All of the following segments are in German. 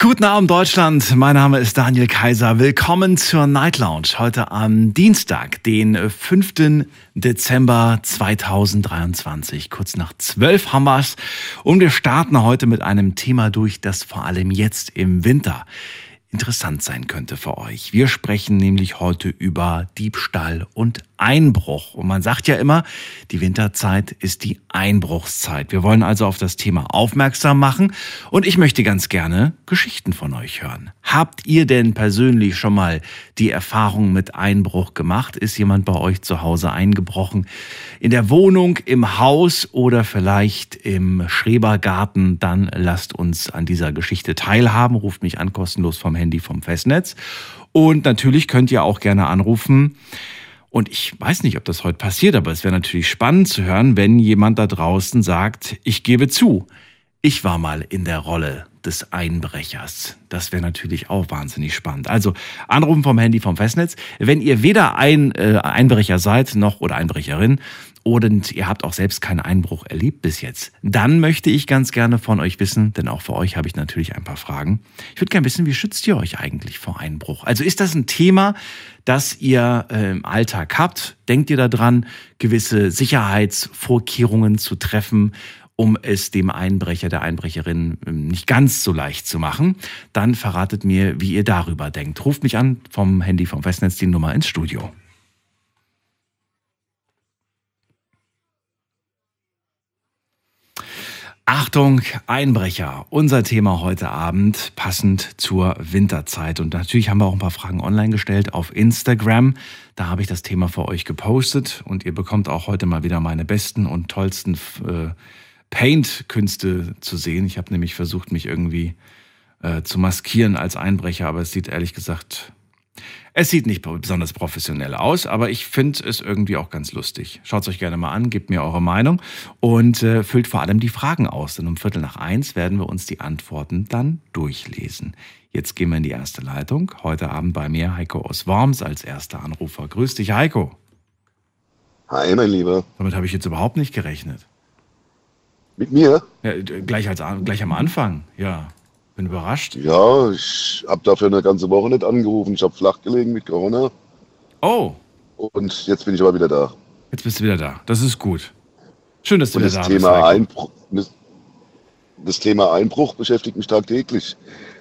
Guten Abend Deutschland, mein Name ist Daniel Kaiser. Willkommen zur Night Lounge heute am Dienstag, den 5. Dezember 2023. Kurz nach 12 haben wir's und wir starten heute mit einem Thema durch, das vor allem jetzt im Winter interessant sein könnte für euch. Wir sprechen nämlich heute über Diebstahl und Einbruch. Und man sagt ja immer, die Winterzeit ist die Einbruchszeit. Wir wollen also auf das Thema aufmerksam machen und ich möchte ganz gerne Geschichten von euch hören. Habt ihr denn persönlich schon mal die Erfahrung mit Einbruch gemacht? Ist jemand bei euch zu Hause eingebrochen? In der Wohnung, im Haus oder vielleicht im Schrebergarten? Dann lasst uns an dieser Geschichte teilhaben. Ruft mich an kostenlos vom Handy vom Festnetz. Und natürlich könnt ihr auch gerne anrufen und ich weiß nicht, ob das heute passiert, aber es wäre natürlich spannend zu hören, wenn jemand da draußen sagt, ich gebe zu, ich war mal in der Rolle des Einbrechers. Das wäre natürlich auch wahnsinnig spannend. Also anrufen vom Handy vom Festnetz. Wenn ihr weder ein äh, Einbrecher seid noch oder Einbrecherin und ihr habt auch selbst keinen Einbruch erlebt bis jetzt, dann möchte ich ganz gerne von euch wissen, denn auch für euch habe ich natürlich ein paar Fragen. Ich würde gerne wissen, wie schützt ihr euch eigentlich vor Einbruch? Also ist das ein Thema, das ihr äh, im Alltag habt? Denkt ihr daran, gewisse Sicherheitsvorkehrungen zu treffen? Um es dem Einbrecher, der Einbrecherin ähm, nicht ganz so leicht zu machen, dann verratet mir, wie ihr darüber denkt. Ruft mich an vom Handy vom Festnetz die Nummer ins Studio. Achtung, Einbrecher. Unser Thema heute Abend, passend zur Winterzeit. Und natürlich haben wir auch ein paar Fragen online gestellt auf Instagram. Da habe ich das Thema für euch gepostet und ihr bekommt auch heute mal wieder meine besten und tollsten äh, Paint-Künste zu sehen. Ich habe nämlich versucht, mich irgendwie äh, zu maskieren als Einbrecher, aber es sieht ehrlich gesagt es sieht nicht besonders professionell aus, aber ich finde es irgendwie auch ganz lustig. Schaut es euch gerne mal an, gebt mir eure Meinung und äh, füllt vor allem die Fragen aus, denn um Viertel nach eins werden wir uns die Antworten dann durchlesen. Jetzt gehen wir in die erste Leitung. Heute Abend bei mir Heiko aus Worms als erster Anrufer. Grüß dich, Heiko. Hi, mein Lieber. Damit habe ich jetzt überhaupt nicht gerechnet. Mit mir? Ja, gleich, als, gleich am Anfang, ja. Bin überrascht. Ja, ich habe dafür eine ganze Woche nicht angerufen. Ich habe flach gelegen mit Corona. Oh. Und jetzt bin ich aber wieder da. Jetzt bist du wieder da. Das ist gut. Schön, dass du Und wieder das da Thema bist. Einbruch, das, das Thema Einbruch beschäftigt mich tagtäglich.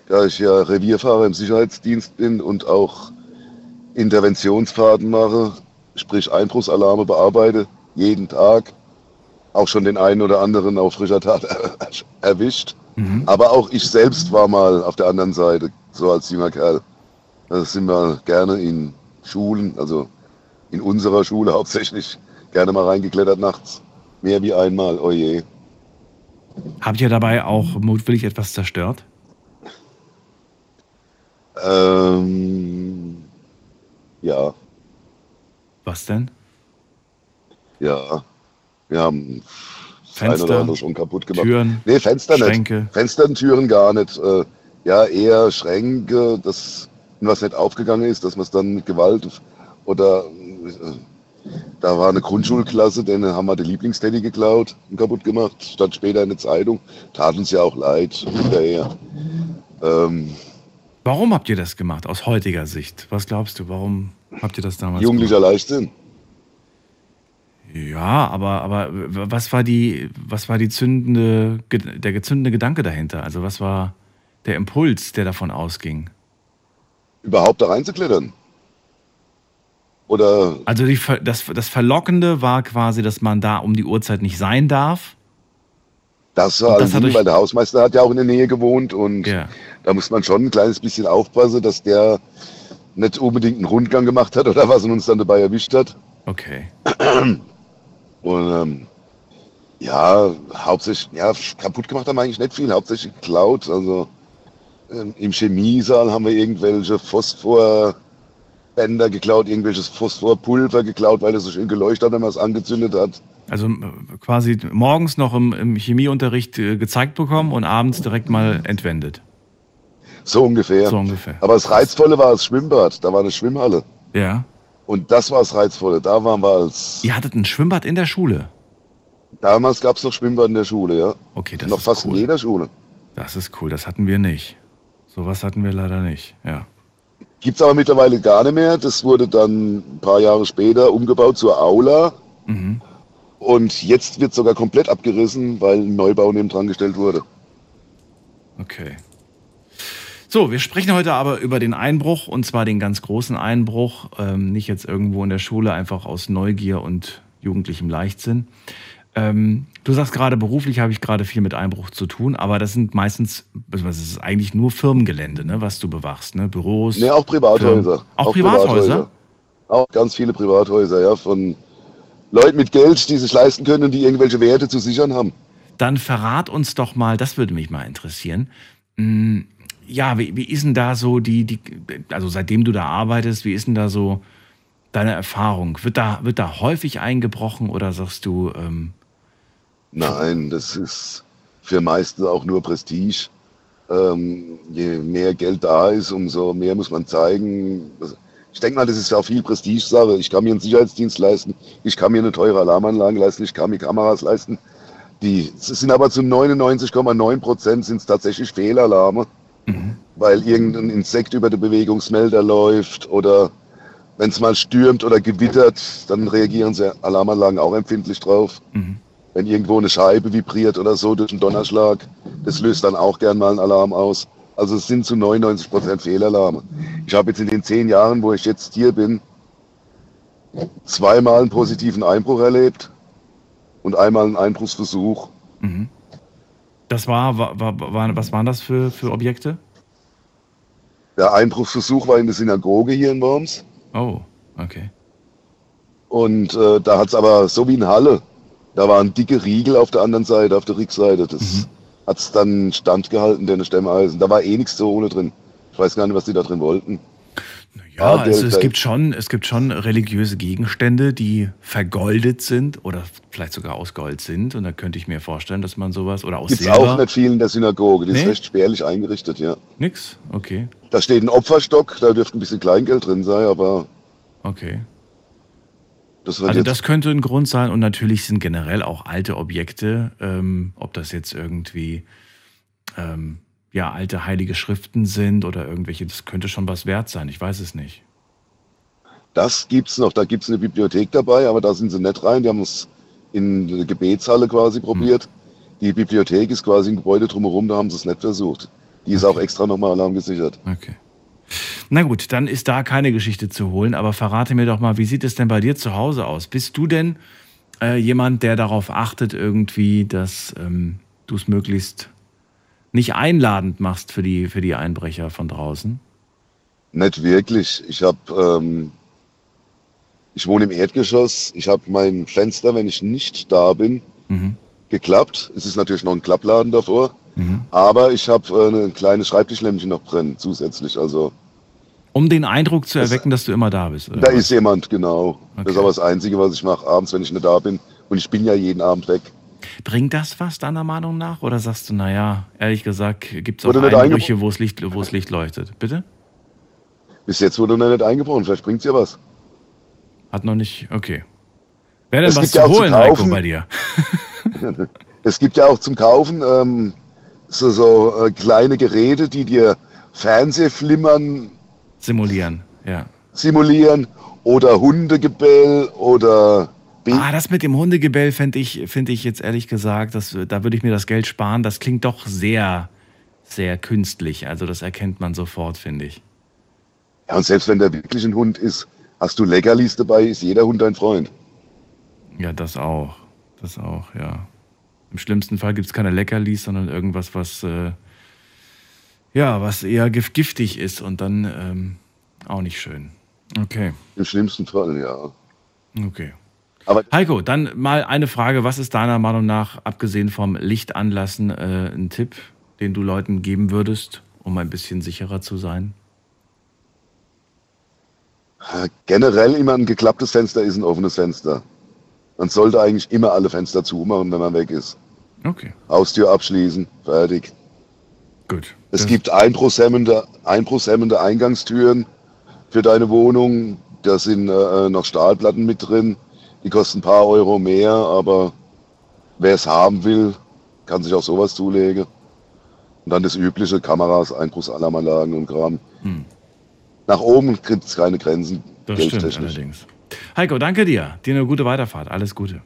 Da ich ja Revierfahrer im Sicherheitsdienst bin und auch Interventionsfahrten mache, sprich Einbruchsalarme bearbeite, jeden Tag. Auch schon den einen oder anderen auf frischer Tat erwischt. Mhm. Aber auch ich selbst war mal auf der anderen Seite, so als junger Kerl. Da sind wir gerne in Schulen, also in unserer Schule hauptsächlich, gerne mal reingeklettert nachts. Mehr wie einmal, oh je. Habt ihr dabei auch mutwillig etwas zerstört? Ähm, ja, Was denn? ja. Wir haben eine Fenster, oder andere schon kaputt gemacht. Türen, nee, Fenster Schränke. nicht. Fenster und Türen gar nicht. Äh, ja, eher Schränke, das was nicht aufgegangen ist, dass man es dann mit Gewalt oder äh, da war eine Grundschulklasse, denen haben wir die Lieblingsteddy geklaut und kaputt gemacht, stand später in der Zeitung. Tat uns ja auch leid hinterher. Ähm, Warum habt ihr das gemacht aus heutiger Sicht? Was glaubst du, warum habt ihr das damals jugendlicher Leichtsinn. Ja, aber, aber was war die, was war die zündende, der gezündende Gedanke dahinter? Also was war der Impuls, der davon ausging? Überhaupt da reinzuklettern. Oder Also die, das, das Verlockende war quasi, dass man da um die Uhrzeit nicht sein darf. das war das alles, euch- weil der Hausmeister hat ja auch in der Nähe gewohnt und Ja. da muss man schon ein kleines bisschen aufpassen, dass der nicht unbedingt einen Rundgang gemacht hat oder was und uns dann dabei erwischt hat. Okay. Und ähm, ja, hauptsächlich, ja, kaputt gemacht haben wir eigentlich nicht viel, hauptsächlich geklaut. Also ähm, im Chemiesaal haben wir irgendwelche Phosphorbänder geklaut, irgendwelches Phosphorpulver geklaut, weil es so schön geleuchtet hat, wenn man es angezündet hat. Also äh, quasi morgens noch im, im Chemieunterricht äh, gezeigt bekommen und abends direkt mal entwendet. So ungefähr. So ungefähr. Aber das Reizvolle war das Schwimmbad. Da war eine Schwimmhalle. Ja. Und das war das Reizvolle. Da waren wir als. Ihr hattet ein Schwimmbad in der Schule. Damals gab es noch Schwimmbad in der Schule, ja. Okay, das noch ist fast cool. in jeder Schule. Das ist cool, das hatten wir nicht. Sowas hatten wir leider nicht, ja. Gibt's aber mittlerweile gar nicht mehr. Das wurde dann ein paar Jahre später umgebaut zur Aula. Mhm. Und jetzt wird sogar komplett abgerissen, weil ein Neubau neben dran gestellt wurde. Okay. So, wir sprechen heute aber über den Einbruch und zwar den ganz großen Einbruch. Ähm, nicht jetzt irgendwo in der Schule, einfach aus Neugier und jugendlichem Leichtsinn. Ähm, du sagst gerade, beruflich habe ich gerade viel mit Einbruch zu tun, aber das sind meistens, es ist eigentlich nur Firmengelände, ne, was du bewachst, ne? Büros. Ne, auch Privathäuser. Firmen. Auch, Privathäuser? Auch ganz viele Privathäuser, ja, von Leuten mit Geld, die sich leisten können und die irgendwelche Werte zu sichern haben. Dann verrat uns doch mal, das würde mich mal interessieren. Mm, Ja, wie, wie ist denn da so die, die, also seitdem du da arbeitest, wie ist denn da so deine Erfahrung? Wird da, wird da häufig eingebrochen oder sagst du, ähm, Nein, das ist für meiste auch nur Prestige. Ähm, je mehr Geld da ist, umso mehr muss man zeigen. Ich denke mal, das ist ja auch viel Prestige-Sache. Ich kann mir einen Sicherheitsdienst leisten, ich kann mir eine teure Alarmanlage leisten, ich kann mir Kameras leisten. Die sind aber zu 99,9 Prozent sind tatsächlich Fehlalarme, weil irgendein Insekt über den Bewegungsmelder läuft oder wenn es mal stürmt oder gewittert, dann reagieren sie Alarmanlagen auch empfindlich drauf wenn irgendwo eine Scheibe vibriert oder so durch einen Donnerschlag, das löst dann auch gern mal einen Alarm aus. Also es sind zu 99 Prozent Fehlalarme. Ich habe jetzt in den zehn Jahren, wo ich jetzt hier bin, zweimal einen positiven Einbruch erlebt und einmal einen Einbruchsversuch. Das war, war, war, was waren das für, für Objekte? Der Einbruchsversuch war in der Synagoge hier in Worms. Oh, okay. Und äh, da hat es aber so wie in Halle, da waren dicke Riegel auf der anderen Seite, auf der Rückseite. Das hat es dann standgehalten, der Stemmeisen. Da war eh nichts zur Ohne drin. Ich weiß gar nicht, was die da drin wollten. Ja, also es gibt schon, es gibt schon religiöse Gegenstände, die vergoldet sind oder vielleicht sogar aus Gold sind. Und da könnte ich mir vorstellen, dass man sowas oder aus Gibt's Silber. auch nicht viel in der Synagoge. Die Nee? ist recht spärlich eingerichtet, ja. Nix? Okay, Da steht ein Opferstock, da dürfte ein bisschen Kleingeld drin sein, aber okay. das Also das könnte ein Grund sein und natürlich sind generell auch alte Objekte, ähm, ob das jetzt irgendwie ähm, ja alte heilige Schriften sind oder irgendwelche, das könnte schon was wert sein. Ich weiß es nicht. Das gibt's noch. Da gibt's eine Bibliothek dabei, aber da sind sie nicht rein. Die haben es in der Gebetshalle quasi probiert. Die Bibliothek ist quasi ein Gebäude drumherum, da haben sie es nicht versucht. Die ist auch extra nochmal alarmgesichert. Okay. Na gut, dann ist da keine Geschichte zu holen, aber verrate mir doch mal, wie sieht es denn bei dir zu Hause aus? Bist du denn äh, jemand, der darauf achtet, irgendwie, dass ähm, du es möglichst nicht einladend machst für die, für die Einbrecher von draußen? Nicht wirklich. Ich habe, ähm, ich wohne im Erdgeschoss. Ich habe mein Fenster, wenn ich nicht da bin, geklappt. Es ist natürlich noch ein Klappladen davor. Aber ich habe äh, ein kleines Schreibtischlämpchen noch drin, zusätzlich. Also Um den Eindruck zu erwecken, dass du immer da bist. Oder da ist jemand, genau. Das Okay. ist aber das Einzige, was ich mache, abends, wenn ich nicht da bin. Und ich bin ja jeden Abend weg. Bringt das was deiner Meinung nach? Oder sagst du, naja, ehrlich gesagt, gibt es auch Einbrüche, wo es Licht, Licht leuchtet? Bitte? Bis jetzt wurde noch nicht eingebrochen. Vielleicht bringt's ja was. Hat noch nicht, okay. Wäre denn Es was gibt zu ja holen, Heiko, kaufen. bei dir? Es gibt ja auch zum Kaufen ähm, so, so äh, kleine Geräte, die dir Fernsehflimmern Simulieren, ja. simulieren oder Hundegebell oder Ah, das mit dem Hundegebell fände ich, find ich jetzt ehrlich gesagt, das, da würde ich mir das Geld sparen. Das klingt doch sehr, sehr künstlich. Also das erkennt man sofort, finde ich. ja, und selbst wenn der wirklich ein Hund ist, hast du Leckerlis dabei, ist jeder Hund dein Freund. Ja, das auch. Das auch, ja. Im schlimmsten Fall gibt es keine Leckerlis, sondern irgendwas, was, äh, ja, was eher gif- giftig ist und dann ähm, auch nicht schön. Okay, Im schlimmsten Fall, ja. okay. Aber Heiko, dann mal eine Frage. Was ist deiner Meinung nach, abgesehen vom Licht anlassen, äh, ein Tipp, den du Leuten geben würdest, um ein bisschen sicherer zu sein? äh, generell immer ein geklapptes Fenster ist ein offenes Fenster. Man sollte eigentlich immer alle Fenster zumachen, wenn man weg ist. Okay. Haustür abschließen, fertig. Gut. Es Das- gibt einprosämmende, einprosämmende Eingangstüren für deine Wohnung. Da sind äh, noch Stahlplatten mit drin. Die kosten ein paar Euro mehr, aber wer es haben will, kann sich auch sowas zulegen. Und dann das übliche, Kameras, Einbruchsalarmanlagen und Kram. Hm. Nach oben gibt es keine Grenzen, Das stimmt allerdings. Heiko, danke dir. Dir eine gute Weiterfahrt. Alles Gute.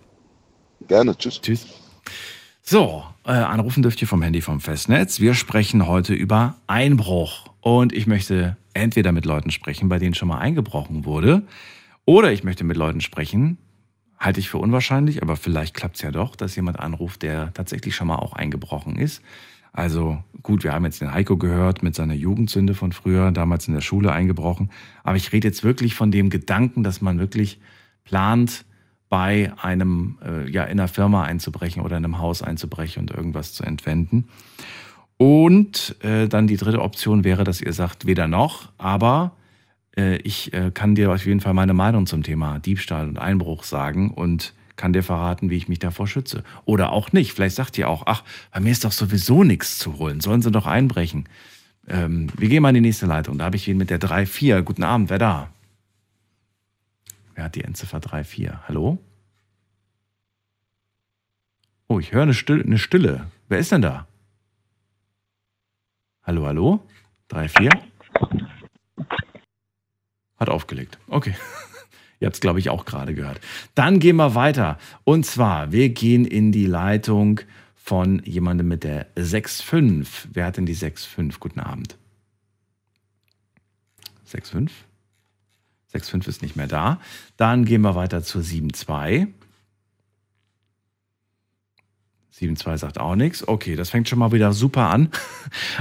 Gerne, tschüss. Tschüss. So, äh, anrufen dürft ihr vom Handy vom Festnetz. Wir sprechen heute über Einbruch. Und ich möchte entweder mit Leuten sprechen, bei denen schon mal eingebrochen wurde, oder ich möchte mit Leuten sprechen, halte ich für unwahrscheinlich, aber vielleicht klappt es ja doch, dass jemand anruft, der tatsächlich schon mal auch eingebrochen ist. Also gut, wir haben jetzt den Heiko gehört mit seiner Jugendsünde von früher, damals in der Schule eingebrochen. Aber ich rede jetzt wirklich von dem Gedanken, dass man wirklich plant, bei einem, äh, ja, in einer Firma einzubrechen oder in einem Haus einzubrechen und irgendwas zu entwenden. Und äh, dann die dritte Option wäre, dass ihr sagt, weder noch, aber ich äh, kann dir auf jeden Fall meine Meinung zum Thema Diebstahl und Einbruch sagen und kann dir verraten, wie ich mich davor schütze. Oder auch nicht. Vielleicht sagt ihr auch, ach, bei mir ist doch sowieso nichts zu holen. Sollen sie doch einbrechen. Ähm, wir gehen mal in die nächste Leitung. Da habe ich wen mit der 3-4. Guten Abend, wer da? Wer hat die Endziffer 3-4? Hallo? Oh, ich höre eine Stille, eine Stille. Wer ist denn da? Hallo, hallo? 3-4? Hat aufgelegt. Okay. Ihr habt es, glaube ich, auch gerade gehört. Dann gehen wir weiter. Und zwar, wir gehen in die Leitung von jemandem mit der 6.5. Wer hat denn die 6.5? Guten Abend. 6.5? 6.5 ist nicht mehr da. Dann gehen wir weiter zur 7.2. 7.2 sagt auch nichts. Okay, das fängt schon mal wieder super an.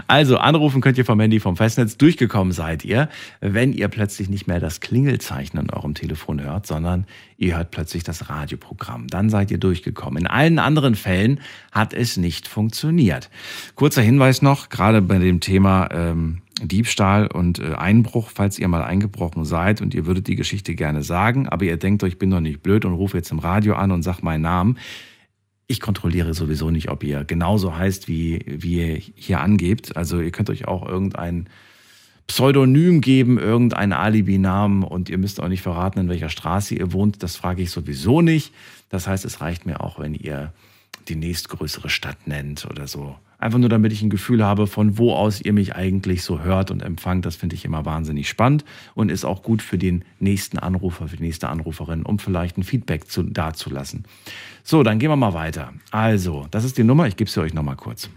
Also anrufen könnt ihr vom Handy vom Festnetz. Durchgekommen seid ihr, wenn ihr plötzlich nicht mehr das Klingelzeichen an eurem Telefon hört, sondern ihr hört plötzlich das Radioprogramm. Dann seid ihr durchgekommen. In allen anderen Fällen hat es nicht funktioniert. Kurzer Hinweis noch, gerade bei dem Thema ähm, Diebstahl und äh, Einbruch, falls ihr mal eingebrochen seid und ihr würdet die Geschichte gerne sagen, aber ihr denkt euch, ich bin doch nicht blöd und rufe jetzt im Radio an und sag meinen Namen. Ich kontrolliere sowieso nicht, ob ihr genauso heißt, wie, wie ihr hier angebt. Also ihr könnt euch auch irgendein Pseudonym geben, irgendeinen Alibi-Namen und ihr müsst auch nicht verraten, in welcher Straße ihr wohnt. Das frage ich sowieso nicht. Das heißt, es reicht mir auch, wenn ihr die nächstgrößere Stadt nennt oder so. Einfach nur, damit ich ein Gefühl habe, von wo aus ihr mich eigentlich so hört und empfangt. Das finde ich immer wahnsinnig spannend und ist auch gut für den nächsten Anrufer, für die nächste Anruferin, um vielleicht ein Feedback zu, dazulassen. So, dann gehen wir mal weiter. Also, das ist die Nummer. Ich gebe sie euch nochmal kurz.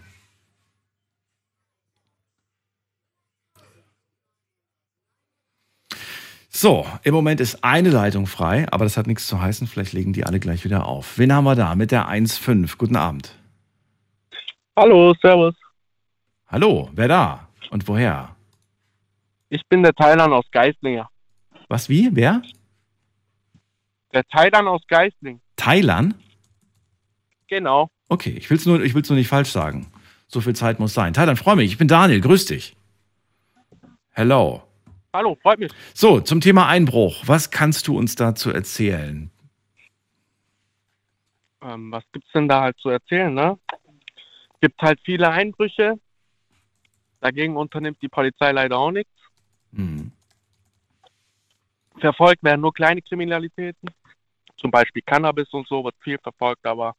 So, im Moment ist eine Leitung frei, aber das hat nichts zu heißen. Vielleicht legen die alle gleich wieder auf. Wen haben wir da mit der 1.5? Guten Abend. Hallo, Servus. Hallo, wer da? Und woher? Ich bin der Thailand aus Geislinger. Was, wie? Wer? Der Thailand aus Geisling. Thailand? Genau. Okay, ich will es nur, ich will's nur nicht falsch sagen. So viel Zeit muss sein. Thailand, freue mich. Ich bin Daniel. Grüß dich. Hello. Hallo, freut mich. So, zum Thema Einbruch. Was kannst du uns dazu erzählen? Ähm, was gibt's denn da halt zu erzählen, ne? Gibt halt viele Einbrüche. Dagegen unternimmt die Polizei leider auch nichts. Hm. Verfolgt werden nur kleine Kriminalitäten. Zum Beispiel Cannabis und so wird viel verfolgt, aber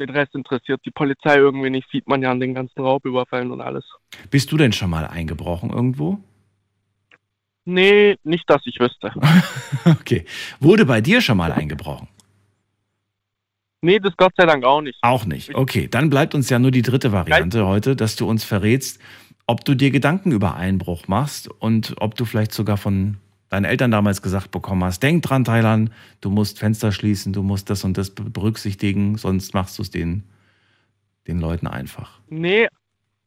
den Rest interessiert die Polizei irgendwie nicht. Sieht man ja an den ganzen Raubüberfällen und alles. Bist du denn schon mal eingebrochen irgendwo? Nee, nicht, dass ich wüsste. Okay. Wurde bei dir schon mal eingebrochen? Nee, das Gott sei Dank auch nicht. Auch nicht. Okay, dann bleibt uns ja nur die dritte Variante heute, dass du uns verrätst, ob du dir Gedanken über Einbruch machst und ob du vielleicht sogar von deinen Eltern damals gesagt bekommen hast, denk dran, Thailand, du musst Fenster schließen, du musst das und das berücksichtigen, sonst machst du es den, den Leuten einfach. Nee,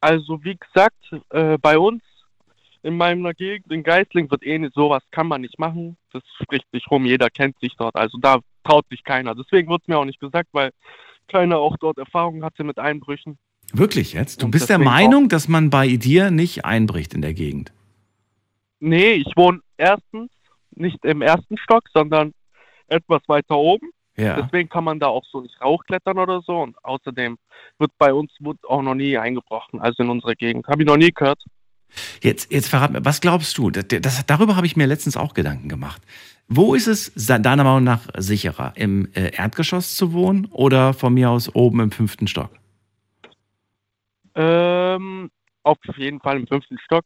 also wie gesagt, äh, bei uns in meiner Gegend in Geisling wird eh nicht sowas kann man nicht machen. Das spricht sich rum, jeder kennt sich dort. Also da traut sich keiner. Deswegen wird es mir auch nicht gesagt, weil keiner auch dort Erfahrung hatte mit Einbrüchen. Wirklich jetzt? Du Und bist der Meinung, dass man bei dir nicht einbricht in der Gegend? Nee, ich wohne erstens nicht im ersten Stock, sondern etwas weiter oben. Ja. Deswegen kann man da auch so nicht rauchklettern oder so. Und außerdem wird bei uns wird auch noch nie eingebrochen, also in unserer Gegend. Habe ich noch nie gehört. Jetzt, jetzt verrat mir, was glaubst du? Das, das, darüber habe ich mir letztens auch Gedanken gemacht. Wo ist es deiner Meinung nach sicherer? Im äh, Erdgeschoss zu wohnen oder von mir aus oben im fünften Stock? Ähm, auf jeden Fall im fünften Stock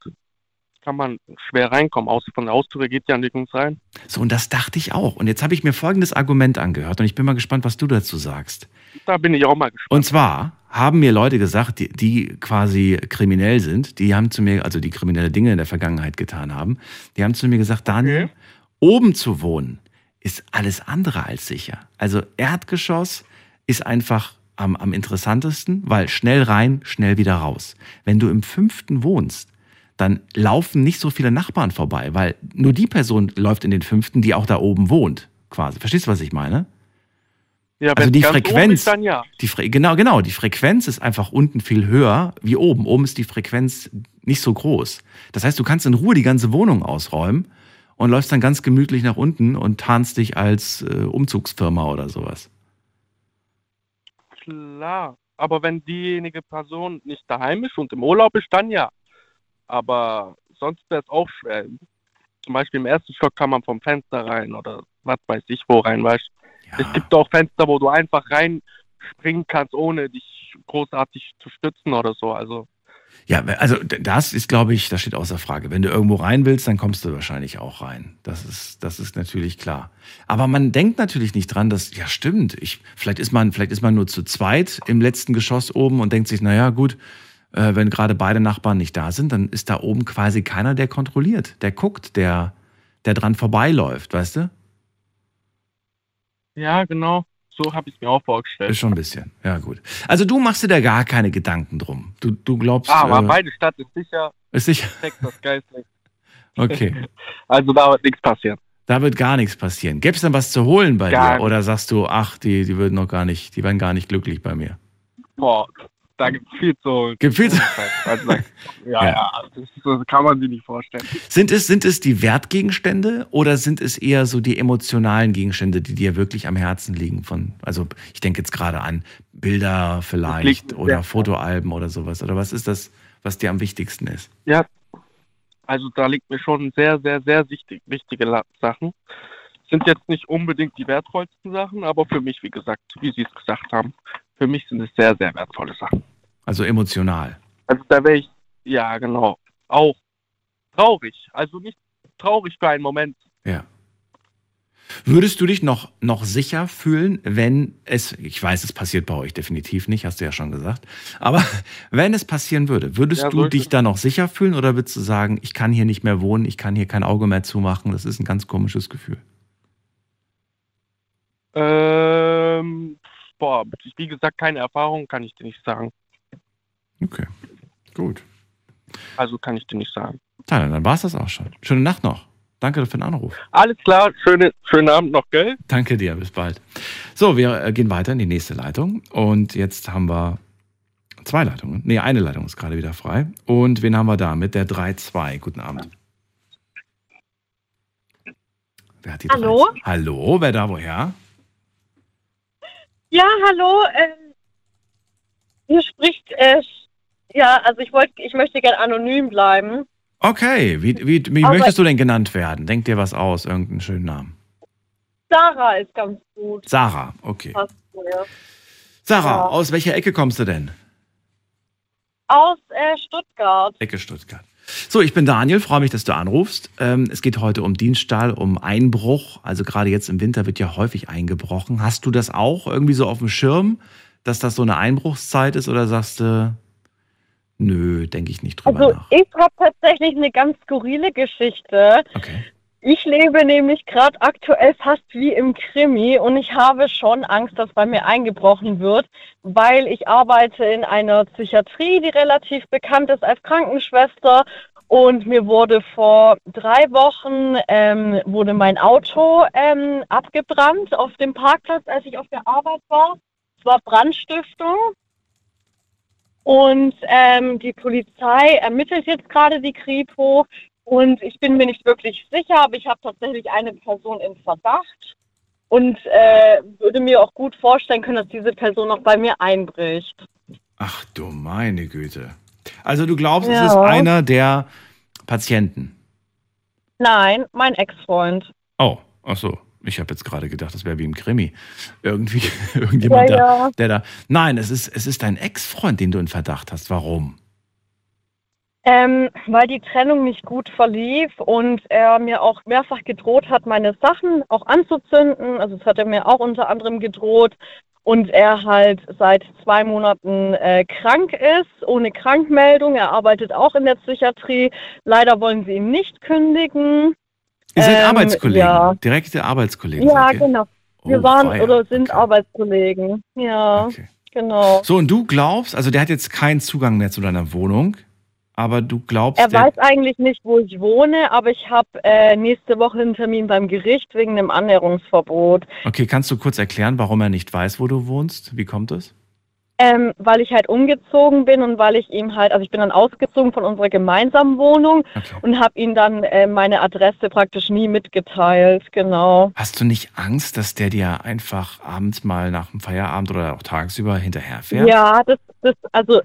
kann man schwer reinkommen. Außer von der Haustür geht ja nirgends rein. So, und das dachte ich auch. Und jetzt habe ich mir folgendes Argument angehört und ich bin mal gespannt, was du dazu sagst. Da bin ich auch mal gespannt. Und zwar haben mir Leute gesagt, die, die quasi kriminell sind, die haben zu mir, also die kriminelle Dinge in der Vergangenheit getan haben, die haben zu mir gesagt, Daniel, Okay. Oben zu wohnen ist alles andere als sicher. Also Erdgeschoss ist einfach am, am interessantesten, weil schnell rein, schnell wieder raus. Wenn du im fünften wohnst, dann laufen nicht so viele Nachbarn vorbei, weil nur die Person läuft in den fünften, die auch da oben wohnt, quasi. Verstehst du, was ich meine? ja, also die Frequenz- ja. Die Fre genau, genau. Die Frequenz ist einfach unten viel höher wie oben. Oben ist die Frequenz nicht so groß. Das heißt, du kannst in Ruhe die ganze Wohnung ausräumen und läufst dann ganz gemütlich nach unten und tarnst dich als äh, Umzugsfirma oder sowas. Klar. Aber wenn diejenige Person nicht daheim ist und im Urlaub ist, dann ja. Aber sonst wäre es auch schwer. Zum Beispiel im ersten Stock kann man vom Fenster rein oder was weiß ich wo rein, weißt du. Es Ja, gibt auch Fenster, wo du einfach reinspringen kannst, ohne dich großartig zu stützen oder so. Also, ja also das ist, glaube ich, das steht außer Frage. Wenn du irgendwo rein willst, dann kommst du wahrscheinlich auch rein. Das ist, das ist natürlich klar. Aber man denkt natürlich nicht dran, dass, ja stimmt, ich, vielleicht, ist man, vielleicht ist man nur zu zweit im letzten Geschoss oben und denkt sich, naja gut, äh, wenn gerade beide Nachbarn nicht da sind, dann ist da oben quasi keiner, der kontrolliert, der guckt, der, der dran vorbeiläuft, weißt du? ja, genau. So habe ich es mir auch vorgestellt. Ist schon ein bisschen. Ja, gut. Also du machst dir da gar keine Gedanken drum. Du, du glaubst, Aber äh, beide Stadt ist sicher, ist sicher. Texas Geistlich. Okay. Also da wird nichts passieren. Da wird gar nichts passieren. Gäbe es denn was zu holen bei Gar dir? Oder sagst du, ach, die, die würden noch gar nicht, die wären gar nicht glücklich bei mir? Boah, da gibt es viel zu. Gibt viel zu- da- ja, Ja. das, das kann man sich nicht vorstellen. Sind es, sind es die Wertgegenstände oder sind es eher so die emotionalen Gegenstände, die dir wirklich am Herzen liegen? Von, also ich denke jetzt gerade an Bilder vielleicht oder Fotoalben oder sowas. Oder was ist das, was dir am wichtigsten ist? Ja, also da liegt mir schon sehr, sehr, sehr wichtig, wichtige Sachen. Sind jetzt nicht unbedingt die wertvollsten Sachen, aber für mich, wie gesagt, wie Sie es gesagt haben, für mich sind es sehr, sehr wertvolle Sachen. Also emotional. Also da wäre ich, ja genau, auch traurig. Also nicht traurig für einen Moment. Ja. Würdest du dich noch, noch sicher fühlen, wenn es, ich weiß, es passiert bei euch definitiv nicht, hast du ja schon gesagt, aber wenn es passieren würde, würdest Ja, du dich da noch sicher fühlen oder würdest du sagen, ich kann hier nicht mehr wohnen, ich kann hier kein Auge mehr zumachen, das ist ein ganz komisches Gefühl? Ähm, boah, wie gesagt, keine Erfahrung, kann ich dir nicht sagen. Okay, gut. Also kann ich dir nicht sagen. Dann, dann war es das auch schon. Schöne Nacht noch. Danke für den Anruf. Alles klar, schöne, schönen Abend noch, gell? Danke dir, bis bald. So, wir äh, gehen weiter in die nächste Leitung. Und jetzt haben wir zwei Leitungen. Nee, eine Leitung ist gerade wieder frei. Und wen haben wir da mit der 3-2? Guten Abend. Wer hat die Hallo? 3-2? Hallo, wer da woher? Ja, hallo. Ähm, hier spricht äh, ja, also ich wollte, ich möchte gerne anonym bleiben. Okay, wie, wie, wie Aber- möchtest du denn genannt werden? Denk dir was aus, irgendeinen schönen Namen. Sarah ist ganz gut. Sarah, okay. Passt. Sarah, Ja. aus welcher Ecke kommst du denn? Aus äh, Stuttgart. Ecke Stuttgart. So, ich bin Daniel, freue mich, dass du anrufst. Ähm, es geht heute um Diebstahl, um Einbruch. Also gerade jetzt im Winter wird ja häufig eingebrochen. Hast du das auch irgendwie so auf dem Schirm, dass das so eine Einbruchszeit ist oder sagst du, nö, denke ich nicht drüber Also nach? ich habe tatsächlich eine ganz skurrile Geschichte. Okay. Ich lebe nämlich gerade aktuell fast wie im Krimi und ich habe schon Angst, dass bei mir eingebrochen wird, weil ich arbeite in einer Psychiatrie, die relativ bekannt ist als Krankenschwester. Und mir wurde vor drei Wochen ähm, wurde mein Auto ähm, abgebrannt auf dem Parkplatz, als ich auf der Arbeit war. Es war Brandstiftung. Und ähm, die Polizei ermittelt jetzt gerade die Kripo. Und ich bin mir nicht wirklich sicher, aber ich habe tatsächlich eine Person in Verdacht. und äh, würde mir auch gut vorstellen können, dass diese Person noch bei mir einbricht. Ach du meine Güte. Also du glaubst, Ja. es ist einer der Patienten. Nein, mein Ex-Freund. Oh, ach so. Ich habe jetzt gerade gedacht, das wäre wie im Krimi. Irgendwie, irgendjemand, Ja, der, ja. der da. Nein, es ist, es ist dein Ex-Freund, den du in Verdacht hast. Warum? Ähm, weil die Trennung nicht gut verlief und er mir auch mehrfach gedroht hat, meine Sachen auch anzuzünden. Also das hat er mir auch unter anderem gedroht. Und er halt seit zwei Monaten äh, krank ist, ohne Krankmeldung. Er arbeitet auch in der Psychiatrie. Leider wollen sie ihn nicht kündigen. Ihr seid Ähm, Arbeitskollegen, ja. direkte Arbeitskollegen. Ja, genau. Wir Oh, waren weia. oder sind Okay. Arbeitskollegen. Ja, Okay. genau. So, und du glaubst, also der hat jetzt keinen Zugang mehr zu deiner Wohnung, aber du glaubst, Er weiß eigentlich nicht, wo ich wohne, aber ich habe äh, nächste Woche einen Termin beim Gericht wegen einem Annäherungsverbot. okay, kannst du kurz erklären, warum er nicht weiß, wo du wohnst? Wie kommt es? Ähm, weil ich halt umgezogen bin und weil ich ihm halt, also ich bin dann ausgezogen von unserer gemeinsamen Wohnung Okay. und habe ihm dann äh, meine Adresse praktisch nie mitgeteilt, genau. Hast du nicht Angst, dass der dir einfach abends mal nach dem Feierabend oder auch tagsüber hinterherfährt? Ja, das, das, also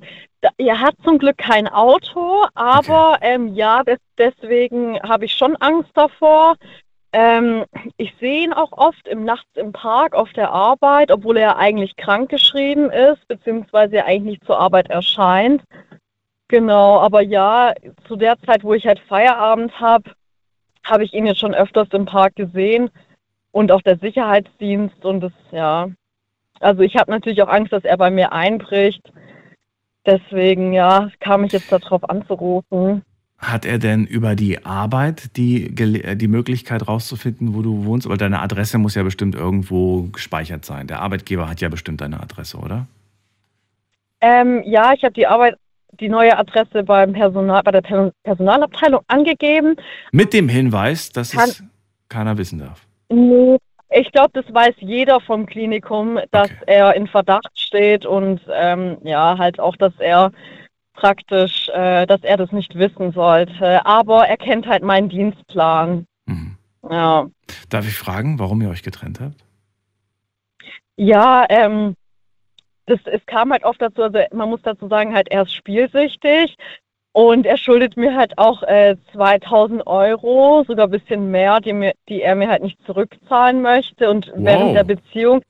er hat zum Glück kein Auto, aber ähm, ja, des, deswegen habe ich schon Angst davor. Ähm, ich sehe ihn auch oft im Nachts im Park auf der Arbeit, obwohl er eigentlich krankgeschrieben ist, beziehungsweise er eigentlich nicht zur Arbeit erscheint. Genau, aber ja, zu der Zeit, wo ich halt Feierabend habe, habe ich ihn jetzt schon öfters im Park gesehen und auch der Sicherheitsdienst und das, ja. Also ich habe natürlich auch Angst, dass er bei mir einbricht. Deswegen, ja, kam ich jetzt darauf anzurufen. Hat er denn über die Arbeit die, äh, die Möglichkeit rauszufinden, wo du wohnst? Weil deine Adresse muss ja bestimmt irgendwo gespeichert sein. Der Arbeitgeber hat ja bestimmt deine Adresse, oder? Ähm, ja, ich habe die Arbeit, die neue Adresse beim Personal, bei der Per- Personalabteilung angegeben. Mit dem Hinweis, dass Kann- es keiner wissen darf. Nee, ich glaube, das weiß jeder vom Klinikum, dass Okay. er in Verdacht steht und ähm, ja, halt auch, dass er praktisch, äh, dass er das nicht wissen sollte. Aber er kennt halt meinen Dienstplan. Mhm. Ja. Darf ich fragen, warum ihr euch getrennt habt? Ja, ähm, das, es kam halt oft dazu, also man muss dazu sagen, halt er ist spielsüchtig und er schuldet mir halt auch äh, 2000 Euro, sogar ein bisschen mehr, die, mir, die er mir halt nicht zurückzahlen möchte und während der Beziehung,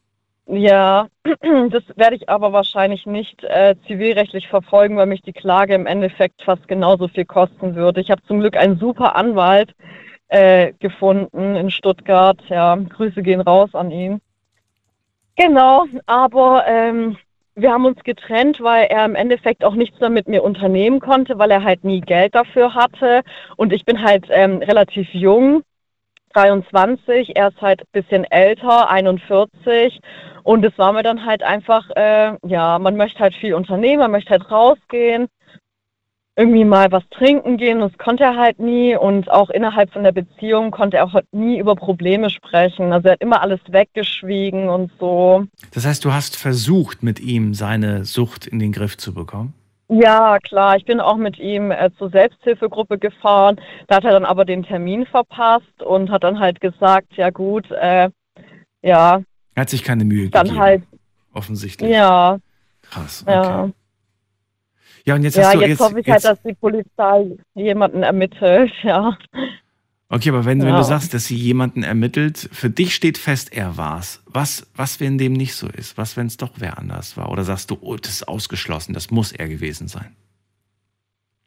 ja, das werde ich aber wahrscheinlich nicht äh, zivilrechtlich verfolgen, weil mich die Klage im Endeffekt fast genauso viel kosten würde. Ich habe zum Glück einen super Anwalt äh, gefunden in Stuttgart, ja, Grüße gehen raus an ihn. Genau, aber ähm, wir haben uns getrennt, weil er im Endeffekt auch nichts mehr mit mir unternehmen konnte, weil er halt nie Geld dafür hatte. Und ich bin halt ähm, relativ jung, 23, er ist halt ein bisschen älter, 41. Und es war mir dann halt einfach, äh, ja, man möchte halt viel unternehmen, man möchte halt rausgehen, irgendwie mal was trinken gehen. Das konnte er halt nie. Und auch innerhalb von der Beziehung konnte er auch nie über Probleme sprechen. Also er hat immer alles weggeschwiegen und so. Das heißt, du hast versucht, mit ihm seine Sucht in den Griff zu bekommen? Ja, klar. Ich bin auch mit ihm äh, zur Selbsthilfegruppe gefahren. Da hat er dann aber den Termin verpasst und hat dann halt gesagt, ja gut, äh, ja, Er hat sich keine Mühe dann gegeben. halt, Offensichtlich. ja, Krass. Okay. ja. Ja, und jetzt Ja, hast du jetzt, jetzt, hoffe ich jetzt halt, dass die Polizei jemanden ermittelt, ja. Okay, aber wenn, wenn Ja. du sagst, dass sie jemanden ermittelt, für dich steht fest, er war's. Was, was, wenn dem nicht so ist? Was, wenn es doch wer anders war? Oder sagst du, oh, das ist ausgeschlossen, das muss er gewesen sein?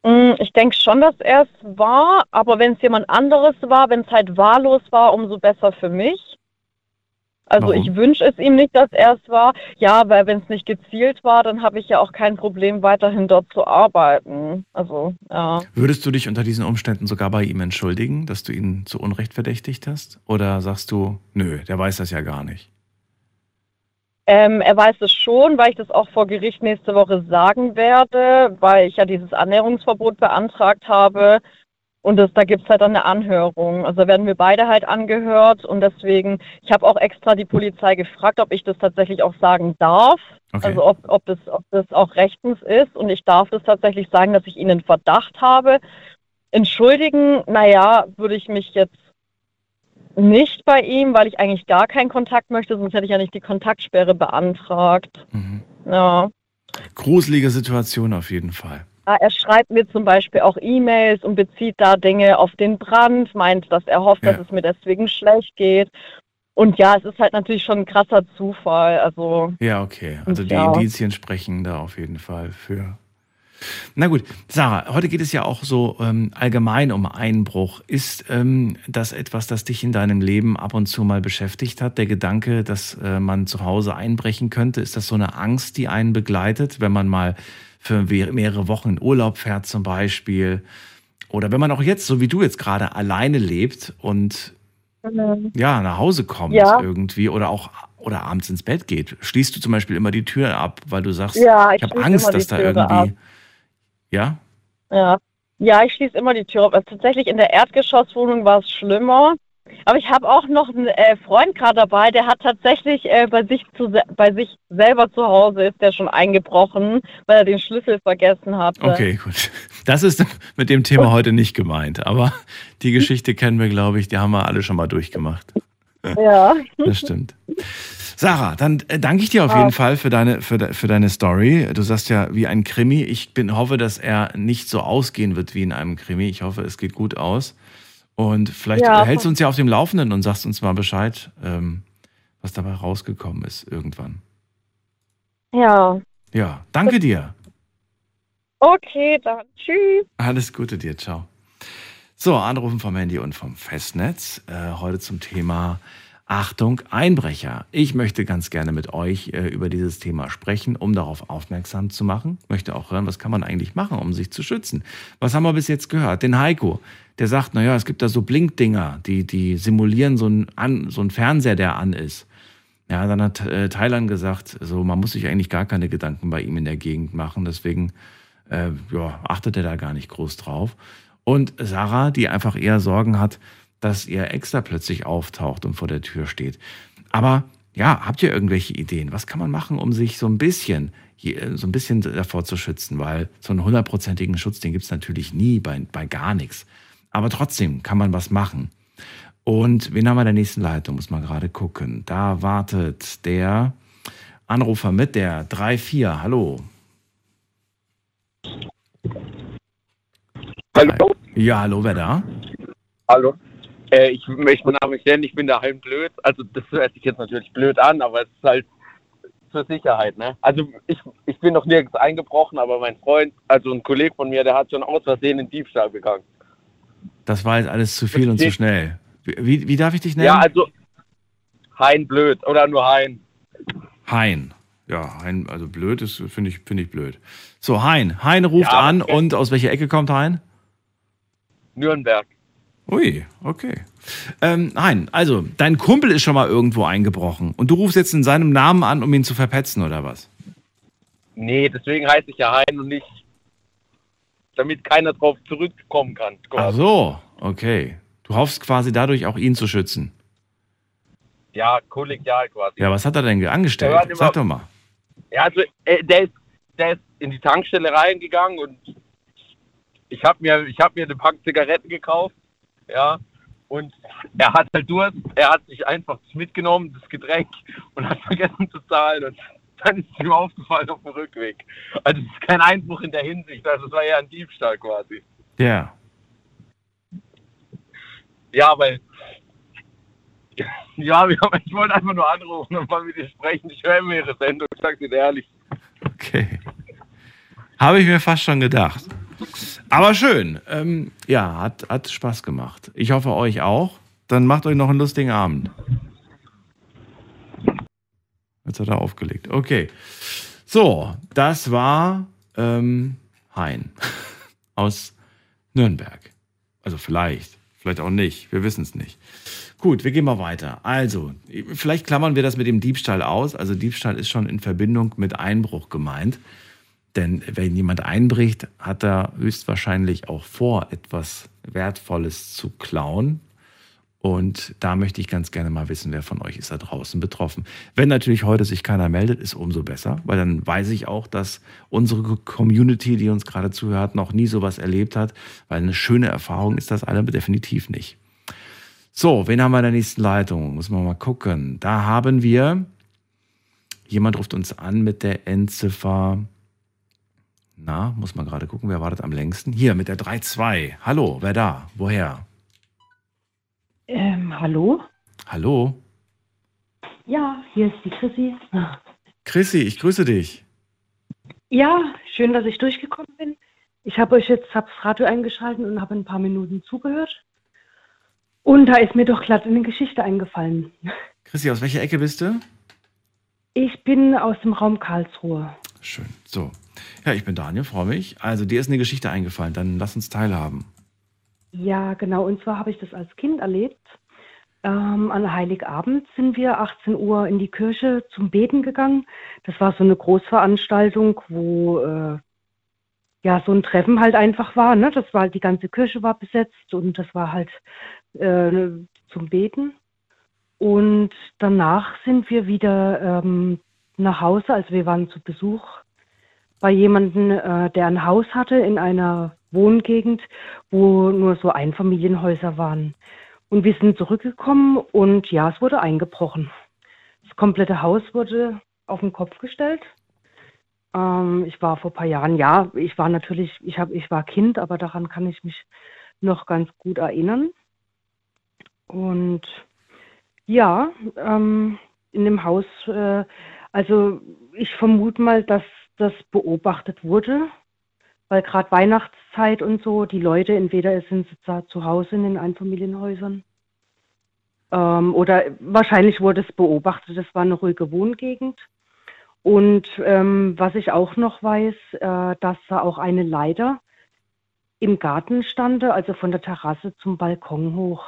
Mm, Ich denke schon, dass er es war, aber wenn es jemand anderes war, wenn es halt wahllos war, umso besser für mich. Also Warum? ich wünsche es ihm nicht, dass er es war. Ja, weil wenn es nicht gezielt war, dann habe ich ja auch kein Problem, weiterhin dort zu arbeiten. Also, ja. Würdest du dich unter diesen Umständen sogar bei ihm entschuldigen, dass du ihn zu Unrecht verdächtigt hast? Oder sagst du, nö, der weiß das ja gar nicht? Ähm, er weiß es schon, weil ich das auch vor Gericht nächste Woche sagen werde, weil ich ja dieses Annäherungsverbot beantragt habe. Und das, da gibt es halt dann eine Anhörung. Also werden wir beide halt angehört und deswegen, ich habe auch extra die Polizei gefragt, ob ich das tatsächlich auch sagen darf. Okay. Also ob, ob, das, ob das auch rechtens ist. Und ich darf das tatsächlich sagen, dass ich ihn in Verdacht habe. Entschuldigen, naja, würde ich mich jetzt nicht bei ihm, weil ich eigentlich gar keinen Kontakt möchte, sonst hätte ich ja nicht die Kontaktsperre beantragt. Mhm. Ja. Gruselige Situation auf jeden Fall. Ja, Er schreibt mir zum Beispiel auch E-Mails und bezieht da Dinge auf den Brand, meint, dass er hofft, Ja. dass es mir deswegen schlecht geht. Und ja, es ist halt natürlich schon ein krasser Zufall. Also, Ja, okay. Also die Ja. Indizien sprechen da auf jeden Fall für. Na gut, Sarah, heute geht es ja auch so ähm, allgemein um Einbruch. Ist ähm, das etwas, das dich in deinem Leben ab und zu mal beschäftigt hat? Der Gedanke, dass äh, man zu Hause einbrechen könnte, ist das so eine Angst, die einen begleitet, wenn man mal für me- mehrere Wochen in Urlaub fährt zum Beispiel? Oder wenn man auch jetzt, so wie du jetzt gerade, alleine lebt und ja, nach Hause kommt Ja. irgendwie oder auch oder abends ins Bett geht, schließt du zum Beispiel immer die Tür ab, weil du sagst, Ja, ich ich habe Angst, dass da Türe irgendwie. ab. Ja? ja. Ja, ich schließe immer die Tür auf. Also tatsächlich in der Erdgeschosswohnung war es schlimmer. Aber ich habe auch noch einen äh, Freund gerade dabei, der hat tatsächlich äh, bei, sich zu, bei sich selber zu Hause ist der schon eingebrochen, weil er den Schlüssel vergessen hatte. Okay, gut. Das ist mit dem Thema heute nicht gemeint, aber die Geschichte kennen wir, glaube ich, die haben wir alle schon mal durchgemacht. Ja. Das stimmt. Sarah, dann äh, danke ich dir auf jeden Fall für deine, für, de, für deine Story. Du sagst ja, wie ein Krimi. Ich bin, hoffe, dass er nicht so ausgehen wird wie in einem Krimi. Ich hoffe, es geht gut aus. Und vielleicht Ja. hältst du uns ja auf dem Laufenden und sagst uns mal Bescheid, ähm, was dabei rausgekommen ist irgendwann. Ja. Ja, danke dir. Okay, dann tschüss. Alles Gute dir, ciao. So, anrufen vom Handy und vom Festnetz. Äh, heute zum Thema Achtung, Einbrecher. Ich möchte ganz gerne mit euch äh, über dieses Thema sprechen, um darauf aufmerksam zu machen. Möchte auch hören, was kann man eigentlich machen, um sich zu schützen. Was haben wir bis jetzt gehört? Den Heiko, der sagt, naja, es gibt da so Blinkdinger, die, die simulieren so an, so einen Fernseher, der an ist. Ja, dann hat äh, Thailand gesagt, so, man muss sich eigentlich gar keine Gedanken bei ihm in der Gegend machen. Deswegen äh, ja, achtet er da gar nicht groß drauf. Und Sarah, die einfach eher Sorgen hat, dass ihr Ex da plötzlich auftaucht und vor der Tür steht. Aber ja, habt ihr irgendwelche Ideen? Was kann man machen, um sich so ein bisschen, je- so ein bisschen davor zu schützen? Weil so einen hundertprozentigen Schutz, den gibt es natürlich nie bei, bei gar nichts. Aber trotzdem kann man was machen. Und wen haben wir in der nächsten Leitung? Muss man gerade gucken. Da wartet der Anrufer mit der 3-4. Hallo. Hallo? Ja, hallo, wer da? Hallo? Äh, ich möchte meinen Namen nicht nennen, ich bin daheim blöd. Also das hört sich jetzt natürlich blöd an, aber es ist halt zur Sicherheit, ne? Also ich, ich bin noch nirgends eingebrochen, aber mein Freund, also ein Kollege von mir, der hat schon aus Versehen einen Diebstahl begangen. Das war jetzt alles zu viel und zu schnell. Wie, wie darf ich dich nennen? Ja, also Hein blöd oder nur Hein. Hein. Ja, Hein, also blöd ist, finde ich, finde ich blöd. So, Hein. Hein ruft Ja, an okay. und aus welcher Ecke kommt Hein? Nürnberg. Ui, okay. Ähm, Hein, also, dein Kumpel ist schon mal irgendwo eingebrochen und du rufst jetzt in seinem Namen an, um ihn zu verpetzen, oder was? Nee, deswegen heiße ich ja Hein und nicht, damit keiner drauf zurückkommen kann. Ach so, okay. Du hoffst quasi dadurch auch ihn zu schützen. Ja, kollegial quasi. Ja, was hat er denn angestellt? Warte Sag doch mal. Ja, also äh, der, ist, der ist in die Tankstelle reingegangen und ich habe mir, ich hab mir eine Pack Zigaretten gekauft, ja, und er hat halt Durst, er hat sich einfach mitgenommen, das Getränk, und hat vergessen zu zahlen und dann ist ihm aufgefallen auf dem Rückweg. Also es ist kein Einbruch in der Hinsicht, also es war eher ein Diebstahl quasi. Ja. Ja, weil ja, ich wollte einfach nur anrufen und mal mit ihr sprechen. Ich höre immer ihre Sendung, ich sage dir ehrlich. Okay. Habe ich mir fast schon gedacht. Aber schön. Ähm, ja, hat, hat Spaß gemacht. Ich hoffe euch auch. Dann macht euch noch einen lustigen Abend. Jetzt hat er aufgelegt. Okay. So, das war ähm, Hein aus Nürnberg. Also vielleicht, vielleicht auch nicht. Wir wissen es nicht. Gut, wir gehen mal weiter. Also, vielleicht klammern wir das mit dem Diebstahl aus. Also Diebstahl ist schon in Verbindung mit Einbruch gemeint. Denn wenn jemand einbricht, hat er höchstwahrscheinlich auch vor, etwas Wertvolles zu klauen. Und da möchte ich ganz gerne mal wissen, wer von euch ist da draußen betroffen. Wenn natürlich heute sich keiner meldet, ist umso besser, weil dann weiß ich auch, dass unsere Community, die uns gerade zuhört, noch nie sowas erlebt hat, weil eine schöne Erfahrung ist das alle definitiv nicht. So, wen haben wir in der nächsten Leitung? Muss man mal gucken. Da haben wir, jemand ruft uns an mit der Endziffer. Na, muss man gerade gucken, wer wartet am längsten? Hier mit der 3-2. Hallo, wer da? Woher? Ähm, hallo? Hallo? Ja, hier ist die Chrissy. Chrissy, ich grüße dich. Ja, schön, dass ich durchgekommen bin. Ich habe euch jetzt hab's Radio eingeschaltet und habe ein paar Minuten zugehört. Und da ist mir doch glatt eine Geschichte eingefallen. Chrissy, aus welcher Ecke bist du? Ich bin aus dem Raum Karlsruhe. Schön. So. Ja, ich bin Daniel, freue mich. Also, dir ist eine Geschichte eingefallen, dann lass uns teilhaben. Ja, genau. Und zwar habe ich das als Kind erlebt. Ähm, an Heiligabend sind wir 18 Uhr in die Kirche zum Beten gegangen. Das war so eine Großveranstaltung, wo äh, ja so ein Treffen halt einfach war. Ne? Das war die ganze Kirche war besetzt und das war halt äh, zum Beten. Und danach sind wir wieder ähm, nach Hause, also wir waren zu Besuch bei jemandem, äh, der ein Haus hatte in einer Wohngegend, wo nur so Einfamilienhäuser waren. Und wir sind zurückgekommen und ja, es wurde eingebrochen. Das komplette Haus wurde auf den Kopf gestellt. Ähm, ich war vor ein paar Jahren, ja, ich war natürlich, ich, hab, ich war Kind, aber daran kann ich mich noch ganz gut erinnern. Und ja, ähm, in dem Haus, äh, also ich vermute mal, dass das beobachtet wurde, weil gerade Weihnachtszeit und so, die Leute, entweder sind sie zu Hause in den Einfamilienhäusern ähm, oder wahrscheinlich wurde es beobachtet, das war eine ruhige Wohngegend. Und ähm, was ich auch noch weiß, äh, dass da auch eine Leiter im Garten stand, also von der Terrasse zum Balkon hoch.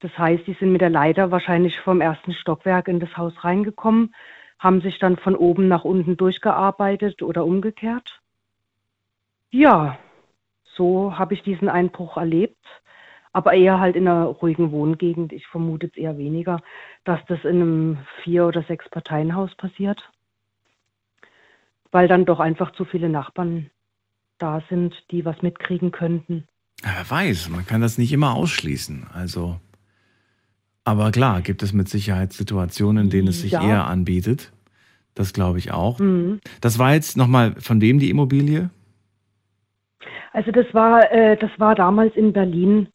Das heißt, die sind mit der Leiter wahrscheinlich vom ersten Stockwerk in das Haus reingekommen, haben sich dann von oben nach unten durchgearbeitet oder umgekehrt. Ja, so habe ich diesen Einbruch erlebt, aber eher halt in einer ruhigen Wohngegend. Ich vermute es eher weniger, dass das in einem Vier- oder Sechs-Parteien-Haus passiert, weil dann doch einfach zu viele Nachbarn da sind, die was mitkriegen könnten. Wer weiß, man kann das nicht immer ausschließen. Also, aber klar, gibt es mit Sicherheit Situationen, in denen es sich Ja. eher anbietet. Das glaube ich auch. Mhm. Das war jetzt nochmal von wem die Immobilie? Also das war, äh, das war damals in Berlin.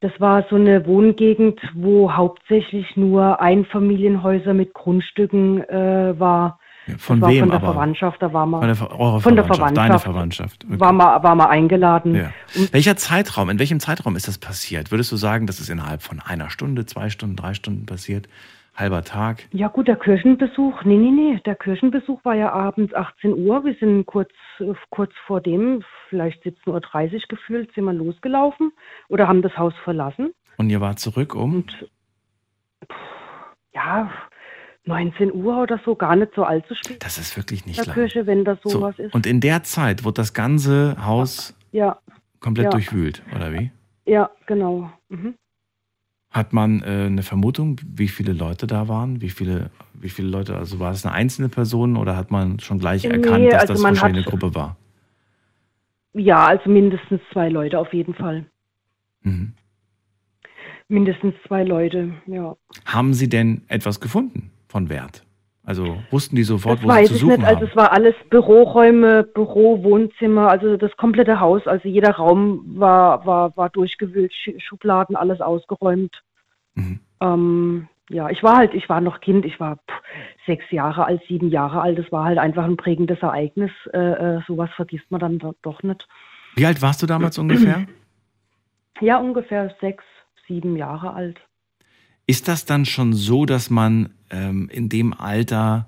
Das war so eine Wohngegend, wo hauptsächlich nur Einfamilienhäuser mit Grundstücken äh, war. Von das war wem von der aber? Verwandtschaft, da war man Von der, Ver- eurer von der Verwandtschaft, deine Verwandtschaft. Okay. war mal war mal eingeladen. Ja. Welcher Zeitraum, in welchem Zeitraum ist das passiert? Würdest du sagen, das ist innerhalb von einer Stunde, zwei Stunden, drei Stunden passiert? Halber Tag? Ja gut, der Kirchenbesuch, nee, nee, nee, der Kirchenbesuch war ja abends 18 Uhr. Wir sind kurz, äh, kurz vor dem, vielleicht 17.30 Uhr gefühlt, sind wir losgelaufen oder haben das Haus verlassen. Und ihr wart zurück um? Ja, 19 Uhr oder so, gar nicht so allzu spät. Das ist wirklich in nicht der lang. Kirche, wenn das So, sowas ist. und in der Zeit wurde das ganze Haus Ja, komplett Ja. durchwühlt, oder wie? ja, genau. Mhm. Hat man äh, eine Vermutung, wie viele Leute da waren? Wie viele, wie viele Leute, also war es eine einzelne Person oder hat man schon gleich Nee, erkannt, dass also das wahrscheinlich hat- eine Gruppe war? Ja, also mindestens zwei Leute auf jeden Fall. Mhm. Mindestens zwei Leute, ja. Haben Sie denn etwas gefunden von Wert? Also wussten die sofort, Das wo sie zu ich suchen nicht. Also haben? es war alles Büroräume, Büro, Wohnzimmer, also das komplette Haus. Also jeder Raum war, war, war durchgewühlt, Sch- Schubladen, alles ausgeräumt. Mhm. Ähm, ja, ich war halt, ich war noch Kind, ich war pff, sechs Jahre alt, sieben Jahre alt. Das war halt einfach ein prägendes Ereignis. Äh, äh, sowas vergisst man dann do- doch nicht. Wie alt warst du damals ungefähr? Ja, ungefähr sechs, sieben Jahre alt. Ist das dann schon so, dass man ähm, in dem Alter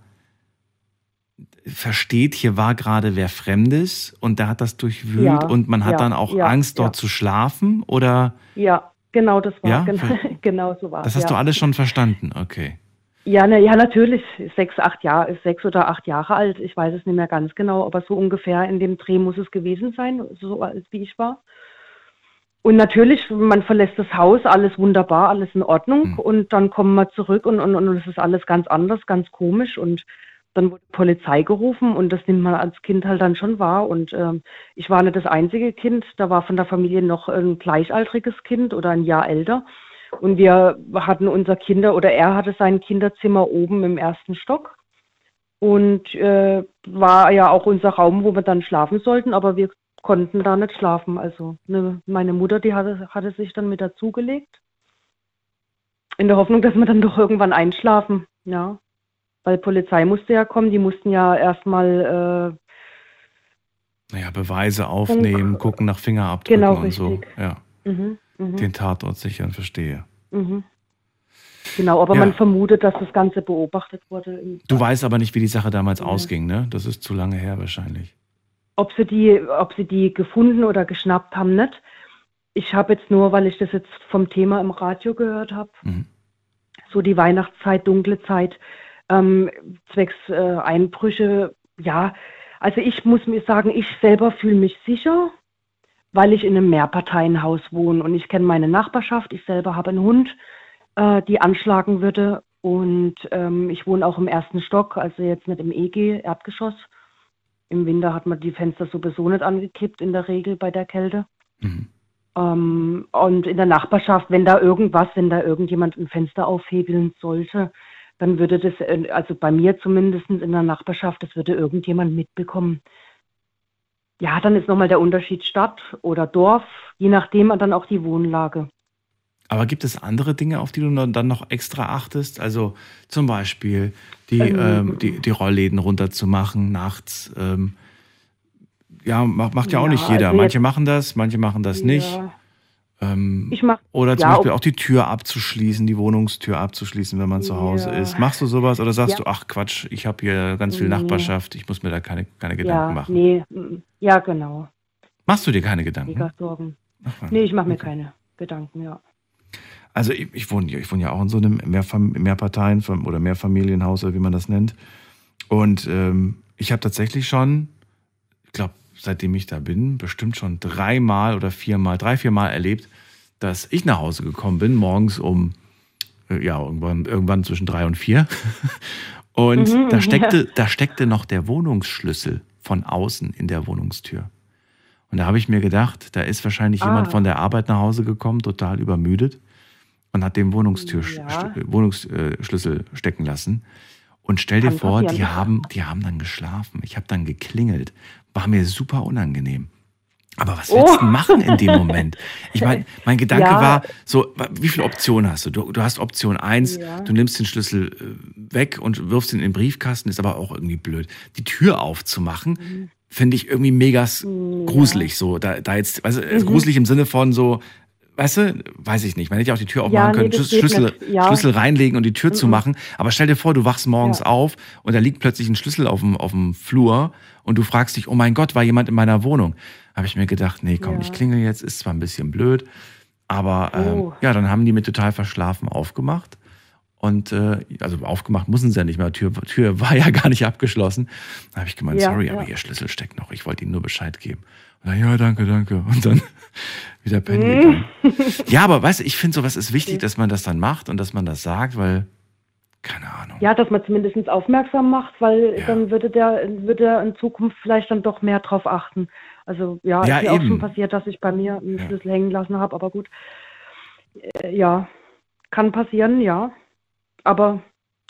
versteht, hier war gerade wer Fremdes und der hat das durchwühlt Ja, und man hat ja, dann auch ja, Angst, dort zu schlafen? Oder Ja, genau das war. Genau, genau so war das hast du alles schon verstanden? Okay. Ja, ne, ja, natürlich. Sechs, acht Jahre, sechs oder acht Jahre alt. Ich weiß es nicht mehr ganz genau, aber so ungefähr in dem Dreh muss es gewesen sein, so alt wie ich war. Und natürlich, man verlässt das Haus, alles wunderbar, alles in Ordnung. Mhm. Und dann kommen wir zurück und, und, und es ist alles ganz anders, ganz komisch. Und dann wurde Polizei gerufen und das nimmt man als Kind halt dann schon wahr. Und ähm, ich war nicht das einzige Kind, da war von der Familie noch ein gleichaltriges Kind oder ein Jahr älter. Und wir hatten unser Kinder oder er hatte sein Kinderzimmer oben im ersten Stock. Und äh, war ja auch unser Raum, wo wir dann schlafen sollten, aber wir konnten da nicht schlafen. Also ne, meine Mutter, die hatte, hatte sich dann mit dazugelegt. In der Hoffnung, dass wir dann doch irgendwann einschlafen. Ja. Weil Polizei musste ja kommen, die mussten ja erstmal äh, Naja, Beweise aufnehmen, gucken nach Fingerabdrücken Genau, und so. richtig. Ja, mhm, mhm, den Tatort sichern, verstehe. mhm. Genau, aber Ja. man vermutet, dass das Ganze beobachtet wurde. Du weißt aber nicht, wie die Sache damals Ja. ausging, ne? Das ist zu lange her wahrscheinlich. Ob sie die, ob sie die gefunden oder geschnappt haben, nicht. Ich habe jetzt nur, weil ich das jetzt vom Thema im Radio gehört habe, Mhm. so die Weihnachtszeit, dunkle Zeit, ähm, zwecks äh, Einbrüche, ja, also ich muss mir sagen, ich selber fühle mich sicher, weil ich in einem Mehrparteienhaus wohne und ich kenne meine Nachbarschaft, ich selber habe einen Hund, äh, die anschlagen würde und ähm, ich wohne auch im ersten Stock, also jetzt nicht im EG, Erdgeschoss. Im Winter hat man die Fenster sowieso nicht angekippt in der Regel bei der Kälte. Mhm. Ähm, und in der Nachbarschaft, wenn da irgendwas, wenn da irgendjemand ein Fenster aufhebeln sollte, dann würde das, äh, also bei mir zumindest in der Nachbarschaft, das würde irgendjemand mitbekommen. Ja, dann ist nochmal der Unterschied Stadt oder Dorf, je nachdem dann auch die Wohnlage. Aber gibt es andere Dinge, auf die du dann noch extra achtest? Also zum Beispiel die, Ähm, ähm, die, die Rollläden runterzumachen nachts. Ähm, ja, macht, macht ja auch Ja, nicht jeder. also manche machen das, manche machen das nicht. Ja, Ähm, ich mach, oder zum ja, Beispiel auch die Tür abzuschließen, die Wohnungstür abzuschließen, wenn man zu Hause ist. Machst du sowas oder sagst du, ach Quatsch, ich habe hier ganz viel Nee. Nachbarschaft, ich muss mir da keine, keine Gedanken machen. nee, ja, genau. Machst du dir keine Gedanken? Mega Sorgen. Ach. Nee, ich mache mir Okay. keine Gedanken, ja. Also ich, ich, wohne, ich wohne ja auch in so einem Mehrfam Mehrparteien- oder Mehrfamilienhaus, oder wie man das nennt. Und ähm, ich habe tatsächlich schon, ich glaube, seitdem ich da bin, bestimmt schon dreimal oder viermal, drei, viermal erlebt, dass ich nach Hause gekommen bin, morgens um, äh, ja, irgendwann, irgendwann zwischen drei und vier. Und Mhm, da, steckte, ja. da steckte noch der Wohnungsschlüssel von außen in der Wohnungstür. Und da habe ich mir gedacht, da ist wahrscheinlich Ah. jemand von der Arbeit nach Hause gekommen, total übermüdet und hat den Wohnungstür, Ja. St- Wohnungsschlüssel stecken lassen. Und stell dir Kann vor, die haben, die haben dann geschlafen. Ich habe dann geklingelt. War mir super unangenehm. Aber was willst du Oh. machen in dem Moment? Ich meine, mein Gedanke Ja. war, so, wie viele Optionen hast du? Du, du hast Option 1, Ja. du nimmst den Schlüssel äh, weg und wirfst ihn in den Briefkasten, ist aber auch irgendwie blöd. Die Tür aufzumachen, finde ich irgendwie mega Mhm. gruselig. So, da, da jetzt, also äh, Mhm. gruselig im Sinne von so, weißt du, weiß ich nicht. Man hätte ja auch die Tür aufmachen Ja, nee, können, geht Schlüssel. Ja. Schlüssel reinlegen und die Tür Mhm. zu machen. Aber stell dir vor, du wachst morgens Ja. auf und da liegt plötzlich ein Schlüssel auf dem, auf dem Flur und du fragst dich, oh mein Gott, war jemand in meiner Wohnung? Habe ich mir gedacht, nee, komm, ich klingel jetzt, ist zwar ein bisschen blöd, aber ähm, Oh. ja, dann haben die mir total verschlafen aufgemacht. Und äh, also aufgemacht müssen sie ja nicht mehr. Tür, Tür war ja gar nicht abgeschlossen. Da habe ich gemeint, sorry, aber ihr Schlüssel steckt noch. Ich wollte ihnen nur Bescheid geben. Und dann, ja, danke, danke. Und dann wieder pennen Mhm. gegangen. Ja, aber weißt du, ich finde sowas ist wichtig, dass man das dann macht und dass man das sagt, weil, keine Ahnung. Ja, dass man zumindest aufmerksam macht, weil Ja. dann würde der, würde er in Zukunft vielleicht dann doch mehr drauf achten. Also ja, Ja, ist mir auch schon passiert, dass ich bei mir einen Ja. Schlüssel hängen lassen habe, aber gut. Äh, ja, kann passieren, ja. Aber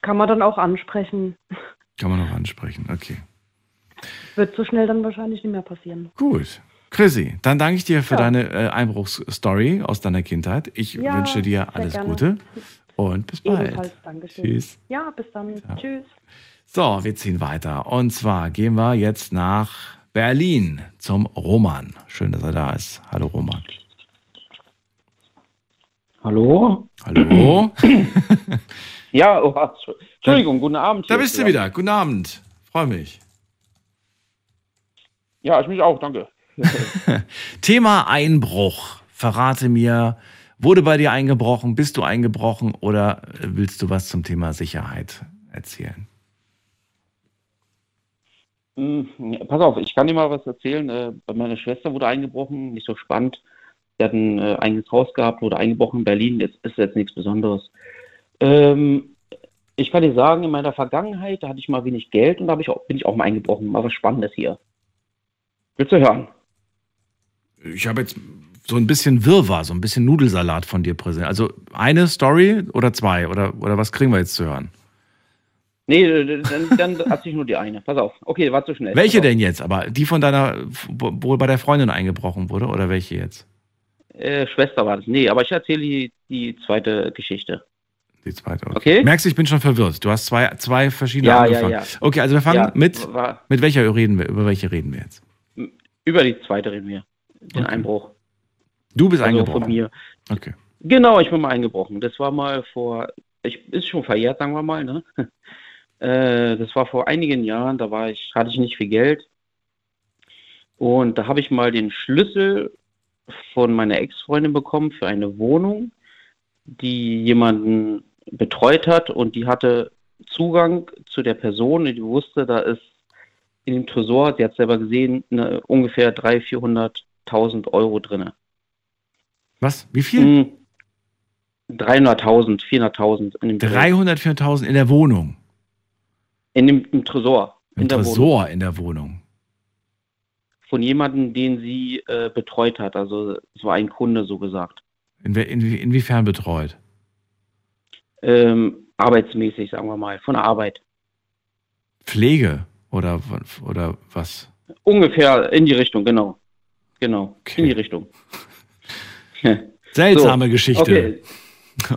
kann man dann auch ansprechen. Kann man noch ansprechen. Okay. Wird so schnell dann wahrscheinlich nicht mehr passieren. Gut. Chrissy, dann danke ich dir für Ja. deine äh, Einbruchsstory aus deiner Kindheit. Ich Ja, wünsche dir alles. Gute und bis bald. Ebenfalls, Dankeschön. Tschüss. Ja, bis dann. Tschüss. So, wir ziehen weiter. Und zwar gehen wir jetzt nach Berlin zum Roman. Schön, dass er da ist. Hallo Roman. Hallo? Hallo. Ja, oh, ach, Entschuldigung, guten Abend. Da bist du Ja. wieder. Guten Abend. Freue mich. Ja, ich mich auch, danke. Thema Einbruch. Verrate mir, wurde bei dir eingebrochen? Bist du eingebrochen oder willst du was zum Thema Sicherheit erzählen? Hm, Pass auf, ich kann dir mal was erzählen. Äh, Bei meiner Schwester wurde eingebrochen, nicht so spannend. Sie hat ein äh, eigenes Haus gehabt, wurde eingebrochen in Berlin. Jetzt ist jetzt nichts Besonderes. Ähm, ich kann dir sagen, in meiner Vergangenheit, da hatte ich mal wenig Geld und da ich auch, bin ich auch mal eingebrochen. Mal was Spannendes hier. Willst du hören? Ich habe jetzt so ein bisschen Wirrwarr, so ein bisschen Nudelsalat von dir präsentiert. Also eine Story oder zwei? Oder, oder was kriegen wir jetzt zu hören? Nee, dann, dann hat sich nur die eine. Pass auf. Okay, war zu schnell. Welche denn jetzt? Aber die von deiner, wo bei der Freundin eingebrochen wurde? Oder welche jetzt? Äh, Schwester war das. Nee, aber ich erzähle die, die zweite Geschichte. Die zweite. Okay. Merkst du, ich bin schon verwirrt. Du hast zwei, zwei verschiedene Ja, ja, angefangen. ja. Okay, also wir fangen Ja, mit, war- mit welcher reden wir? Über welche reden wir jetzt? Über die zweite reden wir. Den Okay. Einbruch. Du bist Also eingebrochen. von mir. Okay. Genau, ich bin mal eingebrochen. Das war mal vor, ich ist schon verjährt, sagen wir mal, ne? Äh, das war vor einigen Jahren, da war ich, hatte ich nicht viel Geld. Und da habe ich mal den Schlüssel von meiner Ex-Freundin bekommen für eine Wohnung, die jemanden betreut hat und die hatte Zugang zu der Person und die wusste, da ist in dem Tresor, sie hat selber gesehen, eine, ungefähr 300.000, 400.000 Euro drinne. Was? Wie viel? Hm, 300.000, 400.000 in dem, 300, 400.000 in der Wohnung. in dem im Tresor. Im in der Wohnung. Tresor in der Wohnung. Von jemandem, den sie äh, betreut hat. Also es war ein Kunde, so gesagt. In, in, inwiefern betreut? Ähm, arbeitsmäßig, sagen wir mal, von der Arbeit. Pflege oder, oder was? Ungefähr in die Richtung, genau. Genau, Okay. in die Richtung. Seltsame So, Geschichte. Okay,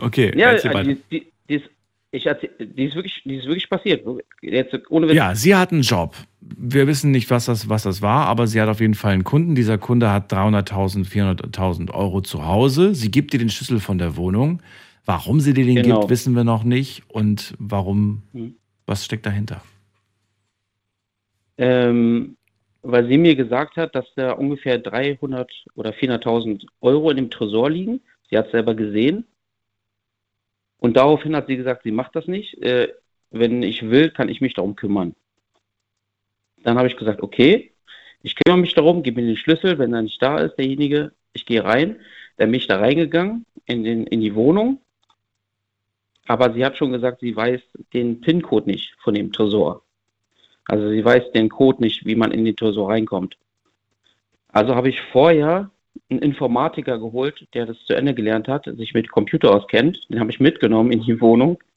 Okay, ja, erzähl weiter. die, die, die, ist, ich erzähl, die, ist wirklich, die ist wirklich passiert. Jetzt, ohne. Ja, sie hat einen Job. Wir wissen nicht, was das, was das war, aber sie hat auf jeden Fall einen Kunden. Dieser Kunde hat 300.000, 400.000 Euro zu Hause. Sie gibt dir den Schlüssel von der Wohnung. Warum sie dir den Genau. gibt, wissen wir noch nicht. Und warum, Hm. was steckt dahinter? Ähm, weil sie mir gesagt hat, dass da ungefähr 300 oder 400.000 Euro in dem Tresor liegen. Sie hat es selber gesehen. Und daraufhin hat sie gesagt, sie macht das nicht. Äh, wenn ich will, kann ich mich darum kümmern. Dann habe ich gesagt, okay, ich kümmere mich darum, gebe mir den Schlüssel, wenn er nicht da ist, derjenige, ich gehe rein. Dann bin ich da reingegangen in, den, in die Wohnung. Aber sie hat schon gesagt, sie weiß den PIN-Code nicht von dem Tresor. Also sie weiß den Code nicht, wie man in den Tresor reinkommt. Also habe ich vorher einen Informatiker geholt, der das zu Ende gelernt hat, sich mit Computer auskennt. Den habe ich mitgenommen in die Wohnung.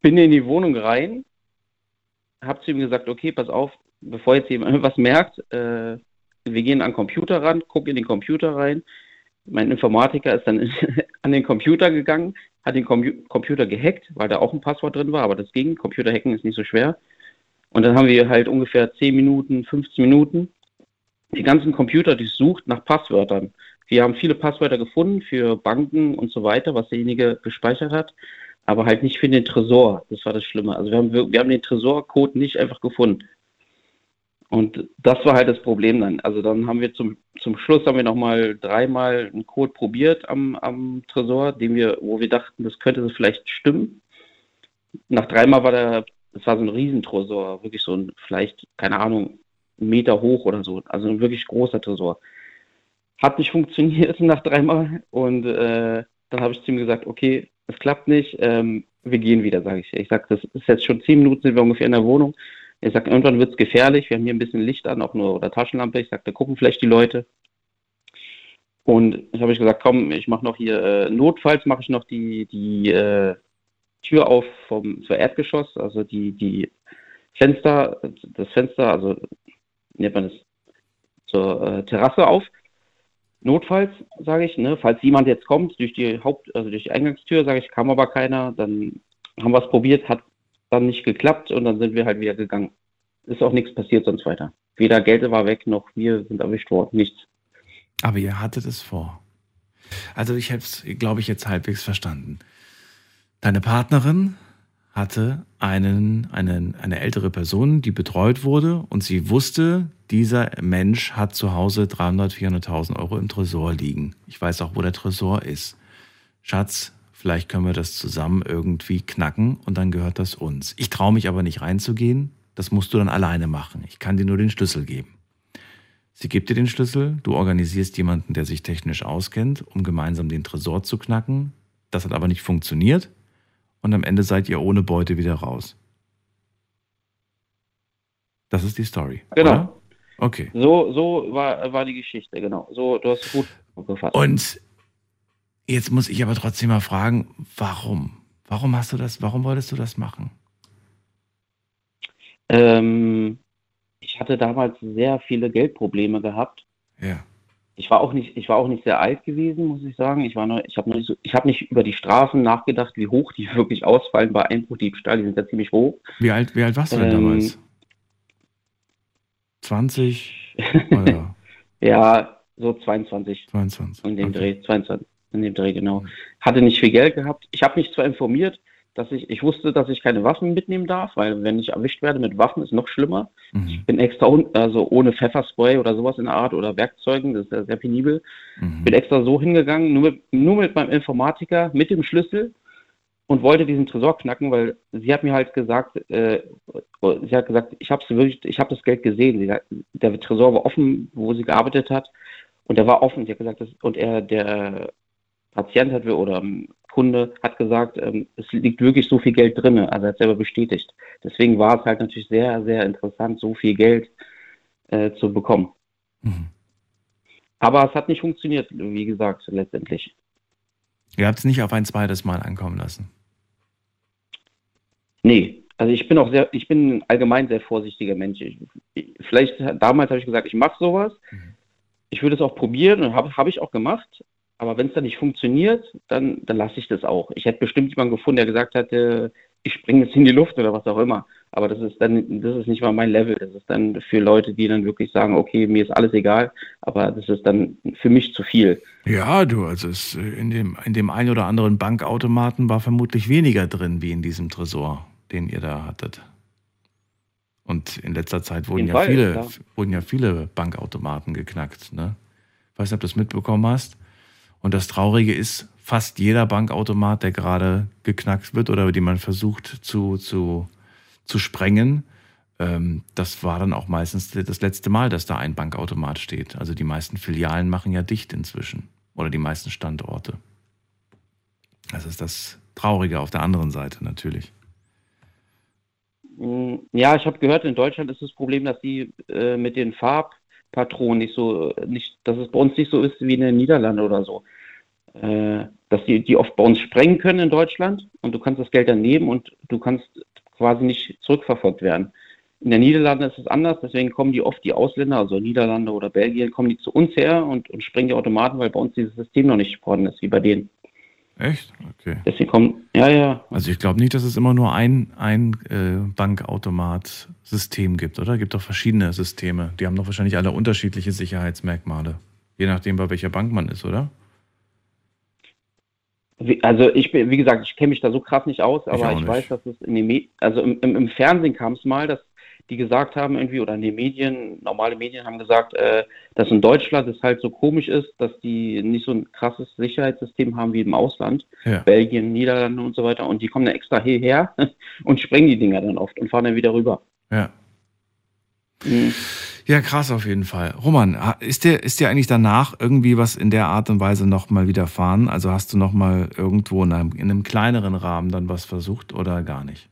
Bin in die Wohnung rein, habe zu ihm gesagt, okay, pass auf, bevor jetzt jemand was merkt, äh, wir gehen an den Computer ran, guck in den Computer rein. Mein Informatiker ist dann an den Computer gegangen, hat den Compu Computer gehackt, weil da auch ein Passwort drin war, aber das ging. Computer hacken ist nicht so schwer. Und dann haben wir halt ungefähr 10 Minuten, 15 Minuten die ganzen Computer durchsucht nach Passwörtern. Wir haben viele Passwörter gefunden für Banken und so weiter, was derjenige gespeichert hat, aber halt nicht für den Tresor. Das war das Schlimme. Also wir haben, wir haben den Tresorcode nicht einfach gefunden. Und das war halt das Problem dann. Also dann haben wir zum, zum Schluss haben wir nochmal dreimal einen Code probiert am, am Tresor, den wir, wo wir dachten, das könnte vielleicht stimmen. Nach dreimal war der, das war so ein Riesentresor, wirklich so ein, vielleicht, keine Ahnung, einen Meter hoch oder so. Also ein wirklich großer Tresor. Hat nicht funktioniert nach dreimal. Und äh, dann habe ich zu ihm gesagt, okay, es klappt nicht, ähm, wir gehen wieder, sage ich. Ich sage, das ist jetzt schon zehn Minuten, sind wir ungefähr in der Wohnung. Er sagt, irgendwann wird es gefährlich. Wir haben hier ein bisschen Licht an, auch nur oder Taschenlampe. Ich sage, da gucken vielleicht die Leute. Und ich habe ich gesagt, komm, ich mache noch hier, äh, notfalls mache ich noch die, die äh, Tür auf vom zur Erdgeschoss, also die, die Fenster, das Fenster, also nennt man das, zur äh, Terrasse auf. Notfalls, sage ich, ne, falls jemand jetzt kommt durch die Haupt, also durch die Eingangstür, sage ich, kam aber keiner, dann haben wir es probiert, hat dann nicht geklappt und dann sind wir halt wieder gegangen. Ist auch nichts passiert sonst weiter. Weder Geld war weg, noch wir sind erwischt worden, nichts. Aber ihr hattet es vor. Also ich habe es, glaube ich, jetzt halbwegs verstanden. Deine Partnerin hatte einen, einen, eine ältere Person, die betreut wurde und sie wusste, dieser Mensch hat zu Hause 300, 400.000 Euro im Tresor liegen. Ich weiß auch, wo der Tresor ist. Schatz, vielleicht können wir das zusammen irgendwie knacken und dann gehört das uns. Ich traue mich aber nicht reinzugehen. Das musst du dann alleine machen. Ich kann dir nur den Schlüssel geben. Sie gibt dir den Schlüssel, du organisierst jemanden, der sich technisch auskennt, um gemeinsam den Tresor zu knacken. Das hat aber nicht funktioniert und am Ende seid ihr ohne Beute wieder raus. Das ist die Story. Genau. Oder? Okay. So, so war, war die Geschichte, genau. So, du hast es gut gefasst. Und jetzt muss ich aber trotzdem mal fragen, warum? Warum hast du das, warum wolltest du das machen? Ähm, ich hatte damals sehr viele Geldprobleme gehabt. Ja. Ich war auch nicht, ich war auch nicht sehr alt gewesen, muss ich sagen. Ich war noch, ich habe nicht so, ich habe nicht über die Strafen nachgedacht, wie hoch die wirklich ausfallen bei Einbruchdiebstahl. Die sind ja ziemlich hoch. Wie alt, wie alt warst du denn Ähm, damals? 20 oder Ja, so 22 22? in dem Okay. Dreh, 22 in dem Dreh genau. Hatte nicht viel Geld gehabt. Ich habe mich zwar informiert, dass ich, ich wusste, dass ich keine Waffen mitnehmen darf, weil wenn ich erwischt werde mit Waffen, ist noch schlimmer. Mhm. bin extra also ohne Pfefferspray oder sowas in der Art oder Werkzeugen, das ist ja sehr penibel. Mhm. Bin extra so hingegangen, nur mit, nur mit meinem Informatiker, mit dem Schlüssel und wollte diesen Tresor knacken, weil sie hat mir halt gesagt, äh, sie hat gesagt, ich habe wirklich, ich habe das Geld gesehen. Sie der Tresor war offen, wo sie gearbeitet hat und der war offen. Sie hat gesagt, das, und er, der Patient hat oder Kunde hat gesagt, ähm, es liegt wirklich so viel Geld drin, also er hat selber bestätigt. Deswegen war es halt natürlich sehr, sehr interessant, so viel Geld äh, zu bekommen. Mhm. Aber es hat nicht funktioniert, wie gesagt, letztendlich. Ihr habt es nicht auf ein zweites Mal ankommen lassen. Nee, also ich bin auch sehr, ich bin allgemein sehr vorsichtiger Mensch. Ich, ich, vielleicht damals habe ich gesagt, ich mache sowas. Ich würde es auch probieren und habe hab ich auch gemacht. Aber wenn es dann nicht funktioniert, dann, dann lasse ich das auch. Ich hätte bestimmt jemanden gefunden, der gesagt hätte, ich springe jetzt in die Luft oder was auch immer. Aber das ist dann, das ist nicht mal mein Level. Das ist dann für Leute, die dann wirklich sagen, okay, mir ist alles egal, aber das ist dann für mich zu viel. Ja, du, also es, äh, in dem, in dem einen oder anderen Bankautomaten war vermutlich weniger drin wie in diesem Tresor, den ihr da hattet. Und in letzter Zeit wurden ja Fall, viele, klar. wurden ja viele Bankautomaten geknackt, ne? Weiß nicht, ob du das mitbekommen hast. Und das Traurige ist, fast jeder Bankautomat, der gerade geknackt wird oder den man versucht zu, zu, zu sprengen, ähm, das war dann auch meistens das letzte Mal, dass da ein Bankautomat steht. Also die meisten Filialen machen ja dicht inzwischen. Oder die meisten Standorte. Das ist das Traurige auf der anderen Seite natürlich. Mm, Ja, ich habe gehört, in Deutschland ist das Problem, dass die äh, mit den Farbpatronen nicht so, nicht, dass es bei uns nicht so ist wie in den Niederlanden oder so. Äh, dass die, die oft bei uns sprengen können in Deutschland und du kannst das Geld dann nehmen und du kannst quasi nicht zurückverfolgt werden. In den Niederlanden ist es anders, deswegen kommen die oft, die Ausländer, also Niederlande oder Belgien, kommen die zu uns her und, und sprengen die Automaten, weil bei uns dieses System noch nicht vorhanden ist, wie bei denen. Echt? Okay. Deswegen kommen, ja, ja, Also ich glaube nicht, dass es immer nur ein, ein äh, Bankautomat-System gibt, oder? Es gibt doch verschiedene Systeme. Die haben doch wahrscheinlich alle unterschiedliche Sicherheitsmerkmale. Je nachdem, bei welcher Bank man ist, oder? Wie- Also ich bin, wie gesagt, ich kenne mich da so krass nicht aus, Ich aber ich, nicht. weiß, dass es in den Me also im, im, im Fernsehen kam es mal, dass die gesagt haben irgendwie, oder in den Medien, normale Medien haben gesagt, äh, dass in Deutschland es halt so komisch ist, dass die nicht so ein krasses Sicherheitssystem haben wie im Ausland, Ja. Belgien, Niederlande und so weiter, und die kommen dann extra hierher und sprengen die Dinger dann oft und fahren dann wieder rüber. Ja. Mhm. Ja, krass auf jeden Fall. Roman, ist dir, ist dir eigentlich danach irgendwie was in der Art und Weise nochmal widerfahren? Also hast du nochmal irgendwo in einem, in einem kleineren Rahmen dann was versucht oder gar nicht?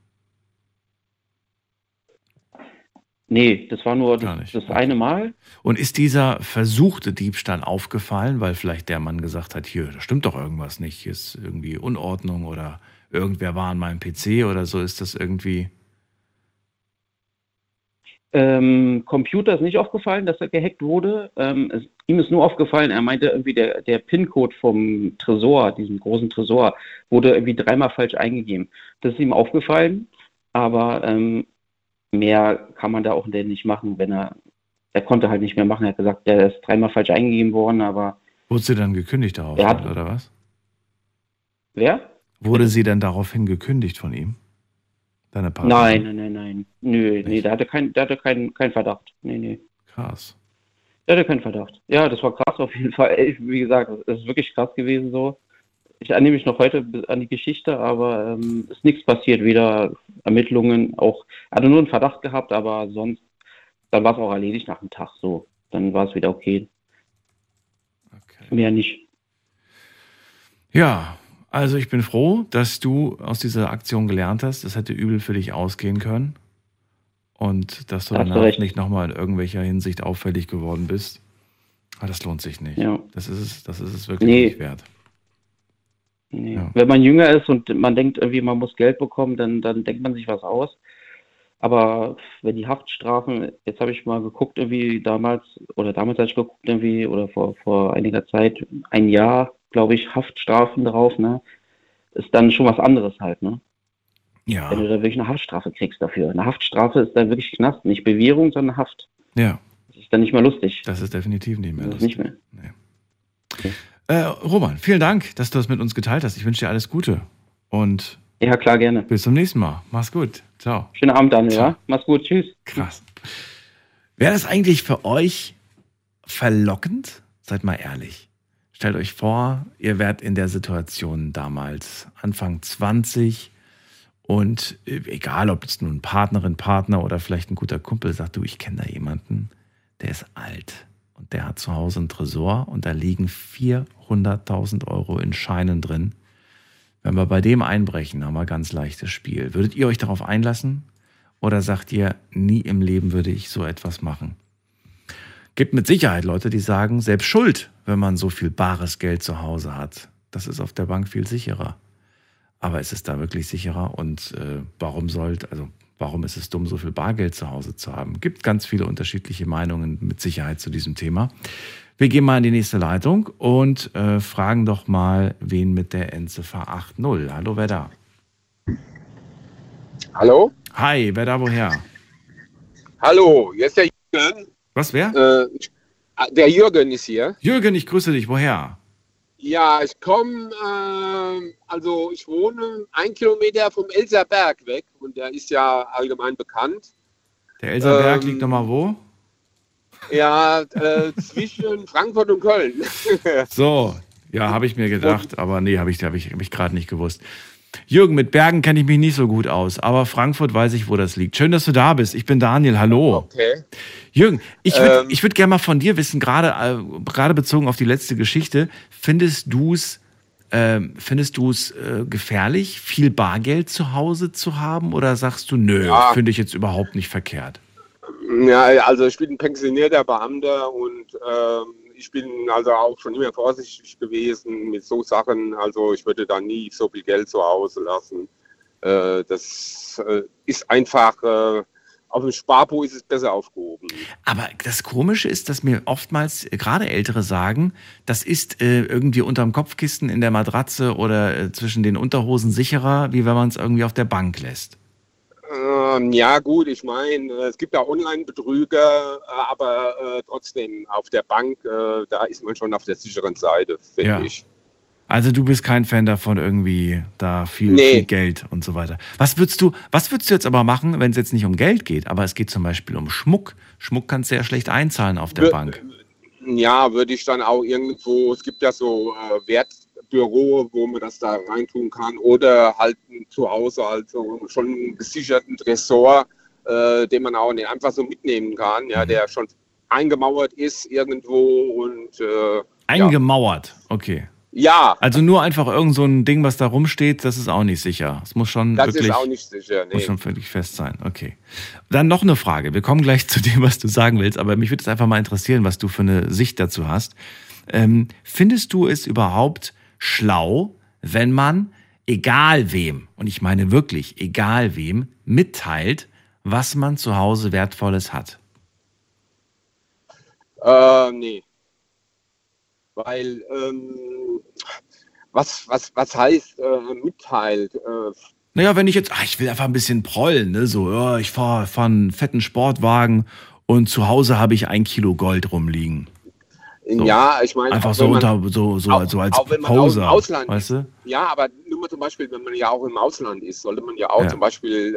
Nee, das war nur das, das eine Mal. Und ist dieser versuchte Diebstahl aufgefallen, weil vielleicht der Mann gesagt hat, hier, da stimmt doch irgendwas nicht, hier ist irgendwie Unordnung oder irgendwer war an meinem PC oder so, ist das irgendwie. Ähm, Computer ist nicht aufgefallen, dass er gehackt wurde. Ähm, es, ihm ist nur aufgefallen, er meinte irgendwie, der, der PIN-Code vom Tresor, diesem großen Tresor, wurde irgendwie dreimal falsch eingegeben. Das ist ihm aufgefallen, aber ähm, mehr kann man da auch nicht machen, wenn er, er konnte halt nicht mehr machen. Er hat gesagt, der ist dreimal falsch eingegeben worden, aber Wurde sie dann gekündigt daraufhin, Er hat- oder was? wer? Wurde sie dann daraufhin gekündigt von ihm? Deine Partnerin? Nein, nein, nein, nein. Nö, nee, der hatte keinen, hatte keinen, keinen Verdacht. Nee, nee. Krass. Der hatte keinen Verdacht. Ja, das war krass auf jeden Fall. Wie gesagt, das ist wirklich krass gewesen so. Ich erinnere mich noch heute an die Geschichte, aber ähm, ist nichts passiert, weder Ermittlungen, auch, hatte nur einen Verdacht gehabt, aber sonst, dann war es auch erledigt nach dem Tag so. Dann war es wieder okay. Okay. Mehr nicht. Ja, also ich bin froh, dass du aus dieser Aktion gelernt hast. Das hätte übel für dich ausgehen können. und dass du hast danach recht. nicht nochmal in irgendwelcher Hinsicht auffällig geworden bist. Ah, das lohnt sich nicht. Ja. Das ist es, das ist es wirklich Nee. nicht wert. Nee. Ja. Wenn man jünger ist und man denkt irgendwie, man muss Geld bekommen, dann, dann denkt man sich was aus. Aber wenn die Haftstrafen, jetzt habe ich mal geguckt, irgendwie damals, oder damals habe ich geguckt, irgendwie, oder vor, vor einiger Zeit, ein Jahr, glaube ich, Haftstrafen drauf, ne? Ist dann schon was anderes halt, ne? Ja, Wenn du da wirklich eine Haftstrafe kriegst dafür. Eine Haftstrafe ist dann wirklich Knast, nicht Bewährung, sondern Haft. ja, Das ist dann nicht mehr lustig. das ist definitiv nicht mehr Das lustig. nicht mehr. Äh, Roman, vielen Dank, dass du das mit uns geteilt hast. Ich wünsche dir alles Gute und Ja, klar, gerne. bis zum nächsten Mal. Mach's gut. Ciao. Schönen Abend, Daniel, ja? Mach's gut, tschüss. Krass. Wäre das eigentlich für euch verlockend? Seid mal ehrlich. Stellt euch vor, ihr wärt in der Situation damals, Anfang 20 und äh, egal, ob es nun Partnerin, Partner oder vielleicht ein guter Kumpel sagt, du, ich kenne da jemanden, der ist alt und der hat zu Hause einen Tresor und da liegen 400.000 Euro in Scheinen drin. Wenn wir bei dem einbrechen, haben wir ein ganz leichtes Spiel. Würdet ihr euch darauf einlassen? Oder sagt ihr, nie im Leben würde ich so etwas machen? Gibt mit Sicherheit Leute, die sagen, selbst schuld, wenn man so viel bares Geld zu Hause hat. Das ist auf der Bank viel sicherer. Aber ist es da wirklich sicherer? Und äh, warum sollte, also warum ist es dumm, so viel Bargeld zu Hause zu haben? Gibt ganz viele unterschiedliche Meinungen mit Sicherheit zu diesem Thema. Wir gehen mal in die nächste Leitung und äh, fragen doch mal, wen mit der Endziffer 80. Hallo, wer da? Hallo? Hi, wer da woher? Hallo, hier ist der Jürgen. Was, wer? Äh, ah, der Jürgen ist hier. Jürgen, ich grüße dich. Woher? Ja, ich komme, ähm, also ich wohne ein Kilometer vom Elserberg weg und der ist ja allgemein bekannt. Der Elserberg Ähm, liegt nochmal wo? Ja, äh, zwischen Frankfurt und Köln. So, ja, habe ich mir gedacht, aber nee, habe ich, hab ich, hab ich gerade nicht gewusst. Jürgen, mit Bergen kenne ich mich nicht so gut aus, aber Frankfurt weiß ich, wo das liegt. Schön, dass du da bist. Ich bin Daniel, hallo. Okay. Jürgen, ich würde Ähm. ich würd gerne mal von dir wissen, gerade äh, gerade bezogen auf die letzte Geschichte, findest du es ähm, findest du es äh, gefährlich, viel Bargeld zu Hause zu haben oder sagst du, nö, Ja. finde ich jetzt überhaupt nicht verkehrt? Ja, also ich bin ein pensionierter Beamter und ähm, ich bin also auch schon immer vorsichtig gewesen mit so Sachen. Also ich würde da nie so viel Geld zu Hause lassen. Äh, das äh, ist einfach, äh, auf dem Sparbuch ist es besser aufgehoben. Aber das Komische ist, dass mir oftmals gerade Ältere sagen, das ist äh, irgendwie unterm Kopfkissen in der Matratze oder äh, zwischen den Unterhosen sicherer, wie wenn man es irgendwie auf der Bank lässt. Ähm, ja gut, ich meine, äh, es gibt ja Online-Betrüger, äh, aber äh, trotzdem auf der Bank, äh, da ist man schon auf der sicheren Seite, finde Ja. ich. Also du bist kein Fan davon, irgendwie da viel, Nee. viel Geld und so weiter. Was würdest du, was würdest du jetzt aber machen, wenn es jetzt nicht um Geld geht, aber es geht zum Beispiel um Schmuck? Schmuck kannst du ja schlecht einzahlen auf der Wür- Bank. Ja, würde ich dann auch irgendwo, es gibt ja so äh, Wertbüro, wo man das da reintun kann oder halt zu Hause also schon einen gesicherten Tresor, äh, den man auch nicht einfach so mitnehmen kann, ja, der schon eingemauert ist irgendwo und äh, Eingemauert, okay. ja, Also nur einfach irgend so ein Ding, was da rumsteht, das ist auch nicht sicher. Es muss schon das wirklich, ist auch nicht sicher. muss Nee. schon völlig fest sein. Okay. Dann noch eine Frage. Wir kommen gleich zu dem, was du sagen willst, aber mich würde es einfach mal interessieren, was du für eine Sicht dazu hast. Ähm, findest du es überhaupt schlau, wenn man, egal wem, und ich meine wirklich egal wem, mitteilt, was man zu Hause Wertvolles hat? Äh, nee. Weil, ähm, was, was, was heißt äh, mitteilt? Äh, Naja, wenn ich jetzt, ach, ich will einfach ein bisschen prollen, ne? so, ja, ich fahre fahr einen fetten Sportwagen und zu Hause habe ich ein Kilo Gold rumliegen. So. Ja, ich meine, Einfach so man- unter, so, so, auch- so als auch wenn man Poser, Ausland weißt du? Ja, aber nur mal zum Beispiel, wenn man ja auch im Ausland ist, sollte man ja auch Ja. zum Beispiel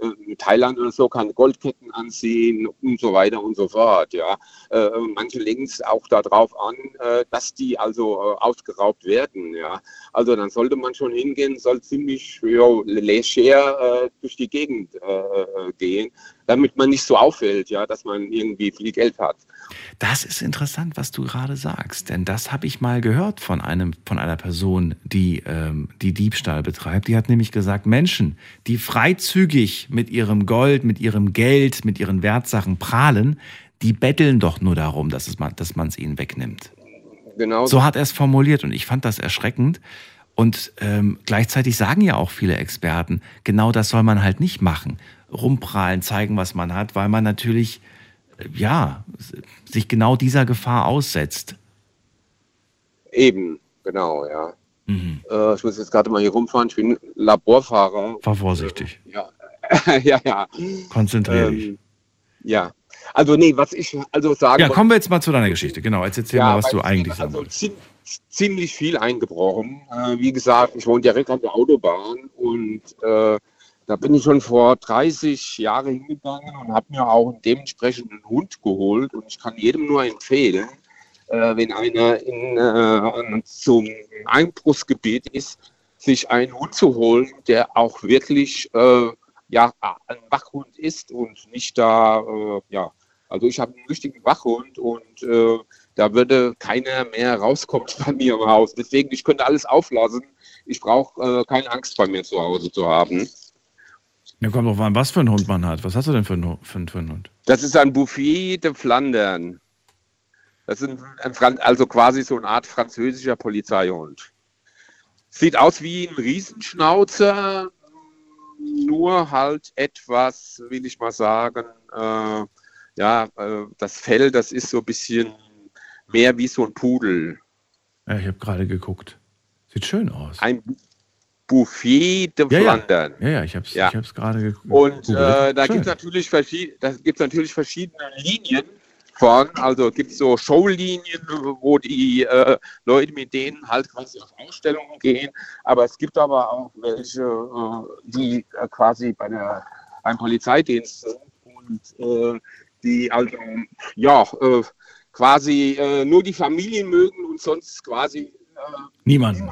äh, in Thailand oder so keine Goldketten ansehen und so weiter und so fort. Ja, äh, manche legen es auch darauf an, äh, dass die also äh, ausgeraubt werden. Ja, also dann sollte man schon hingehen, soll ziemlich ja, leger äh, durch die Gegend äh, äh, gehen. damit man nicht so auffällt, ja, dass man irgendwie viel Geld hat. Das ist interessant, was du gerade sagst, denn das habe ich mal gehört von einem von einer Person, die ähm, die Diebstahl betreibt. Die hat nämlich gesagt, Menschen, die freizügig mit ihrem Gold, mit ihrem Geld, mit ihren Wertsachen prahlen, die betteln doch nur darum, dass es man, dass man es ihnen wegnimmt. Genau. So hat er es formuliert und ich fand das erschreckend. Und ähm, gleichzeitig sagen ja auch viele Experten, genau das soll man halt nicht machen. Rumprahlen, zeigen, was man hat, weil man natürlich, ja, sich genau dieser Gefahr aussetzt. Eben, genau, ja. Mhm. Äh, ich muss jetzt gerade mal hier rumfahren. Ich bin Laborfahrer. Fahr vorsichtig. Ja, ja, ja. Konzentriere dich. Ähm, ja. Also nee, was ich also sagen Ja, kommen wir jetzt mal zu deiner Geschichte. Genau, jetzt erzähl mal, was du eigentlich sagen also wolltest. zi- ziemlich viel eingebrochen. Äh, wie gesagt, ich wohne direkt an der Autobahn und äh, da bin ich schon vor 30 Jahren hingegangen und habe mir auch einen dementsprechenden Hund geholt. Und ich kann jedem nur empfehlen, äh, wenn einer in, äh, zum Einbruchsgebiet ist, sich einen Hund zu holen, der auch wirklich äh, ja, ein Wachhund ist und nicht da, äh, ja, also ich habe einen richtigen Wachhund und äh, da würde keiner mehr rauskommen bei mir im Haus. Deswegen, ich könnte alles auflassen. Ich brauche äh, keine Angst bei mir zu Hause zu haben. Ja, kommt drauf an, was für einen Hund man hat. Was hast du denn für einen, für, für einen Hund? Das ist ein Bouffier de Flandern. Das ist ein, also quasi so eine Art französischer Polizeihund. Sieht aus wie ein Riesenschnauzer, nur halt etwas, will ich mal sagen, äh, ja, äh, das Fell, das ist so ein bisschen mehr wie so ein Pudel. Ja, ich habe gerade geguckt. Sieht schön aus. Ein Bouffier de Ja, ja. Flandern. Ja, ja, ich habe es Ja. ich gerade ge Und äh, da gibt es natürlich, verschied natürlich verschiedene Linien von. Also gibt es so Showlinien, wo die äh, Leute mit denen halt quasi auf Ausstellungen gehen. Aber es gibt aber auch welche, äh, die äh, quasi bei der, beim Polizeidienst sind und äh, die also ja äh, quasi nur die Familien mögen und sonst quasi Niemanden.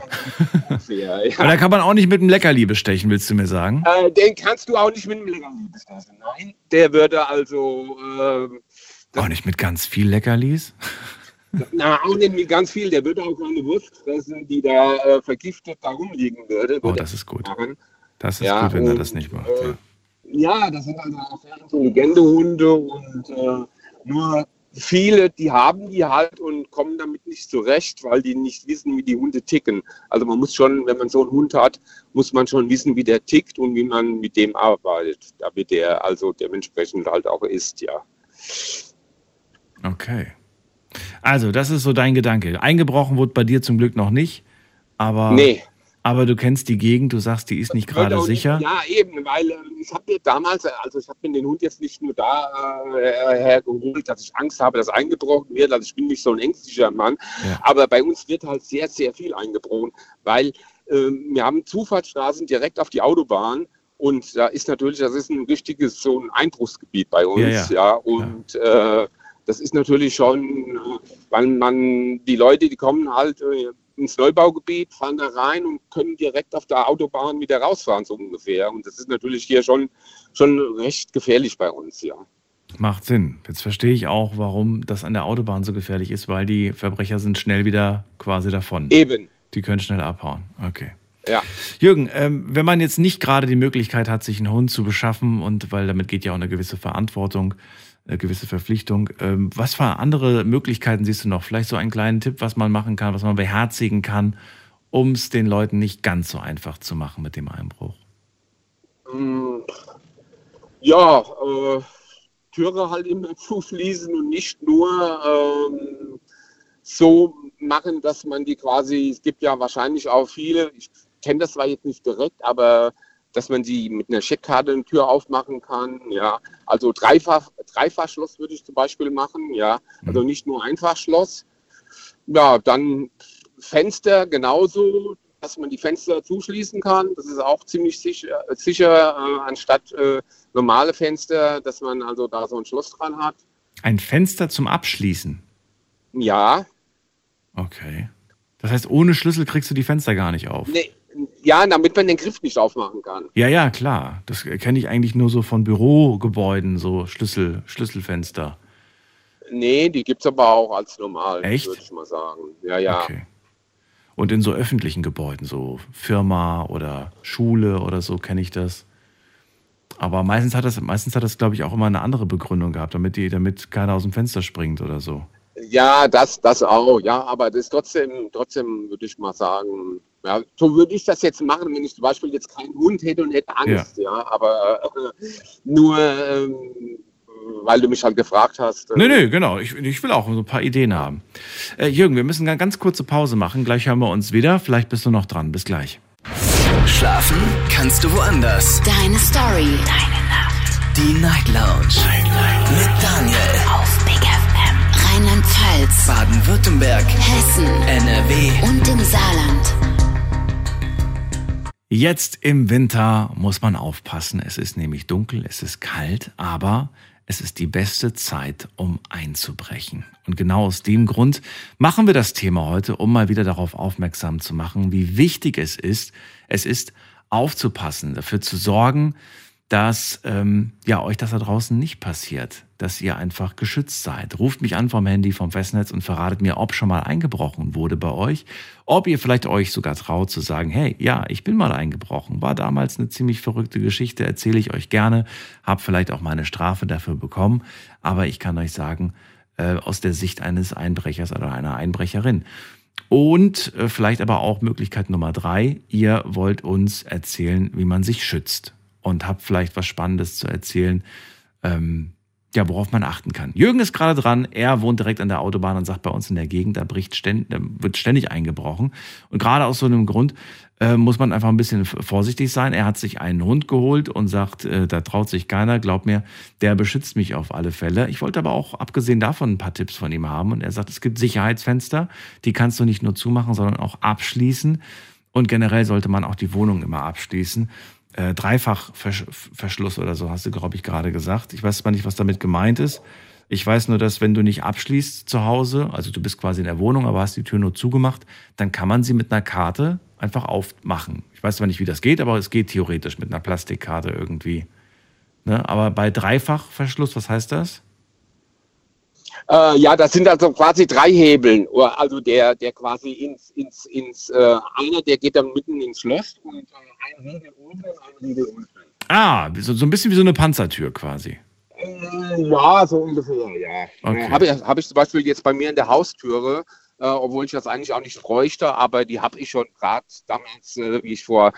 fair. Aber da kann man auch nicht mit einem Leckerli bestechen, willst du mir sagen? Äh, den kannst du auch nicht mit einem Leckerli bestechen. Nein, der würde also, ähm, Auch nicht mit ganz viel Leckerlis? na, auch nicht mit ganz viel, der würde auch eine Wurst fressen, die da äh, vergiftet da rumliegen würde. Oh, das ist gut. machen. Das ist Ja, gut, wenn er und, das nicht macht. äh, Ja. Ja, das sind also auch sehr intelligente Hunde und äh, nur viele, die haben die halt und kommen damit nicht zurecht, weil die nicht wissen, wie die Hunde ticken. Also man muss schon, wenn man so einen Hund hat, muss man schon wissen, wie der tickt und wie man mit dem arbeitet, damit der also dementsprechend halt auch ist, ja. Okay. Also, das ist so dein Gedanke. Eingebrochen wurde bei dir zum Glück noch nicht, aber, Nee. Aber du kennst die Gegend, du sagst, die ist nicht gerade sicher. Ja, eben, weil ähm, ich habe mir damals, also ich habe mir den Hund jetzt nicht nur da äh, hergeholt, dass ich Angst habe, dass eingebrochen wird. Also ich bin nicht so ein ängstlicher Mann. Ja. Aber bei uns wird halt sehr, sehr viel eingebrochen, weil ähm, wir haben Zufahrtsstraßen direkt auf die Autobahn. Und da ist natürlich, das ist ein richtiges so ein Einbruchsgebiet bei uns, Ja, ja. ja. Und Äh, das ist natürlich schon, äh, weil man die Leute, die kommen halt äh, ins Neubaugebiet, fahren da rein und können direkt auf der Autobahn wieder rausfahren, so ungefähr. Und das ist natürlich hier schon, schon recht gefährlich bei uns, ja. Macht Sinn. Jetzt verstehe ich auch, warum das an der Autobahn so gefährlich ist, weil die Verbrecher sind schnell wieder quasi davon. Eben, Die können schnell abhauen. Okay. ja. Jürgen, ähm, wenn man jetzt nicht gerade die Möglichkeit hat, sich einen Hund zu beschaffen und weil damit geht ja auch eine gewisse Verantwortung, eine gewisse Verpflichtung, ähm, was für andere Möglichkeiten siehst du noch? Vielleicht so einen kleinen Tipp, was man machen kann, was man beherzigen kann, um es den Leuten nicht ganz so einfach zu machen mit dem Einbruch. Mm, Ja, äh, Türe halt immer zuschließen und nicht nur ähm, so machen, dass man die quasi, es gibt ja wahrscheinlich auch viele, ich kenne das zwar jetzt nicht direkt, aber dass man die mit einer Scheckkarte eine Tür aufmachen kann, ja. Also Dreifach, Dreifachschloss würde ich zum Beispiel machen, ja. Also nicht nur Einfachschloss. Ja, dann Fenster genauso, dass man die Fenster zuschließen kann. Das ist auch ziemlich sicher, sicher äh, anstatt äh, normale Fenster, dass man also da so ein Schloss dran hat. Ein Fenster zum Abschließen. Ja, Okay. Das heißt, ohne Schlüssel kriegst du die Fenster gar nicht auf. nee, Ja, damit man den Griff nicht aufmachen kann. Ja, ja, klar. Das kenne ich eigentlich nur so von Bürogebäuden, so Schlüssel, Schlüsselfenster. Nee, die gibt es aber auch als normal, Echt? würde ich mal sagen. Ja, ja. Okay. Und in so öffentlichen Gebäuden, so Firma oder Schule oder so, kenne ich das. Aber meistens hat das, meistens hat das, glaube ich, auch immer eine andere Begründung gehabt, damit die, damit keiner aus dem Fenster springt oder so. Ja, das, das auch, ja, aber das ist trotzdem, trotzdem würde ich mal sagen, ja, so würde ich das jetzt machen, wenn ich zum Beispiel jetzt keinen Hund hätte und hätte Angst, ja, aber äh, nur, ähm, weil du mich halt gefragt hast. Äh, Nee, nee, genau. Ich, ich will auch so ein paar Ideen haben. Äh, Jürgen, wir müssen eine ganz kurze Pause machen. Gleich hören wir uns wieder. Vielleicht bist du noch dran. Bis gleich. Schlafen kannst du woanders. Deine Story. Deine Nacht. Die Night Lounge. Mit Daniel. Auf Big FM. Rheinland-Pfalz. Baden-Württemberg. Hessen. NRW. Und im Saarland. Jetzt im Winter muss man aufpassen. Es ist nämlich dunkel, es ist kalt, aber es ist die beste Zeit, um einzubrechen. Und genau aus dem Grund machen wir das Thema heute, um mal wieder darauf aufmerksam zu machen, wie wichtig es ist, es ist aufzupassen, dafür zu sorgen, dass ähm, ja, euch das da draußen nicht passiert, dass ihr einfach geschützt seid. Ruft mich an vom Handy, vom Festnetz und verratet mir, ob schon mal eingebrochen wurde bei euch, ob ihr vielleicht euch sogar traut zu sagen, hey, ja, ich bin mal eingebrochen, war damals eine ziemlich verrückte Geschichte, erzähle ich euch gerne, habe vielleicht auch meine Strafe dafür bekommen, aber ich kann euch sagen, äh, aus der Sicht eines Einbrechers oder einer Einbrecherin. Und äh, vielleicht aber auch Möglichkeit Nummer drei, ihr wollt uns erzählen, wie man sich schützt und habt vielleicht was Spannendes zu erzählen, ähm, ja, worauf man achten kann. Jürgen ist gerade dran, er wohnt direkt an der Autobahn und sagt bei uns in der Gegend, da bricht ständig, da wird ständig eingebrochen. Und gerade aus so einem Grund äh, muss man einfach ein bisschen vorsichtig sein. Er hat sich einen Hund geholt und sagt, äh, da traut sich keiner, glaub mir, der beschützt mich auf alle Fälle. Ich wollte aber auch abgesehen davon ein paar Tipps von ihm haben und er sagt, es gibt Sicherheitsfenster, die kannst du nicht nur zumachen, sondern auch abschließen. Und generell sollte man auch die Wohnung immer abschließen äh, Dreifachverschluss oder so, hast du, glaube ich, gerade gesagt. Ich weiß zwar nicht, was damit gemeint ist. Ich weiß nur, dass wenn du nicht abschließt zu Hause, also du bist quasi in der Wohnung, aber hast die Tür nur zugemacht, dann kann man sie mit einer Karte einfach aufmachen. Ich weiß zwar nicht, wie das geht, aber es geht theoretisch mit einer Plastikkarte irgendwie. Ne? Aber bei Dreifachverschluss, was heißt das? Äh, ja, das sind also quasi drei Hebeln. Also der, der quasi ins, ins, ins äh, einer, der geht dann mitten ins Schloss und äh, ein Riegel oben und ein Riegel unten. Ah, so, so ein bisschen wie so eine Panzertür quasi. Äh, ja, so ungefähr, ja. Okay. Habe ich, hab ich zum Beispiel jetzt bei mir in der Haustüre, äh, obwohl ich das eigentlich auch nicht bräuchte, aber die habe ich schon gerade damals, äh, wie ich vor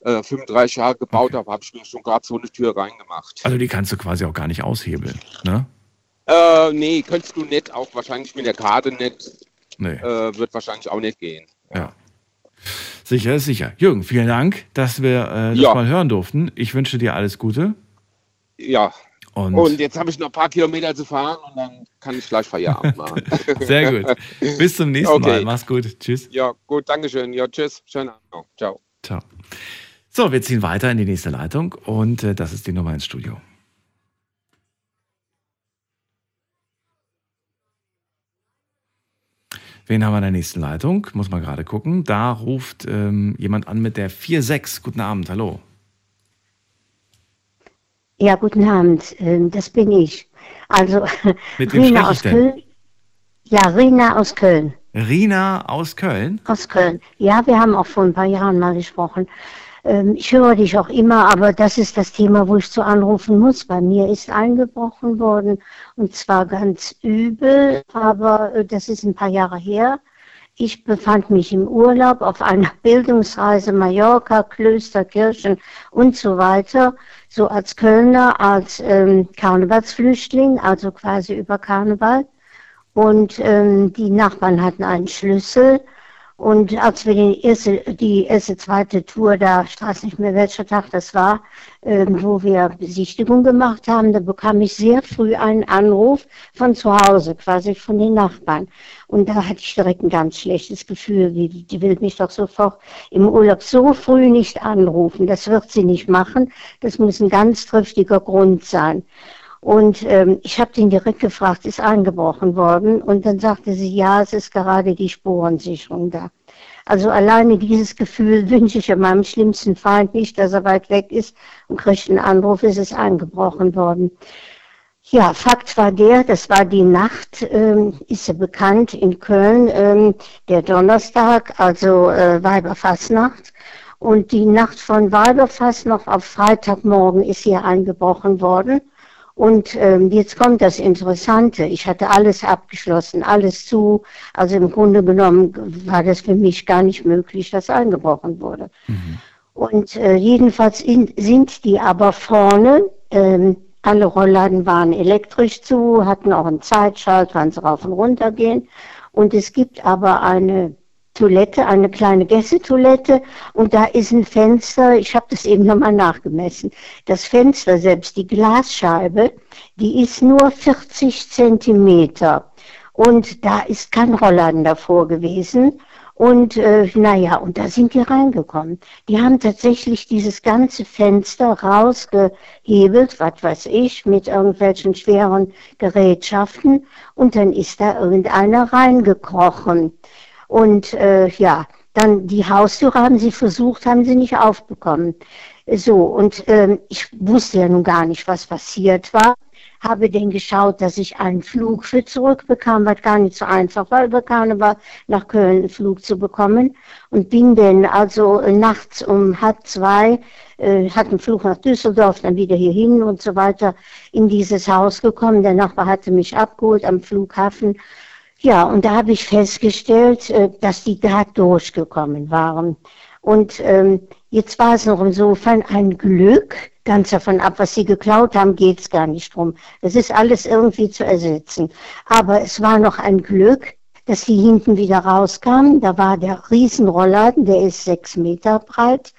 äh, 35 Jahren gebaut habe, habe ich mir schon gerade so eine Tür reingemacht. Also die kannst du quasi auch gar nicht aushebeln, ne? Äh, nee, könntest du nicht, auch wahrscheinlich mit der Karte nicht. Nee. Äh, wird wahrscheinlich auch nicht gehen. Ja. Sicher ist sicher. Jürgen, vielen Dank, dass wir äh, das Ja. mal hören durften. Ich wünsche dir alles Gute. Ja. Und, Und jetzt habe ich noch ein paar Kilometer zu fahren und dann kann ich gleich Feierabend machen. sehr gut. Bis zum nächsten Okay. Mal. Mach's gut. Tschüss. Ja, gut, Dankeschön. Ja, tschüss. Schönen Abend noch. Ciao. Ciao. So, wir ziehen weiter in die nächste Leitung und äh, das ist die Nummer ins Studio. Wen haben wir in der nächsten Leitung? Muss man gerade gucken. Da ruft ähm, jemand an mit der 46. Guten Abend, hallo. Ja, guten Abend, ähm, das bin ich. Also, Mit wem Rina aus denn? Köln. Ja, Rina aus Köln. Rina aus Köln. Aus Köln. Ja, wir haben auch vor ein paar Jahren mal gesprochen. Ähm, ich höre dich auch immer, aber das ist das Thema, wo ich zu anrufen muss. Bei mir ist eingebrochen worden und zwar ganz übel, aber äh, das ist ein paar Jahre her. Ich befand mich im Urlaub auf einer Bildungsreise Mallorca, Klöster, Kirchen und so weiter. So als Kölner, als ähm, Karnevalsflüchtling, also quasi über Karneval. Und ähm, die Nachbarn hatten einen Schlüssel. Und als wir die erste, die erste, zweite Tour da, ich weiß nicht mehr welcher Tag das war, ähm, wo wir Besichtigung gemacht haben, da bekam ich sehr früh einen Anruf von zu Hause, quasi von den Nachbarn. Und da hatte ich direkt ein ganz schlechtes Gefühl, wie, die will mich doch sofort im Urlaub so früh nicht anrufen. Das wird sie nicht machen. Das muss ein ganz triftiger Grund sein. Und ähm, ich habe den direkt gefragt, ist eingebrochen worden? Und dann sagte sie, ja, es ist gerade die Spurensicherung da. Also alleine dieses Gefühl wünsche ich meinem schlimmsten Feind nicht, dass er weit weg ist und kriegt einen Anruf, ist es eingebrochen worden. Ja, Fakt war der, das war die Nacht, ähm, ist ja bekannt in Köln, ähm, der Donnerstag, also äh, Weiberfastnacht. Und die Nacht von Weiberfastnacht auf Freitagmorgen ist hier eingebrochen worden. Und ähm, jetzt kommt das Interessante. Ich hatte alles abgeschlossen, alles zu. Also im Grunde genommen war das für mich gar nicht möglich, dass eingebrochen wurde. Mhm. Und äh, jedenfalls in, sind die aber vorne, ähm, alle Rollladen waren elektrisch zu, hatten auch einen Zeitschalt, wann sie rauf und runter gehen. Und es gibt aber eine Toilette, eine kleine Gästetoilette und da ist ein Fenster, ich habe das eben nochmal nachgemessen. Das Fenster selbst, die Glasscheibe, die ist nur 40 Zentimeter und da ist kein Rollladen davor gewesen. Und äh, naja, und da sind die reingekommen. Die haben tatsächlich dieses ganze Fenster rausgehebelt, was weiß ich, mit irgendwelchen schweren Gerätschaften. Und dann ist da irgendeiner reingekrochen. Und äh, ja, dann die Haustür haben sie versucht, haben sie nicht aufbekommen. So, und äh, ich wusste ja nun gar nicht, was passiert war. Habe dann geschaut, dass ich einen Flug für zurückbekam, was gar nicht so einfach war, über Karneval nach Köln einen Flug zu bekommen. Und bin dann also nachts um halb zwei, äh, hatte einen Flug nach Düsseldorf, dann wieder hierhin und so weiter, in dieses Haus gekommen. Der Nachbar hatte mich abgeholt am Flughafen ja, und da habe ich festgestellt, äh, dass die gerade durchgekommen waren. Und ähm, jetzt war es noch insofern ein Glück, ganz davon ab, was sie geklaut haben, geht es gar nicht drum. Es ist alles irgendwie zu ersetzen. Aber es war noch ein Glück, dass die hinten wieder rauskamen. Da war der Riesenrollladen, der ist sechs Meter breit.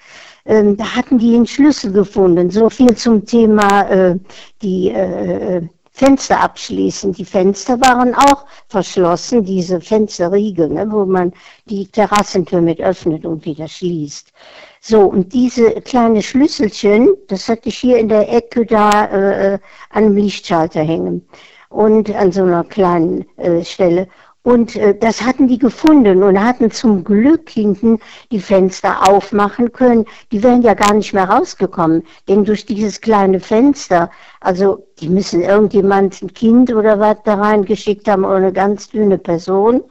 Ähm, da hatten die einen Schlüssel gefunden. So viel zum Thema äh, die äh, äh Fenster abschließen. Die Fenster waren auch verschlossen, diese Fensterriegel, ne, wo man die Terrassentür mit öffnet und wieder schließt. So, und diese kleine Schlüsselchen, das hatte ich hier in der Ecke da äh, an einem Lichtschalter hängen und an so einer kleinen äh, Stelle. Und äh, das hatten die gefunden und hatten zum Glück hinten die Fenster aufmachen können. Die wären ja gar nicht mehr rausgekommen, denn durch dieses kleine Fenster, also die müssen irgendjemand ein Kind oder was da reingeschickt haben oder eine ganz dünne Person.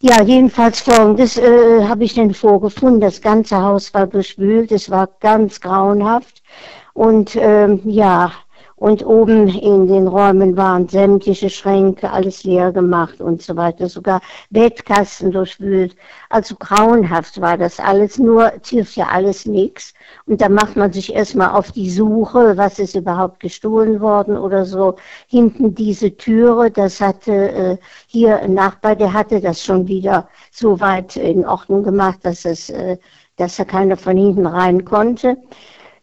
Ja, jedenfalls folgendes äh, habe ich denn vorgefunden. Das ganze Haus war bespült, es war ganz grauenhaft. Und ähm, ja, und oben in den Räumen waren sämtliche Schränke, alles leer gemacht und so weiter, sogar Bettkasten durchwühlt. Also grauenhaft war das alles, nur hilft ja alles nichts. Und da macht man sich erstmal auf die Suche, was ist überhaupt gestohlen worden oder so. Hinten diese Türe, das hatte äh, hier ein Nachbar, der hatte das schon wieder so weit in Ordnung gemacht, dass es, äh, dass da keiner von hinten rein konnte.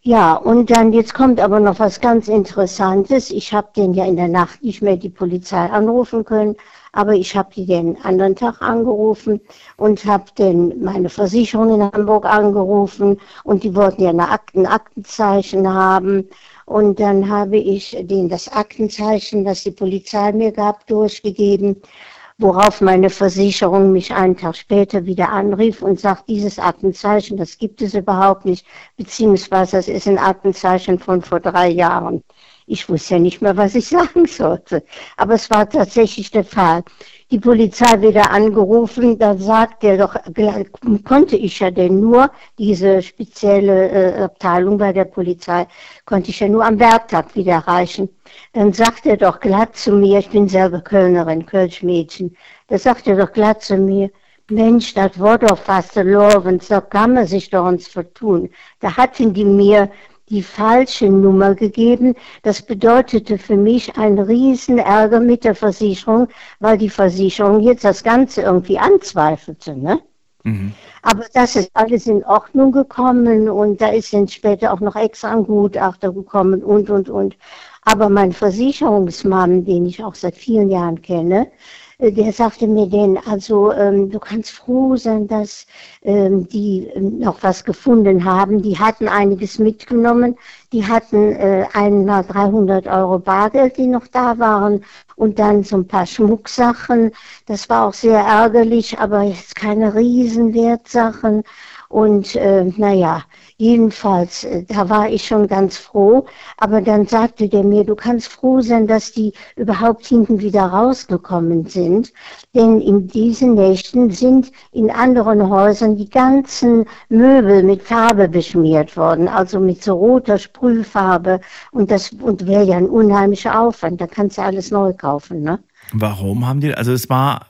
Ja, und dann jetzt kommt aber noch was ganz Interessantes. Ich habe den ja in der Nacht nicht mehr die Polizei anrufen können, aber ich habe die den anderen Tag angerufen und habe den meine Versicherung in Hamburg angerufen und die wollten ja eine Akten, Aktenzeichen haben. Und dann habe ich denen das Aktenzeichen, das die Polizei mir gab, durchgegeben worauf meine Versicherung mich einen Tag später wieder anrief und sagt, dieses Aktenzeichen, das gibt es überhaupt nicht, beziehungsweise das ist ein Aktenzeichen von vor drei Jahren. Ich wusste ja nicht mehr, was ich sagen sollte. Aber es war tatsächlich der Fall die Polizei wieder angerufen, da sagt er doch, konnte ich ja denn nur, diese spezielle äh, Abteilung bei der Polizei, konnte ich ja nur am Werktag wieder erreichen. Dann sagt er doch glatt zu mir, ich bin selber Kölnerin, Kölschmädchen, da sagt er doch glatt zu mir, Mensch, das war doch fast verloren, so kann man sich doch uns vertun. Da hatten die mir die falsche Nummer gegeben. Das bedeutete für mich einen riesen Ärger mit der Versicherung, weil die Versicherung jetzt das Ganze irgendwie anzweifelte. Ne? Mhm. Aber das ist alles in Ordnung gekommen und da ist dann später auch noch extra ein Gutachter gekommen und, und, und. Aber mein Versicherungsmann, den ich auch seit vielen Jahren kenne, der sagte mir denn, also ähm, du kannst froh sein, dass ähm, die ähm, noch was gefunden haben. Die hatten einiges mitgenommen. Die hatten äh, einmal 300 Euro Bargeld, die noch da waren und dann so ein paar Schmucksachen. Das war auch sehr ärgerlich, aber jetzt keine Riesenwertsachen. Und äh, naja, jedenfalls, äh, da war ich schon ganz froh. Aber dann sagte der mir, du kannst froh sein, dass die überhaupt hinten wieder rausgekommen sind. Denn in diesen Nächten sind in anderen Häusern die ganzen Möbel mit Farbe beschmiert worden, also mit so roter Sprühfarbe. Und das und wäre ja ein unheimlicher Aufwand. Da kannst du alles neu kaufen, ne? Warum haben die, also es war,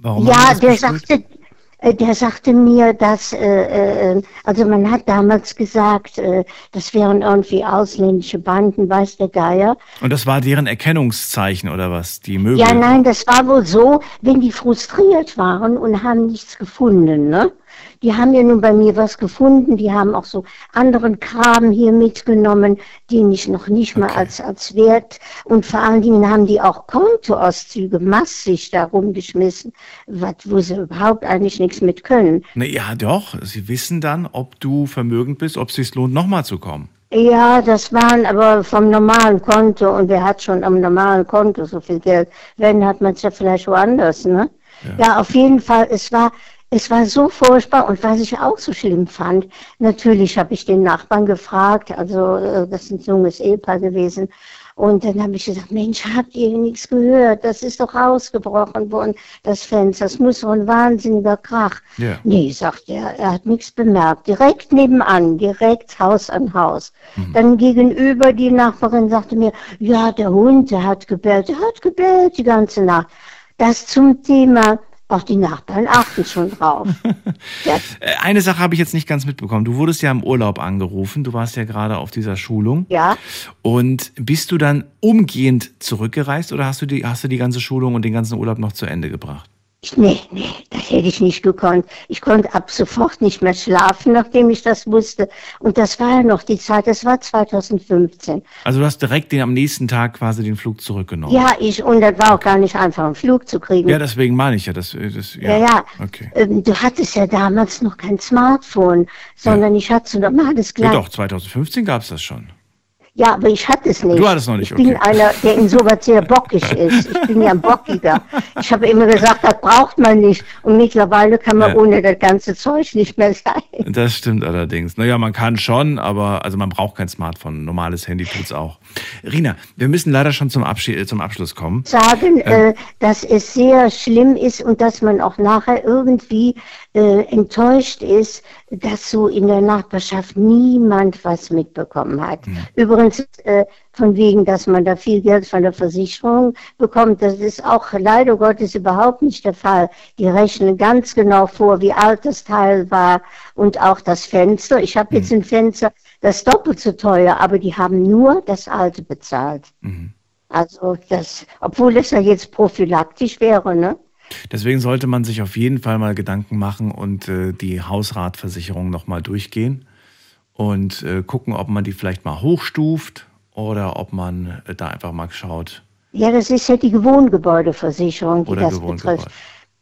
warum ja, haben die der besprüht? sagte, der sagte mir, dass, äh, äh, also man hat damals gesagt, äh, das wären irgendwie ausländische Banden, weiß der Geier. Und das war deren Erkennungszeichen oder was? Die Möbel? Ja, nein, das war wohl so, wenn die frustriert waren und haben nichts gefunden, ne? Die haben ja nun bei mir was gefunden, die haben auch so anderen Kram hier mitgenommen, den ich noch nicht mal als, als Wert und vor allen Dingen haben die auch Kontoauszüge massig da rumgeschmissen, was, wo sie überhaupt eigentlich nichts mit können. Na ja, doch. Sie wissen dann, ob du vermögend bist, ob es sich lohnt, nochmal zu kommen. Ja, das waren aber vom normalen Konto und wer hat schon am normalen Konto so viel Geld? Wenn, hat man es ja vielleicht woanders, ne? Ja. auf jeden Fall, es war, es war so furchtbar und was ich auch so schlimm fand, natürlich habe ich den Nachbarn gefragt, also äh, das ist ein junges Ehepaar gewesen, und dann habe ich gesagt, Mensch, habt ihr nichts gehört? Das ist doch ausgebrochen worden, das Fenster. Das muss so ein wahnsinniger Krach. Ja. Nee, sagt er, er hat nichts bemerkt. Direkt nebenan, direkt Haus an Haus. Dann gegenüber die Nachbarin sagte mir, ja, der Hund, der hat gebellt, der hat gebellt die ganze Nacht. Das zum Thema, auch die Nachbarn achten schon drauf. Äh, Eine Sache habe ich jetzt nicht ganz mitbekommen. Du wurdest ja im Urlaub angerufen. Du warst ja gerade auf dieser Schulung. Ja. Und bist du dann umgehend zurückgereist oder hast du die, hast du die ganze Schulung und den ganzen Urlaub noch zu Ende gebracht? Nee, nee, das hätte ich nicht gekonnt. Ich konnte ab sofort nicht mehr schlafen, nachdem ich das wusste. Und das war ja noch die Zeit, das war 2015. Also du hast direkt den, am nächsten Tag quasi den Flug zurückgenommen. Ja, ich, und das war auch gar nicht einfach, einen Flug zu kriegen. Ja, deswegen meine ich ja. Das, das, ja. Ja, ja. Okay. Ähm, Du hattest ja damals noch kein Smartphone, sondern ich hatte so normales Ja, Glas. doch, 2015 gab es das schon. Ja, aber ich hatte es nicht. Du hattest noch nicht, Ich bin okay. einer, der in sowas sehr bockig ist. Ich bin ja ein Bockiger. Ich habe immer gesagt, das braucht man nicht. Und mittlerweile kann man Ja. ohne das ganze Zeug nicht mehr sein. Das stimmt allerdings. Naja, man kann schon, aber also man braucht kein Smartphone. Normales Handy tut's auch. Rina, wir müssen leider schon zum, Abschied, äh, zum Abschluss kommen. sagen, Ähm. äh, dass es sehr schlimm ist und dass man auch nachher irgendwie äh, enttäuscht ist, dass so in der Nachbarschaft niemand was mitbekommen hat. Mhm. Übrigens, äh, von wegen, dass man da viel Geld von der Versicherung bekommt, das ist auch leider Gottes überhaupt nicht der Fall. Die rechnen ganz genau vor, wie alt das Teil war und auch das Fenster. Ich habe jetzt ein Fenster, das ist doppelt so teuer, aber die haben nur das alte bezahlt. Mhm. Also das, obwohl es ja jetzt prophylaktisch wäre, ne? Deswegen sollte man sich auf jeden Fall mal Gedanken machen und äh, die Hausratversicherung nochmal durchgehen und äh, gucken, ob man die vielleicht mal hochstuft oder ob man äh, da einfach mal schaut. Ja, das ist ja die Wohngebäudeversicherung, die Oder das betrifft.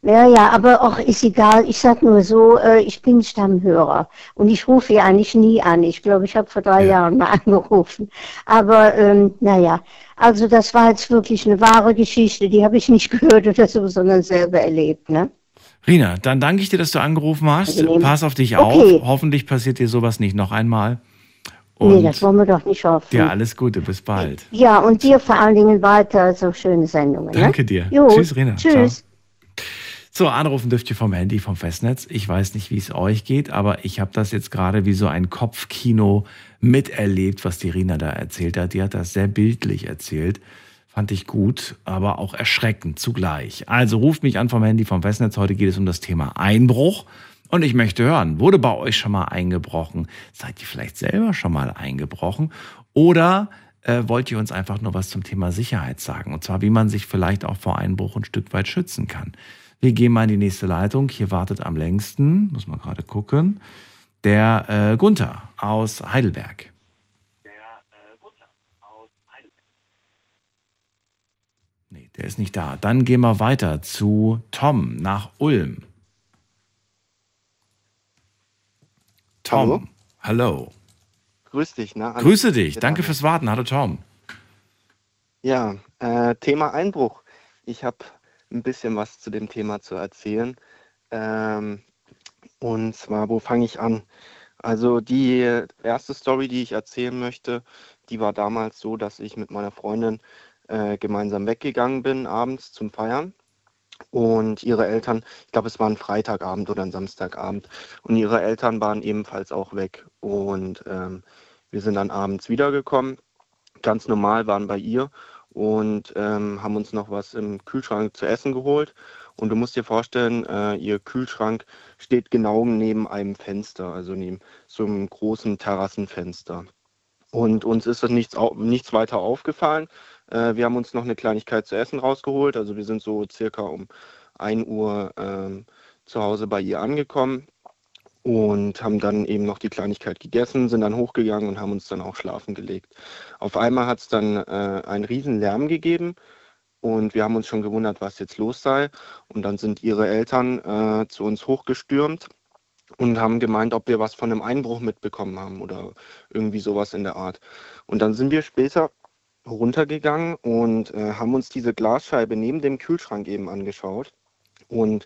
Ja, ja, aber auch ist egal. Ich sag nur so, äh, ich bin Stammhörer und ich rufe ja eigentlich nie an. Ich glaube, ich habe vor drei Jahren mal angerufen. Aber ähm, naja, also das war jetzt wirklich eine wahre Geschichte. Die habe ich nicht gehört oder so, sondern selber erlebt. Ne? Rina, dann danke ich dir, dass du angerufen hast. Angenehm. Pass auf dich Okay. auf. Hoffentlich passiert dir sowas nicht noch einmal. nee, Und das wollen wir doch nicht hoffen. dir alles Gute, bis bald. Ja, und dir vor allen Dingen weiter so schöne Sendungen. Danke ne? dir. Jo, Tschüss, Rina. Tschüss. So, anrufen dürft ihr vom Handy, vom Festnetz. Ich weiß nicht, wie es euch geht, aber ich habe das jetzt gerade wie so ein Kopfkino miterlebt, was die Rina da erzählt hat. Die hat das sehr bildlich erzählt. Fand ich gut, aber auch erschreckend zugleich. Also ruft mich an vom Handy, vom Festnetz. Heute geht es um das Thema Einbruch. Und ich möchte hören, wurde bei euch schon mal eingebrochen? Seid ihr vielleicht selber schon mal eingebrochen? Oder äh, wollt ihr uns einfach nur was zum Thema Sicherheit sagen? Und zwar, wie man sich vielleicht auch vor Einbruch ein Stück weit schützen kann. Wir gehen mal in die nächste Leitung. Hier wartet am längsten, muss man gerade gucken, der äh, Gunther aus Heidelberg. Nee, der ist nicht da. Dann gehen wir weiter zu Tom nach Ulm. Tom, hallo. grüß dich. Ne? Alles Grüße dich. Danke fürs Warten. Hallo Tom. Ja, äh, Thema Einbruch. Ich habe ein bisschen was zu dem Thema zu erzählen. Ähm, und zwar, wo fange ich an? Also die erste Story, die ich erzählen möchte, die war damals so, dass ich mit meiner Freundin äh, gemeinsam weggegangen bin abends zum Feiern. Und ihre Eltern, ich glaube, es war ein Freitagabend oder ein Samstagabend, und ihre Eltern waren ebenfalls auch weg. Und ähm, wir sind dann abends wiedergekommen, ganz normal waren bei ihr und ähm, haben uns noch was im Kühlschrank zu essen geholt. Und du musst dir vorstellen, äh, ihr Kühlschrank steht genau neben einem Fenster, also neben so einem großen Terrassenfenster. Und uns ist das nichts, nichts weiter aufgefallen. Äh, wir haben uns noch eine Kleinigkeit zu essen rausgeholt. Also wir sind so circa um 1 Uhr ähm, zu Hause bei ihr angekommen und haben dann eben noch die Kleinigkeit gegessen, sind dann hochgegangen und haben uns dann auch schlafen gelegt. Auf einmal hat es dann äh, einen riesen Lärm gegeben und wir haben uns schon gewundert, was jetzt los sei. Und dann sind ihre Eltern äh, zu uns hochgestürmt und haben gemeint, ob wir was von einem Einbruch mitbekommen haben oder irgendwie sowas in der Art. Und dann sind wir später runtergegangen und äh, haben uns diese Glasscheibe neben dem Kühlschrank eben angeschaut. Und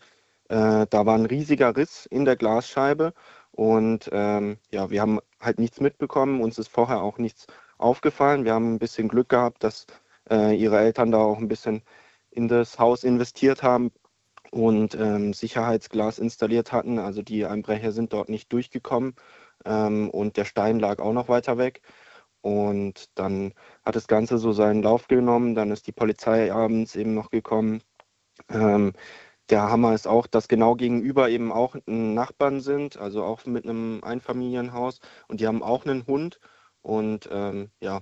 äh, da war ein riesiger Riss in der Glasscheibe und ähm, ja, wir haben halt nichts mitbekommen. Uns ist vorher auch nichts aufgefallen. Wir haben ein bisschen Glück gehabt, dass äh, ihre Eltern da auch ein bisschen in das Haus investiert haben und ähm, Sicherheitsglas installiert hatten. Also die Einbrecher sind dort nicht durchgekommen ähm, und der Stein lag auch noch weiter weg. Und dann hat das Ganze so seinen Lauf genommen. Dann ist die Polizei abends eben noch gekommen. Ähm, der Hammer ist auch, dass genau gegenüber eben auch Nachbarn sind, also auch mit einem Einfamilienhaus. Und die haben auch einen Hund. Und ähm, ja,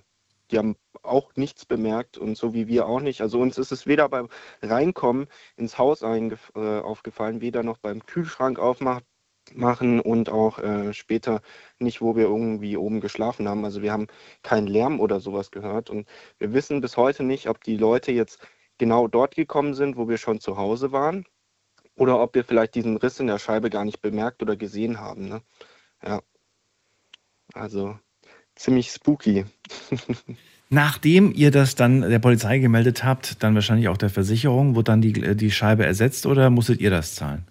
die haben auch nichts bemerkt und so wie wir auch nicht. Also uns ist es weder beim Reinkommen ins Haus äh, aufgefallen, weder noch beim Kühlschrank aufmachen machen und auch äh, später nicht, wo wir irgendwie oben geschlafen haben. Also wir haben keinen Lärm oder sowas gehört und wir wissen bis heute nicht, ob die Leute jetzt genau dort gekommen sind, wo wir schon zu Hause waren oder ob wir vielleicht diesen Riss in der Scheibe gar nicht bemerkt oder gesehen haben. Ne? Ja, also ziemlich spooky. Nachdem ihr das dann der Polizei gemeldet habt, dann wahrscheinlich auch der Versicherung, wurde dann die, die Scheibe ersetzt oder musstet ihr das zahlen?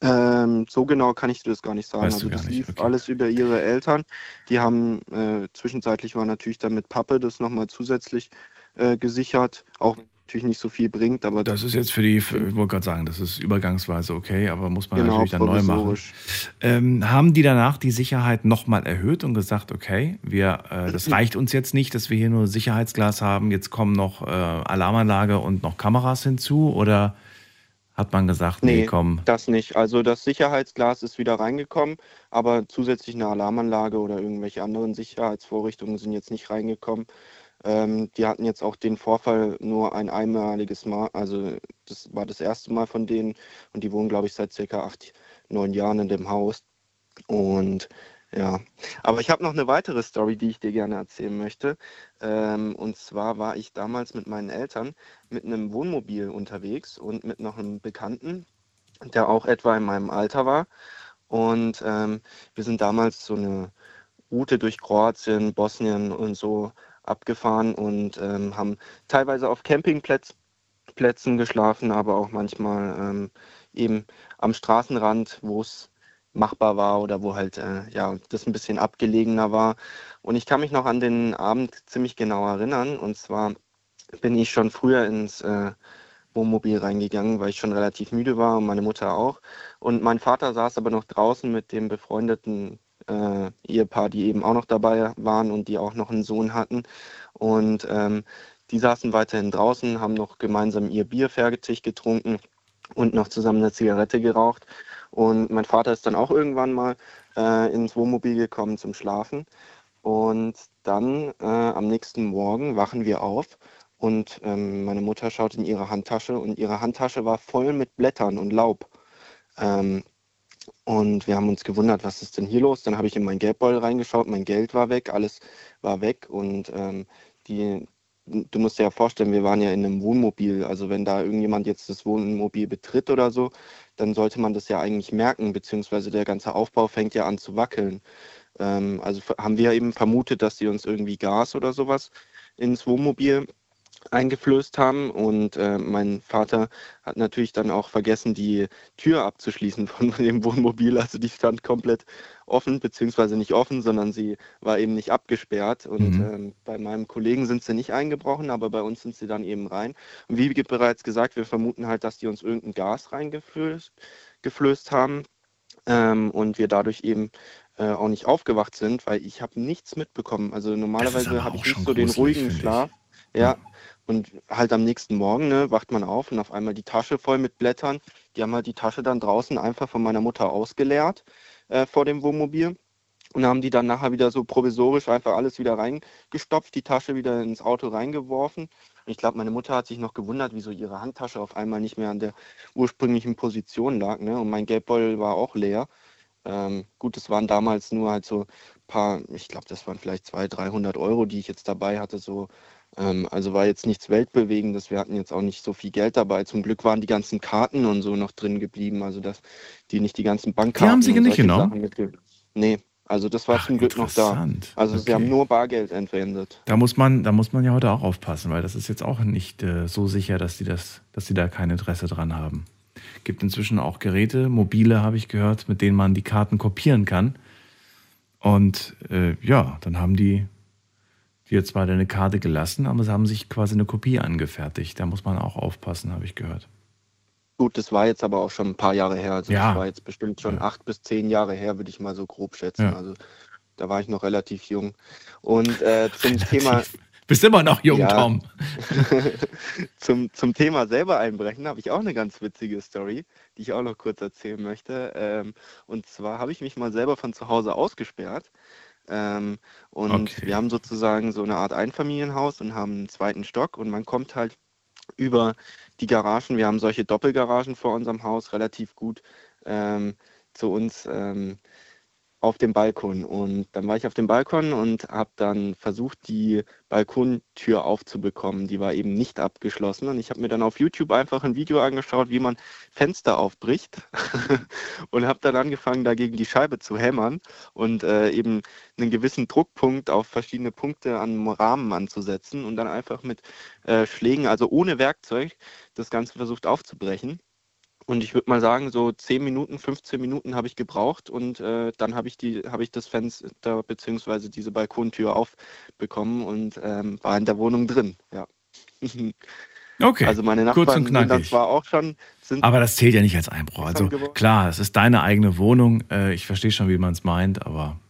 Ähm, so genau kann ich dir das gar nicht sagen. Weißt also das lief alles über ihre Eltern. Die haben äh, zwischenzeitlich war natürlich dann mit Pappe das nochmal zusätzlich äh, gesichert. Auch natürlich nicht so viel bringt, aber Das ist jetzt für die, ich wollte gerade sagen, das ist übergangsweise okay, aber muss man Genau, natürlich dann neu machen. Ähm, haben die danach die Sicherheit nochmal erhöht und gesagt, okay, wir, äh, das reicht uns jetzt nicht, dass wir hier nur Sicherheitsglas haben, jetzt kommen noch äh, Alarmanlage und noch Kameras hinzu? Oder hat man gesagt, nee, Nee, komm, das nicht. Also das Sicherheitsglas ist wieder reingekommen, aber zusätzlich eine Alarmanlage oder irgendwelche anderen Sicherheitsvorrichtungen sind jetzt nicht reingekommen. Ähm, die hatten jetzt auch den Vorfall nur ein einmaliges Mal, also das war das erste Mal von denen und die wohnen, glaube ich, seit circa acht, neun Jahren in dem Haus. Und ja, aber ich habe noch eine weitere Story, die ich dir gerne erzählen möchte. Ähm, und zwar war ich damals mit meinen Eltern mit einem Wohnmobil unterwegs und mit noch einem Bekannten, der auch etwa in meinem Alter war. Und ähm, wir sind damals so eine Route durch Kroatien, Bosnien und so abgefahren und ähm, haben teilweise auf Campingplätzen Plätzen geschlafen, aber auch manchmal ähm, eben am Straßenrand, wo es machbar war oder wo halt äh, ja das ein bisschen abgelegener war. Und ich kann mich noch an den Abend ziemlich genau erinnern. Und zwar bin ich schon früher ins äh, Wohnmobil reingegangen, weil ich schon relativ müde war und meine Mutter auch. Und mein Vater saß aber noch draußen mit dem befreundeten äh, Ehepaar, die eben auch noch dabei waren und die auch noch einen Sohn hatten. Und ähm, die saßen weiterhin draußen, haben noch gemeinsam ihr Bier fertig getrunken und noch zusammen eine Zigarette geraucht. Und mein Vater ist dann auch irgendwann mal äh, ins Wohnmobil gekommen zum Schlafen. Und dann äh, am nächsten Morgen wachen wir auf und ähm, meine Mutter schaut in ihre Handtasche und ihre Handtasche war voll mit Blättern und Laub. Ähm, und wir haben uns gewundert, was ist denn hier los? Dann habe ich in meinen Geldbeutel reingeschaut, mein Geld war weg, alles war weg und ähm, die, du musst dir ja vorstellen, wir waren ja in einem Wohnmobil. Also wenn da irgendjemand jetzt das Wohnmobil betritt oder so, dann sollte man das ja eigentlich merken, beziehungsweise der ganze Aufbau fängt ja an zu wackeln. Ähm, also haben wir eben vermutet, dass sie uns irgendwie Gas oder sowas ins Wohnmobil eingeflößt haben. Und äh, mein Vater hat natürlich dann auch vergessen, die Tür abzuschließen von dem Wohnmobil. Also die stand komplett offen, beziehungsweise nicht offen, sondern sie war eben nicht abgesperrt. Und mhm. ähm, bei meinem Kollegen sind sie nicht eingebrochen, aber bei uns sind sie dann eben rein. Und wie bereits gesagt, wir vermuten halt, dass die uns irgendein Gas reingeflößt geflößt haben. Ähm, und wir dadurch eben äh, auch nicht aufgewacht sind, weil ich habe nichts mitbekommen. Also normalerweise habe ich nicht so den ruhigen Schlaf. Ja, und halt am nächsten Morgen ne, wacht man auf und auf einmal die Tasche voll mit Blättern. Die haben halt die Tasche dann draußen einfach von meiner Mutter ausgeleert äh, vor dem Wohnmobil. Und haben die dann nachher wieder so provisorisch einfach alles wieder reingestopft, die Tasche wieder ins Auto reingeworfen. Und ich glaube, meine Mutter hat sich noch gewundert, wieso ihre Handtasche auf einmal nicht mehr an der ursprünglichen Position lag. Ne? Und mein Geldbeutel war auch leer. Ähm, gut, es waren damals nur halt so ein paar, ich glaube, das waren vielleicht 200, 300 Euro, die ich jetzt dabei hatte, so also war jetzt nichts Weltbewegendes. Wir hatten jetzt auch nicht so viel Geld dabei. Zum Glück waren die ganzen Karten und so noch drin geblieben. Also dass die nicht die ganzen Bankkarten. Die haben sie nicht genommen? Nee, also das war Ach, zum Glück noch da. Also okay. sie haben nur Bargeld entwendet. Da muss man, da muss man ja heute auch aufpassen, weil das ist jetzt auch nicht äh, so sicher, dass die das, dass die da kein Interesse dran haben. Gibt inzwischen auch Geräte, mobile habe ich gehört, mit denen man die Karten kopieren kann. Und äh, ja, dann haben die dir zwar deine Karte gelassen, aber sie haben sich quasi eine Kopie angefertigt. Da muss man auch aufpassen, habe ich gehört. Gut, das war jetzt aber auch schon ein paar Jahre her. Also ja. das war jetzt bestimmt schon ja. acht bis zehn Jahre her, würde ich mal so grob schätzen. Ja. Also da war ich noch relativ jung. Und äh, zum relativ. Thema. Bist immer noch jung, ja. Tom. zum, zum Thema selber einbrechen habe ich auch eine ganz witzige Story, die ich auch noch kurz erzählen möchte. Ähm, und zwar habe ich mich mal selber von zu Hause ausgesperrt ähm, und okay. wir haben sozusagen so eine Art Einfamilienhaus und haben einen zweiten Stock und man kommt halt über die Garagen, wir haben solche Doppelgaragen vor unserem Haus, relativ gut ähm, zu uns ähm, auf dem Balkon. Und dann war ich auf dem Balkon und habe dann versucht, die Balkontür aufzubekommen. Die war eben nicht abgeschlossen. Und ich habe mir dann auf YouTube einfach ein Video angeschaut, wie man Fenster aufbricht. und habe dann angefangen, dagegen die Scheibe zu hämmern und äh, eben einen gewissen Druckpunkt auf verschiedene Punkte am Rahmen anzusetzen und dann einfach mit äh, Schlägen, also ohne Werkzeug, das Ganze versucht aufzubrechen. Und ich würde mal sagen, so 10 Minuten, 15 Minuten habe ich gebraucht und äh, dann habe ich, die, ich das Fenster bzw. diese Balkontür aufbekommen und ähm, war in der Wohnung drin. Ja. Okay. Also meine Nachbarn sind dann zwar auch schon. aber das zählt ja nicht als Einbruch. Also klar, es ist deine eigene Wohnung. Äh, ich verstehe schon, wie man es meint, aber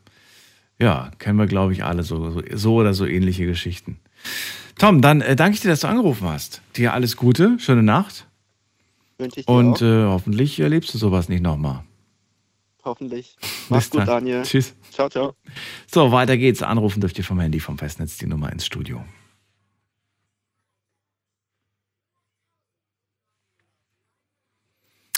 ja, kennen wir, glaube ich, alle so, so, so, oder so ähnliche Geschichten. Tom, dann äh, danke ich dir, dass du angerufen hast. Dir alles Gute, schöne Nacht. Wünsche ich dir Und äh, hoffentlich erlebst du sowas nicht nochmal. Hoffentlich. Mach's gut, Daniel. Tschüss. Ciao, ciao. So, weiter geht's. Anrufen dürft ihr vom Handy vom Festnetz die Nummer ins Studio.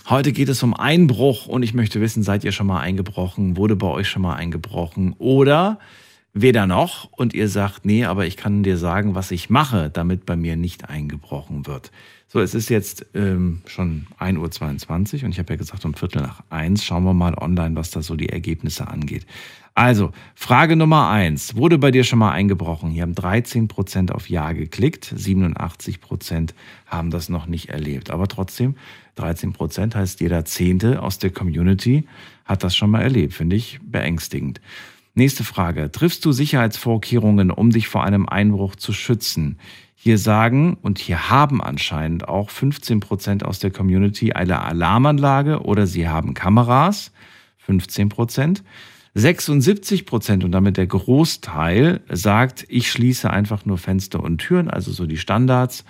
Heute geht es um Einbruch und ich möchte wissen, seid ihr schon mal eingebrochen? Wurde bei euch schon mal eingebrochen? Oder weder noch und ihr sagt, nee, aber ich kann dir sagen, was ich mache, damit bei mir nicht eingebrochen wird. So, es ist jetzt ähm, schon 1.22 Uhr und ich habe ja gesagt, um Viertel nach eins schauen wir mal online, was da so die Ergebnisse angeht. Also, Frage Nummer eins. Wurde bei dir schon mal eingebrochen? Hier haben 13 Prozent auf Ja geklickt, 87 Prozent haben das noch nicht erlebt. Aber trotzdem, 13 Prozent heißt jeder Zehnte aus der Community hat das schon mal erlebt. Finde ich beängstigend. Nächste Frage. Triffst du Sicherheitsvorkehrungen, um dich vor einem Einbruch zu schützen? Hier sagen und hier haben anscheinend auch 15 Prozent aus der Community eine Alarmanlage oder sie haben Kameras. 15 Prozent. 76 Prozent und damit der Großteil sagt, ich schließe einfach nur Fenster und Türen, also so die Standards,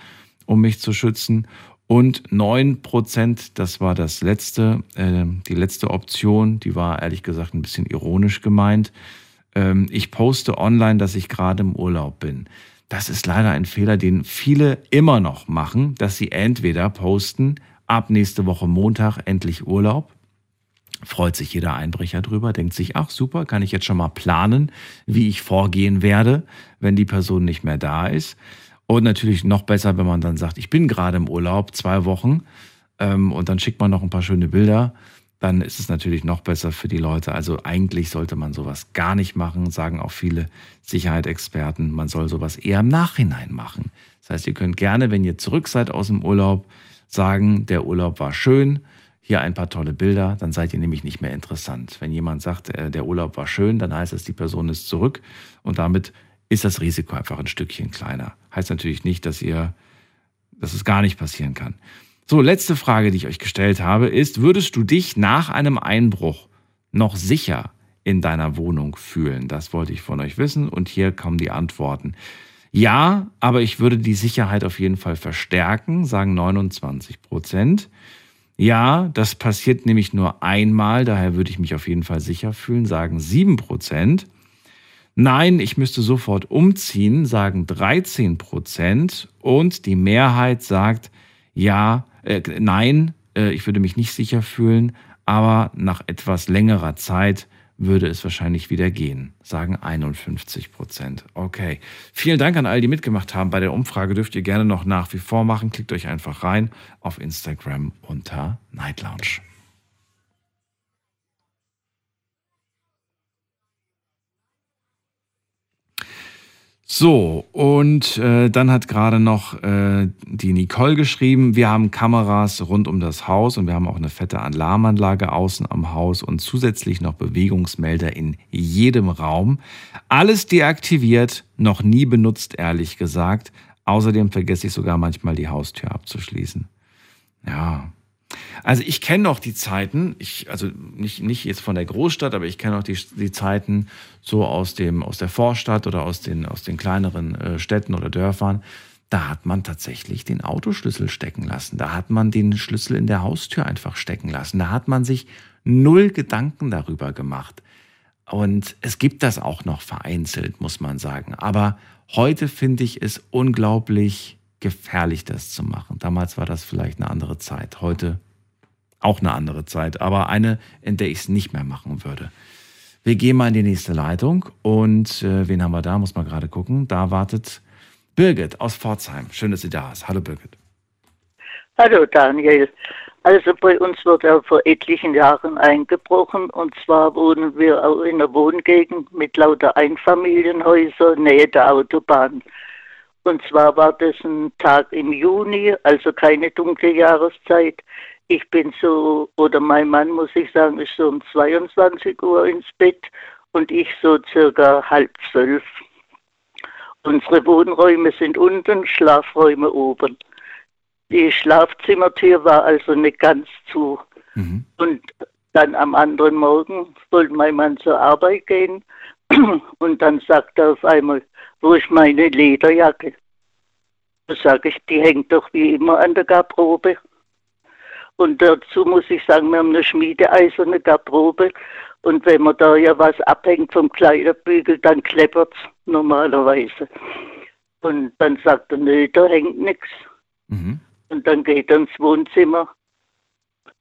um mich zu schützen. Und 9 Prozent, das war das letzte, äh, die letzte Option, die war ehrlich gesagt ein bisschen ironisch gemeint. Ähm, ich poste online, dass ich gerade im Urlaub bin. Das ist leider ein Fehler, den viele immer noch machen, dass sie entweder posten, ab nächste Woche Montag endlich Urlaub. Freut sich jeder Einbrecher drüber, denkt sich, ach super, kann ich jetzt schon mal planen, wie ich vorgehen werde, wenn die Person nicht mehr da ist. Und natürlich noch besser, wenn man dann sagt, ich bin gerade im Urlaub, zwei Wochen, ähm, und dann schickt man noch ein paar schöne Bilder dann ist es natürlich noch besser für die Leute. Also eigentlich sollte man sowas gar nicht machen, sagen auch viele Sicherheitsexperten. Man soll sowas eher im Nachhinein machen. Das heißt, ihr könnt gerne, wenn ihr zurück seid aus dem Urlaub, sagen, der Urlaub war schön, hier ein paar tolle Bilder, dann seid ihr nämlich nicht mehr interessant. Wenn jemand sagt, äh, der Urlaub war schön, dann heißt es, die Person ist zurück und damit ist das Risiko einfach ein Stückchen kleiner. Heißt natürlich nicht, dass ihr, dass es gar nicht passieren kann. So, letzte Frage, die ich euch gestellt habe, ist, würdest du dich nach einem Einbruch noch sicher in deiner Wohnung fühlen? Das wollte ich von euch wissen und hier kommen die Antworten. Ja, aber ich würde die Sicherheit auf jeden Fall verstärken, sagen 29 Prozent. Ja, das passiert nämlich nur einmal, daher würde ich mich auf jeden Fall sicher fühlen, sagen 7 Prozent. Nein, ich müsste sofort umziehen, sagen 13 Prozent. Und die Mehrheit sagt, ja, äh, nein, äh, ich würde mich nicht sicher fühlen, aber nach etwas längerer Zeit würde es wahrscheinlich wieder gehen, sagen 51 Prozent. Okay. Vielen Dank an all die mitgemacht haben. Bei der Umfrage dürft ihr gerne noch nach wie vor machen. Klickt euch einfach rein auf Instagram unter Night Lounge. So, und äh, dann hat gerade noch äh, die Nicole geschrieben, wir haben Kameras rund um das Haus und wir haben auch eine fette Alarmanlage außen am Haus und zusätzlich noch Bewegungsmelder in jedem Raum. Alles deaktiviert, noch nie benutzt, ehrlich gesagt. Außerdem vergesse ich sogar manchmal die Haustür abzuschließen. Ja, also ich kenne noch die Zeiten, ich, also nicht, nicht jetzt von der Großstadt, aber ich kenne noch die, die Zeiten so aus, dem, aus der Vorstadt oder aus den, aus den kleineren äh, Städten oder Dörfern. Da hat man tatsächlich den Autoschlüssel stecken lassen. Da hat man den Schlüssel in der Haustür einfach stecken lassen. Da hat man sich null Gedanken darüber gemacht. Und es gibt das auch noch vereinzelt, muss man sagen. Aber heute finde ich es unglaublich gefährlich, das zu machen. Damals war das vielleicht eine andere Zeit. Heute auch eine andere Zeit, aber eine, in der ich es nicht mehr machen würde. Wir gehen mal in die nächste Leitung und äh, wen haben wir da? Muss man gerade gucken. Da wartet Birgit aus Pforzheim. Schön, dass sie da ist. Hallo Birgit. Hallo Daniel. Also bei uns wird ja vor etlichen Jahren eingebrochen und zwar wohnen wir auch in einer Wohngegend mit lauter Einfamilienhäusern nähe der Autobahn. Und zwar war das ein Tag im Juni, also keine dunkle Jahreszeit. Ich bin so, oder mein Mann, muss ich sagen, ist so um 22 Uhr ins Bett und ich so circa halb zwölf. Unsere Wohnräume sind unten, Schlafräume oben. Die Schlafzimmertür war also nicht ganz zu. Mhm. Und dann am anderen Morgen wollte mein Mann zur Arbeit gehen und dann sagt er auf einmal, wo ist meine Lederjacke? Da sage ich, die hängt doch wie immer an der Garderobe. Und dazu muss ich sagen, wir haben eine schmiedeeiserne Garderobe. Und wenn man da ja was abhängt vom Kleiderbügel, dann kleppert es normalerweise. Und dann sagt er, nö, da hängt nichts. Mhm. Und dann geht er ins Wohnzimmer.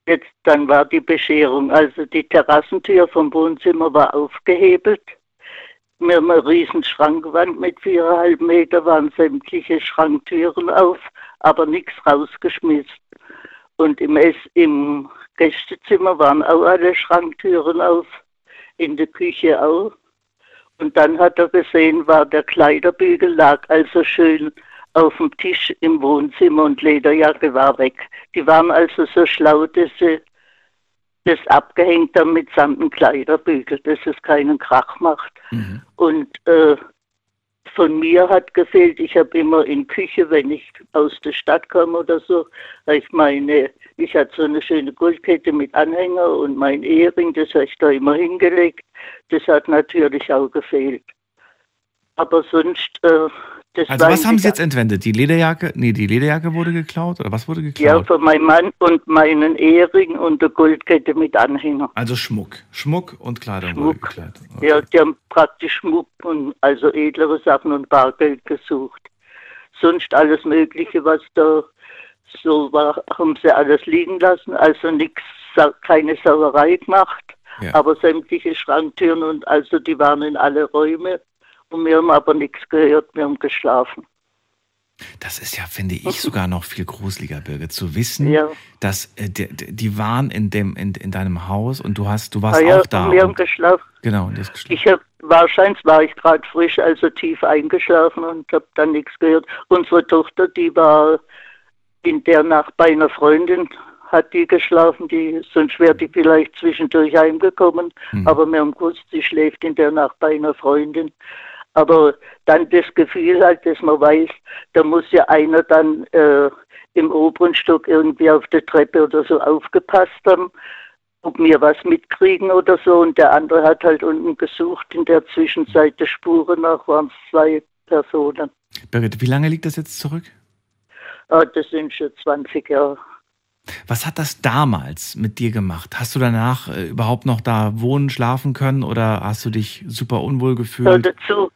Jetzt, dann war die Bescherung. Also die Terrassentür vom Wohnzimmer war aufgehebelt. Wir haben eine riesen Schrankwand mit viereinhalb Meter, waren sämtliche Schranktüren auf, aber nichts rausgeschmissen. Und im, Ess im Gästezimmer waren auch alle Schranktüren auf, in der Küche auch. Und dann hat er gesehen, war der Kleiderbügel lag also schön auf dem Tisch im Wohnzimmer und Lederjacke war weg. Die waren also so schlau, dass sie das abgehängt haben mit samt Kleiderbügel, dass es keinen Krach macht. Mhm. Und äh, von mir hat gefehlt, ich habe immer in Küche, wenn ich aus der Stadt komme oder so, ich meine, ich hatte so eine schöne Goldkette mit Anhänger und mein Ehering, das habe ich da immer hingelegt. Das hat natürlich auch gefehlt. Aber sonst äh, das also was haben Sie jetzt entwendet? Die Lederjacke? Nee, die Lederjacke wurde geklaut oder was wurde geklaut? Ja, von meinem Mann und meinen Ehering und der Goldkette mit Anhänger. Also Schmuck. Schmuck und Kleidung Schmuck. geklaut. Okay. Ja, die haben praktisch Schmuck und also edlere Sachen und Bargeld gesucht. Sonst alles Mögliche, was da so war, haben sie alles liegen lassen. Also nichts, keine Sauerei gemacht. Ja. Aber sämtliche Schranktüren und also die waren in alle Räume und wir haben aber nichts gehört, wir haben geschlafen. Das ist ja, finde ich, sogar noch viel gruseliger, Birgit, zu wissen, Ja. dass äh, die, die waren in dem in, in deinem Haus und du hast, du warst Ah ja, auch da. und wir haben geschlafen. genau, und das geschlafen. Ich hab, wahrscheinlich war ich gerade frisch, also tief eingeschlafen und habe dann nichts gehört. Unsere Tochter, die war in der Nacht bei einer Freundin, hat die geschlafen, die, sonst wäre die vielleicht zwischendurch heimgekommen. Aber wir haben gewusst, sie schläft in der Nacht bei einer Freundin. Aber dann das Gefühl halt, dass man weiß, da muss ja einer dann äh, im oberen Stock irgendwie auf der Treppe oder so aufgepasst haben, ob wir was mitkriegen oder so. Und der andere hat halt unten gesucht. In der Zwischenzeit der Spuren nach waren es zwei Personen. Birgit, wie lange liegt das jetzt zurück? Ah, das sind schon 20 Jahre. Was hat das damals mit dir gemacht? Hast du danach äh, überhaupt noch da wohnen, schlafen können oder hast du dich super unwohl gefühlt? dazu,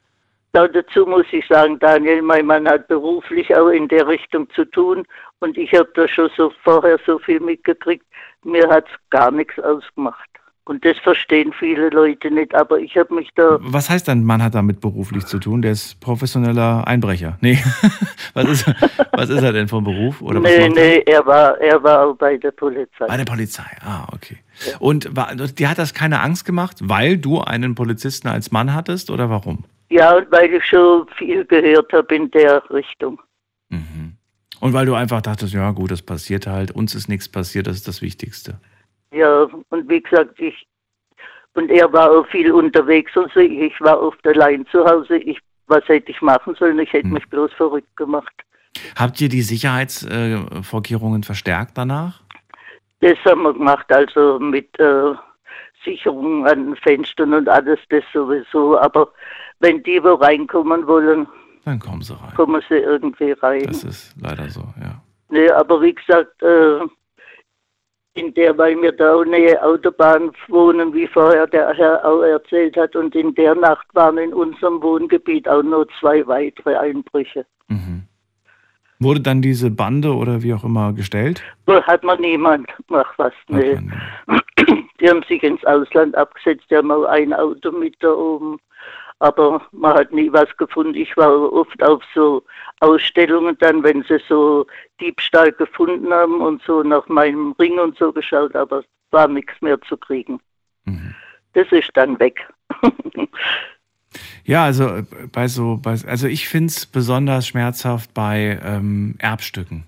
da dazu muss ich sagen, Daniel, mein Mann hat beruflich auch in der Richtung zu tun und ich habe da schon so vorher so viel mitgekriegt. Mir hat's gar nichts ausgemacht. Und das verstehen viele Leute nicht, aber ich habe mich da Was heißt dann, Mann hat damit beruflich zu tun? Der ist professioneller Einbrecher. Nee, was ist, was ist er denn vom Beruf? Oder was nee, er? nee, er war, er war auch bei der Polizei. Bei der Polizei, ah, okay. Und war, dir hat das keine Angst gemacht, weil du einen Polizisten als Mann hattest oder warum? Ja, und weil ich schon viel gehört habe in der Richtung. Und weil du einfach dachtest, ja gut, das passiert halt, uns ist nichts passiert, das ist das Wichtigste. Ja, und wie gesagt, ich und er war auch viel unterwegs und so. Ich war oft allein zu Hause. Ich, was hätte ich machen sollen? Ich hätte mich bloß verrückt gemacht. Habt ihr die Sicherheitsvorkehrungen äh, verstärkt danach? Das haben wir gemacht, also mit äh, Sicherung an Fenstern und alles das sowieso. Aber wenn die wo reinkommen wollen, Dann kommen sie rein. kommen sie irgendwie rein. Das ist leider so, ja. Nee, aber wie gesagt, äh, in der, weil wir da auch Nähe Autobahn wohnen, wie vorher der Herr auch erzählt hat, und in der Nacht waren in unserem Wohngebiet auch nur zwei weitere Einbrüche. Wurde dann diese Bande oder wie auch immer gestellt? Hat man niemand gemacht was. Nee. Die haben sich ins Ausland abgesetzt, die haben auch ein Auto mit da oben. Aber man hat nie was gefunden. Ich war oft auf so Ausstellungen dann, wenn sie so Diebstahl gefunden haben und so nach meinem Ring und so geschaut, aber es war nichts mehr zu kriegen. Das ist dann weg. Ja, also äh, bei so, bei, also ich finde es besonders schmerzhaft bei ähm, Erbstücken.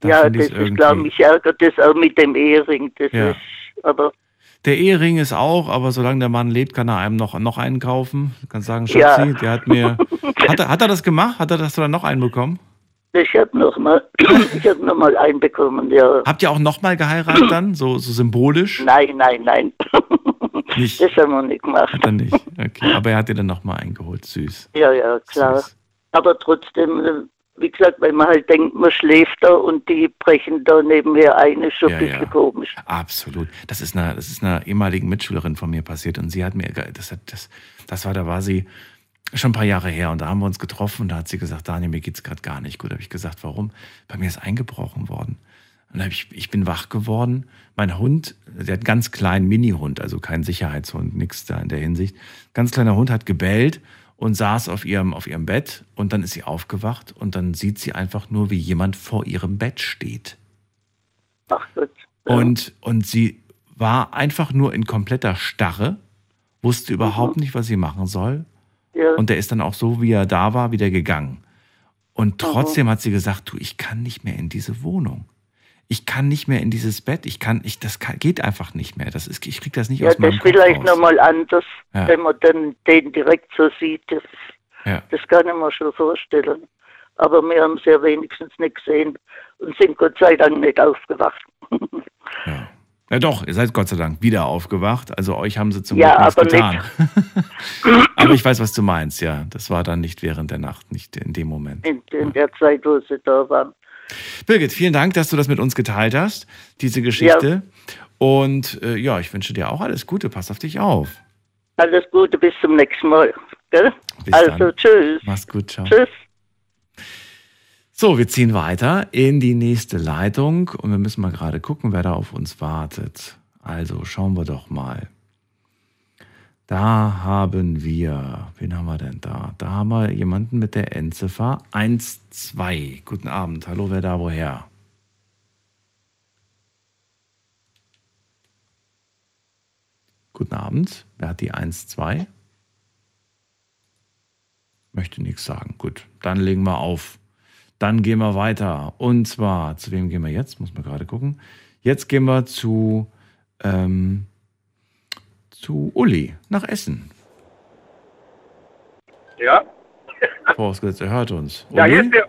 Da ja, das ist, irgendwie- glaube ich, ärgert das auch mit dem Ehering. Das Ja. ist, aber Der Ehering ist auch, aber solange der Mann lebt, kann er einem noch, noch einen kaufen. Du kannst sagen, Ja. Schatzi, der hat mir. Hat er, hat er das gemacht? Hat er, hast du dann noch einen bekommen? ich habe noch mal, ich habe noch mal einen bekommen, ja. Habt ihr auch nochmal geheiratet dann? So, so symbolisch? Nein, nein, nein. Nicht. Das haben wir nicht gemacht. Hat er nicht. Okay. Aber er hat dir dann nochmal eingeholt. Süß. Ja, ja, klar. Aber trotzdem, äh, wie gesagt, wenn man halt denkt, man schläft da und die brechen da nebenher ein, ist schon Ja, ein bisschen ja. komisch. Absolut. Das ist einer, das ist einer ehemaligen Mitschülerin von mir passiert und sie hat mir, das, hat, das, das war, da war sie schon ein paar Jahre her und da haben wir uns getroffen und da hat sie gesagt, Daniel, mir geht's gerade gar nicht gut. Da habe ich gesagt, warum? Bei mir ist eingebrochen worden. Und dann ich, ich bin wach geworden. Mein Hund, der hat einen ganz kleinen Mini-Hund, also kein Sicherheitshund, nichts da in der Hinsicht. Ganz kleiner Hund hat gebellt und saß auf ihrem, auf ihrem Bett und dann ist sie aufgewacht und dann sieht sie einfach nur, wie jemand vor ihrem Bett steht. Ach Gott. Und, und sie war einfach nur in kompletter Starre, wusste überhaupt nicht, was sie machen soll. Ja. Und der ist dann auch so, wie er da war, wieder gegangen. Und trotzdem hat sie gesagt, du, ich kann nicht mehr in diese Wohnung. Ich kann nicht mehr in dieses Bett. Ich kann, ich, das kann, geht einfach nicht mehr. Das ist, ich krieg das nicht Ja, aus das meinem ist Kopf vielleicht raus. nochmal anders, Ja. wenn man dann den direkt so sieht. Das, Ja. das kann ich mir schon vorstellen. Aber wir haben es ja wenigstens nicht gesehen und sind Gott sei Dank nicht aufgewacht. Ja doch, ihr seid Gott sei Dank wieder aufgewacht. Also euch haben sie zum Ja, Glück nichts aber getan. aber ich weiß, was du meinst, ja. Das war dann nicht während der Nacht, nicht in dem Moment. In, in der Zeit, wo sie da waren. Birgit, vielen Dank, dass du das mit uns geteilt hast, diese Geschichte. Und äh, ja, ich wünsche dir auch alles Gute. Pass auf dich auf. Alles Gute, bis zum nächsten Mal. Gell? Bis also, dann. tschüss. Mach's gut, ciao. Tschüss. So, wir ziehen weiter in die nächste Leitung und wir müssen mal gerade gucken, wer da auf uns wartet. Also schauen wir doch mal. Da haben wir, wen haben wir denn da? Da haben wir jemanden mit der Endziffer 12. Guten Abend, hallo, wer da woher? Guten Abend, wer hat die 12? Möchte nichts sagen. Gut, dann legen wir auf. Dann gehen wir weiter. Und zwar, zu wem gehen wir jetzt? Muss man gerade gucken. Jetzt gehen wir zu, ähm, zu Uli nach Essen. Ja? Vorausgesetzt, er hört uns. Ja, Uli? hier ist der.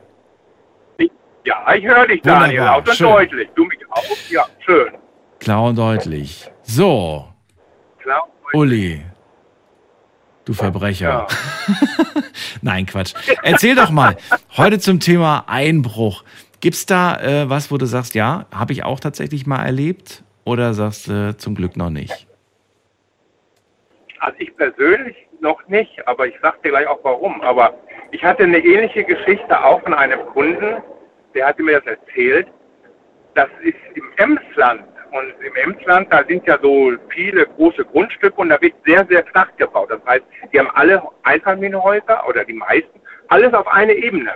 Ja, ich höre dich, Daniel, Wunderbar, laut und schön. deutlich. Du mich auch? Ja, schön. Klar und deutlich. So, Klar. Uli. Du Verbrecher. Nein, Quatsch. Erzähl doch mal, heute zum Thema Einbruch. Gibt's da äh, was, wo du sagst, ja, habe ich auch tatsächlich mal erlebt? Oder sagst du zum Glück noch nicht? Also ich persönlich noch nicht, aber ich sag dir gleich auch warum. Aber ich hatte eine ähnliche Geschichte auch von einem Kunden, der hatte mir das erzählt. Das ist im Emsland. Und im Emsland, da sind ja so viele große Grundstücke und da wird sehr, sehr flach gebaut. Das heißt, die haben alle Einfamilienhäuser oder die meisten, alles auf eine Ebene.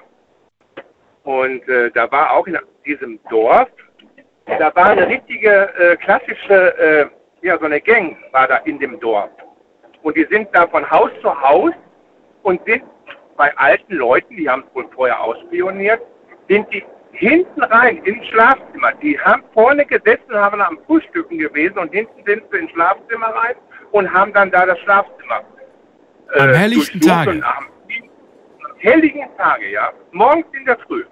Und äh, da war auch in diesem Dorf, da war eine richtige äh, klassische, äh, ja, so eine Gang war da in dem Dorf. Und die sind da von Haus zu Haus und sind bei alten Leuten, die haben es wohl vorher ausspioniert, sind die hinten rein ins Schlafzimmer. Die haben vorne gesessen, haben am Frühstücken gewesen und hinten sind sie ins Schlafzimmer rein und haben dann da das Schlafzimmer. Am helllichten Tage. am helllichten Tage, ja. Morgens in der Früh.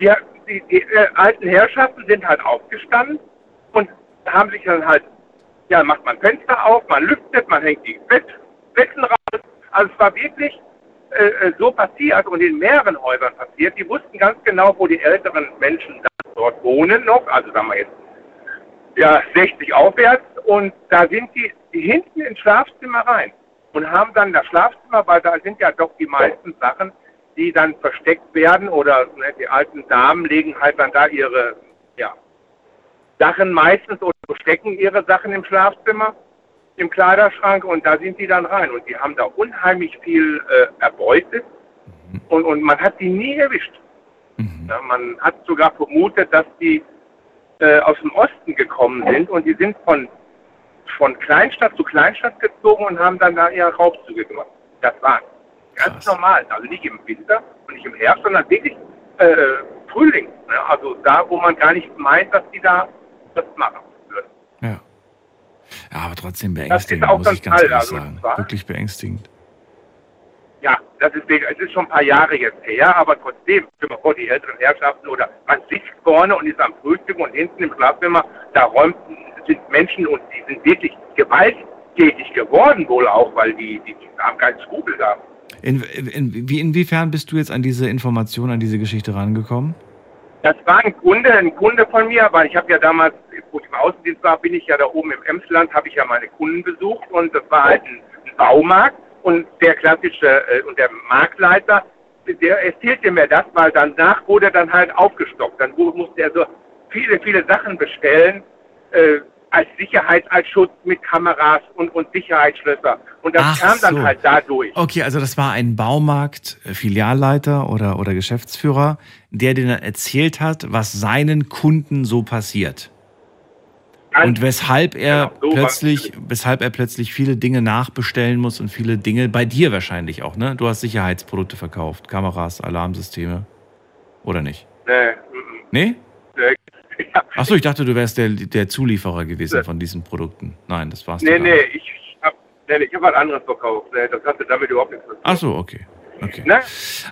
Die, die, die äh, alten Herrschaften sind halt aufgestanden und haben sich dann halt, ja, macht man Fenster auf, man lüftet, man hängt die Bett, Betten raus. Also es war wirklich äh, äh, so passiert und in mehreren Häusern passiert. Die wussten ganz genau, wo die älteren Menschen dort wohnen noch, also sagen wir jetzt ja, 60 aufwärts und da sind die, die hinten ins Schlafzimmer rein und haben dann das Schlafzimmer, weil da sind ja doch die meisten Sachen, die dann versteckt werden oder ne, die alten Damen legen halt dann da ihre Sachen meistens oder verstecken ihre Sachen im Schlafzimmer, im Kleiderschrank und da sind die dann rein und die haben da unheimlich viel äh, erbeutet und, und man hat die nie erwischt. Ja, man hat sogar vermutet, dass die äh, aus dem Osten gekommen sind und die sind von, von Kleinstadt zu Kleinstadt gezogen und haben dann da ihre Raubzüge gemacht. Das war ganz normal. Also nicht im Winter und nicht im Herbst, sondern wirklich äh, Frühling. Ne? Also da, wo man gar nicht meint, dass die da das machen würden. Ja. Ja, aber trotzdem Das ist beängstigend, auch muss ganz ich ganz alt, ehrlich also sagen. Wirklich beängstigend. Ja, das ist, es ist schon ein paar Jahre jetzt her, aber trotzdem, mal vor, die älteren Herrschaften oder man sitzt vorne und ist am Frühstück und hinten im Schlafzimmer, da räumt, sind Menschen und die sind wirklich gewalttätig geworden wohl auch, weil die, die, die haben keinen Skrupel gehabt. In, in, wie, inwiefern bist du jetzt an diese Information, an diese Geschichte rangekommen? Das war ein Kunde, ein Kunde von mir, weil ich habe ja damals, wo ich im Außendienst war, bin ich ja da oben im Emsland, habe ich ja meine Kunden besucht und das war halt ein, ein Baumarkt und der klassische äh, und der Marktleiter, der erzählte mir das, weil danach wurde dann halt aufgestockt. Dann musste er so viele, viele Sachen bestellen, äh, als Sicherheit, als Schutz mit Kameras und, und Sicherheitsschlösser. Und das Ach kam dann so. halt dadurch. Okay, also das war ein Baumarkt-Filialleiter oder, oder Geschäftsführer, der dir dann erzählt hat, was seinen Kunden so passiert. Und weshalb er so war- plötzlich, weshalb er plötzlich viele Dinge nachbestellen muss und viele Dinge bei dir wahrscheinlich auch, ne? Du hast Sicherheitsprodukte verkauft, Kameras, Alarmsysteme. Oder nicht? Nee, Nee? Achso, ich dachte, du wärst der, der Zulieferer gewesen von diesen Produkten. Nein, das war's Nee, nee, nicht. ich habe nee, ich hab was anderes verkauft. Das hatte damit überhaupt nichts zu tun. Ach so, okay. okay.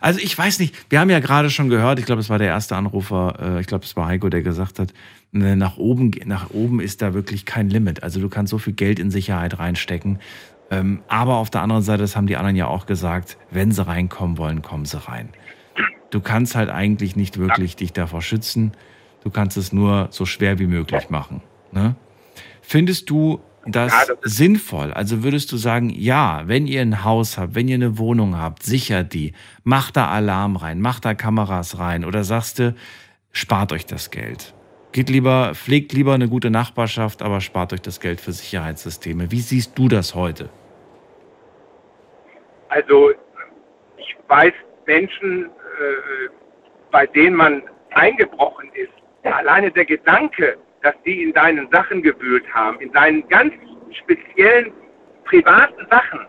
Also ich weiß nicht, wir haben ja gerade schon gehört, ich glaube, es war der erste Anrufer, äh, ich glaube, es war Heiko, der gesagt hat, ne, nach oben, nach oben ist da wirklich kein Limit. Also du kannst so viel Geld in Sicherheit reinstecken. Ähm, aber auf der anderen Seite, das haben die anderen ja auch gesagt, wenn sie reinkommen wollen, kommen sie rein. Du kannst halt eigentlich nicht wirklich dich davor schützen. Du kannst es nur so schwer wie möglich machen. Ne? Findest du das, Ja, sinnvoll? Also würdest du sagen, ja, wenn ihr ein Haus habt, wenn ihr eine Wohnung habt, sichert die, macht da Alarm rein, macht da Kameras rein oder sagst du, spart euch das Geld? Geht lieber, pflegt lieber eine gute Nachbarschaft, aber spart euch das Geld für Sicherheitssysteme. Wie siehst du das heute? Also ich weiß Menschen, äh, bei denen man eingebrochen ist. Alleine der Gedanke, dass die in deinen Sachen gewühlt haben, in deinen ganz speziellen privaten Sachen,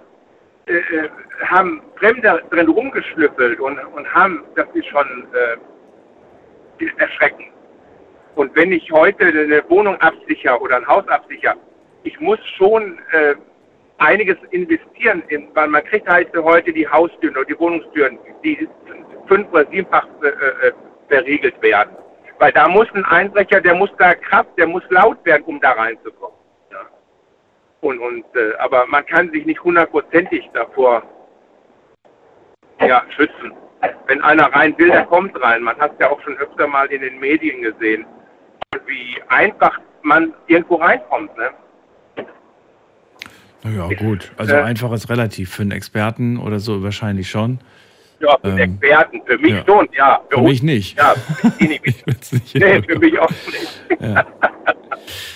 äh, äh haben Fremde drin rumgeschnüffelt und, und haben, das ist schon äh, erschreckend. Und wenn ich heute eine Wohnung absichere oder ein Haus absichere, ich muss schon äh, einiges investieren, in, weil man kriegt halt heute die Haustüren oder die Wohnungstüren, die fünf- oder siebenfach äh, äh, verriegelt werden. Weil da muss ein Einbrecher, der muss da Kraft, der muss laut werden, um da reinzukommen. Ja. Und, und, äh, aber man kann sich nicht hundertprozentig davor ja, schützen. Wenn einer rein will, der kommt rein. Man hat es ja auch schon öfter mal in den Medien gesehen, wie einfach man irgendwo reinkommt. Ne? Naja, gut. Also Äh, einfach ist relativ. Für einen Experten oder so wahrscheinlich schon. Ja, für Ähm, Experten. Für mich ja. schon, ja. Für uns- mich nicht. Ja, für die nicht. Nicht nee, für mich auch nicht. Ja.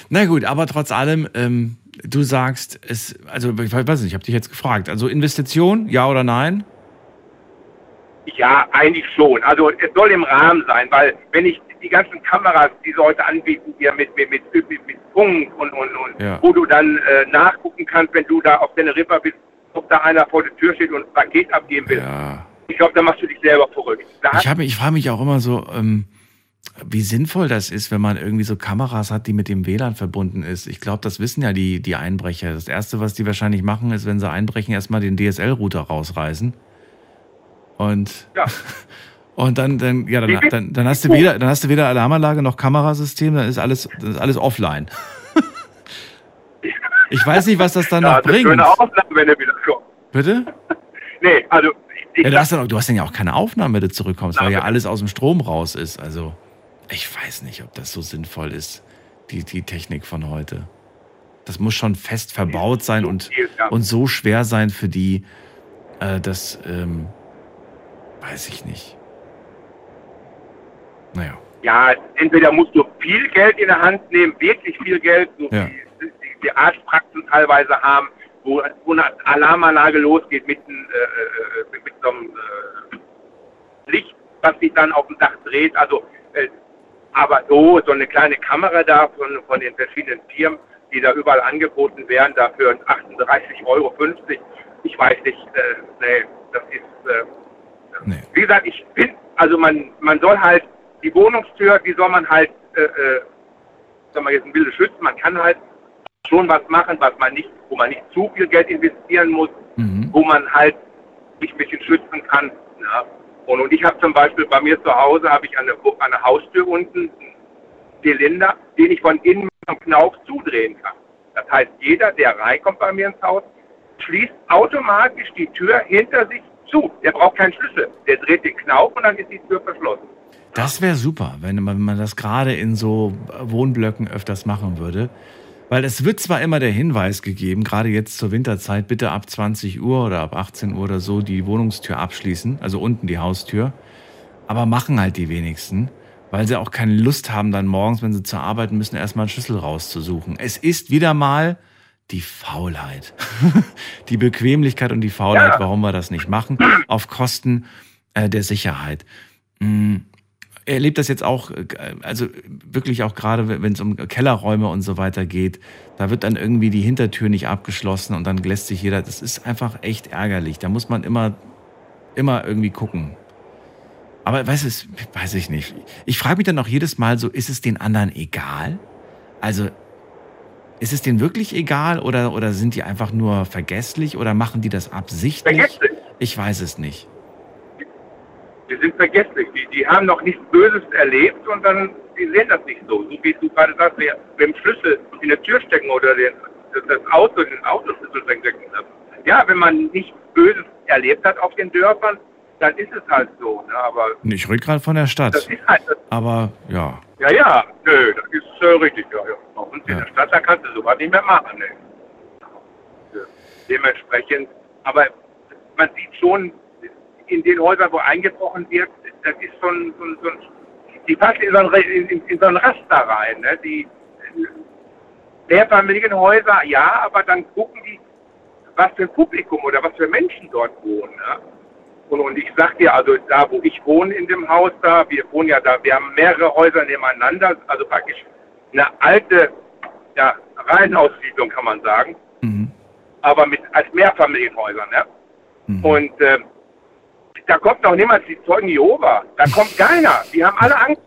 Na gut, aber trotz allem, ähm, du sagst, es, also ich weiß nicht, ich habe dich jetzt gefragt. Also Investition, ja oder nein? Ja, eigentlich schon. Also es soll im Rahmen sein, weil wenn ich die ganzen Kameras, die sie heute anbieten, hier mit, mit, mit, mit, mit Funk und, und, und Ja. wo du dann äh, nachgucken kannst, wenn du da auf deine Ripper bist, ob da einer vor der Tür steht und ein Paket abgeben will. Ich glaube, da machst du dich selber verrückt. Da Ich, hab ich frage mich auch immer so, ähm, wie sinnvoll das ist, wenn man irgendwie so Kameras hat, die mit dem WLAN verbunden ist. Ich glaube, das wissen ja die, die Einbrecher. Das Erste, was die wahrscheinlich machen, ist, wenn sie einbrechen, erstmal den DSL-Router rausreißen. Und, Ja. und dann, dann, ja, dann, dann, dann, hast du weder, dann hast du weder Alarmanlage noch Kamerasystem, dann ist alles, dann ist alles offline. Ich weiß nicht, was das dann ja, noch das ist bringt. schöne Aufnahme, wenn er wieder kommt. Bitte? Nee, also Ja, du, hast dann, auch- du hast ja auch keine Aufnahme, wenn du zurückkommst, weil ja alles aus dem Strom raus ist. Also, ich weiß nicht, ob das so sinnvoll ist, die, die Technik von heute. Das muss schon fest verbaut sein und, und so schwer sein für die, äh, das ähm, weiß ich nicht. Naja. ja, entweder musst du viel Geld in der Hand nehmen, wirklich viel Geld, so Ja. wie die, die Arztpraxen teilweise haben, wo, wo eine Alarmanlage losgeht mit, einem, äh, äh, mit so einem äh, Licht, was sich dann auf dem Dach dreht. Also, äh, aber so, so eine kleine Kamera da von, von den verschiedenen Firmen, die da überall angeboten werden, dafür 38,50 Euro. Ich weiß nicht, äh, nee, das ist, äh, wie gesagt, ich bin, also man, man soll halt die Wohnungstür, die soll man halt, äh, äh, sagen wir jetzt ein Bilde schützen. Man kann halt schon was machen, was man nicht, wo man nicht zu viel Geld investieren muss, wo man halt sich ein bisschen schützen kann. Ja. Und, und ich habe zum Beispiel bei mir zu Hause habe ich an der, an der Haustür unten einen Zylinder, den ich von innen mit einem Knauf zudrehen kann. Das heißt, jeder, der reinkommt bei mir ins Haus, schließt automatisch die Tür hinter sich zu. Der braucht keinen Schlüssel. Der dreht den Knauf und dann ist die Tür verschlossen. Das wäre super, wenn man, wenn man das gerade in so Wohnblöcken öfters machen würde. Weil es wird zwar immer der Hinweis gegeben, gerade jetzt zur Winterzeit, bitte ab 20 Uhr oder ab 18 Uhr oder so die Wohnungstür abschließen, also unten die Haustür. Aber machen halt die wenigsten, weil sie auch keine Lust haben, dann morgens, wenn sie zur Arbeit müssen, erstmal einen Schlüssel rauszusuchen. Es ist wieder mal die Faulheit. die Bequemlichkeit und die Faulheit, warum wir das nicht machen, auf Kosten äh, der Sicherheit. Mm, erlebt das jetzt auch, äh, also wirklich auch gerade, wenn es um Kellerräume und so weiter geht, da wird dann irgendwie die Hintertür nicht abgeschlossen und dann lässt sich jeder, das ist einfach echt ärgerlich. Da muss man immer, immer irgendwie gucken. Aber weiß es, weiß ich nicht. Ich frage mich dann auch jedes Mal so, ist es den anderen egal? Also, ist es denen wirklich egal oder, oder sind die einfach nur vergesslich oder machen die das absichtlich? Vergesslich. Ich weiß es nicht. Die sind vergesslich. Die, die haben noch nichts Böses erlebt und dann die sehen das nicht so. So wie du gerade sagst, wir mit dem Schlüssel in der Tür stecken oder den, das, das Auto, den Autoschlüssel stecken lassen. Ja, wenn man nichts Böses erlebt hat auf den Dörfern, dann ist es halt so. Ne? Aber Ich rede gerade von der das Stadt. ist halt, Aber ja. ja, ja, nö, das ist äh, richtig. Ja, ja. Bei uns in der Stadt, da kannst du sowas nicht mehr machen. Ne? Ja. Dementsprechend, aber man sieht schon, in den Häusern, wo eingebrochen wird, das ist so ein, so ein, so ein die passen in so ein, in, in, so ein Raster rein. Ne? Die Mehrfamilienhäuser, ja, aber dann gucken die, was für ein Publikum oder was für Menschen dort wohnen. Ne? Und, und ich sag dir, also da, wo ich wohne in dem Haus da, wir wohnen ja da, wir haben mehrere Häuser nebeneinander, also praktisch eine alte ja, Reihenhaussiedlung, kann man sagen. Aber mit als Mehrfamilienhäuser, ne? Und äh, da kommt noch niemals die Zeugen Jehova. Da kommt keiner. Die haben alle Angst.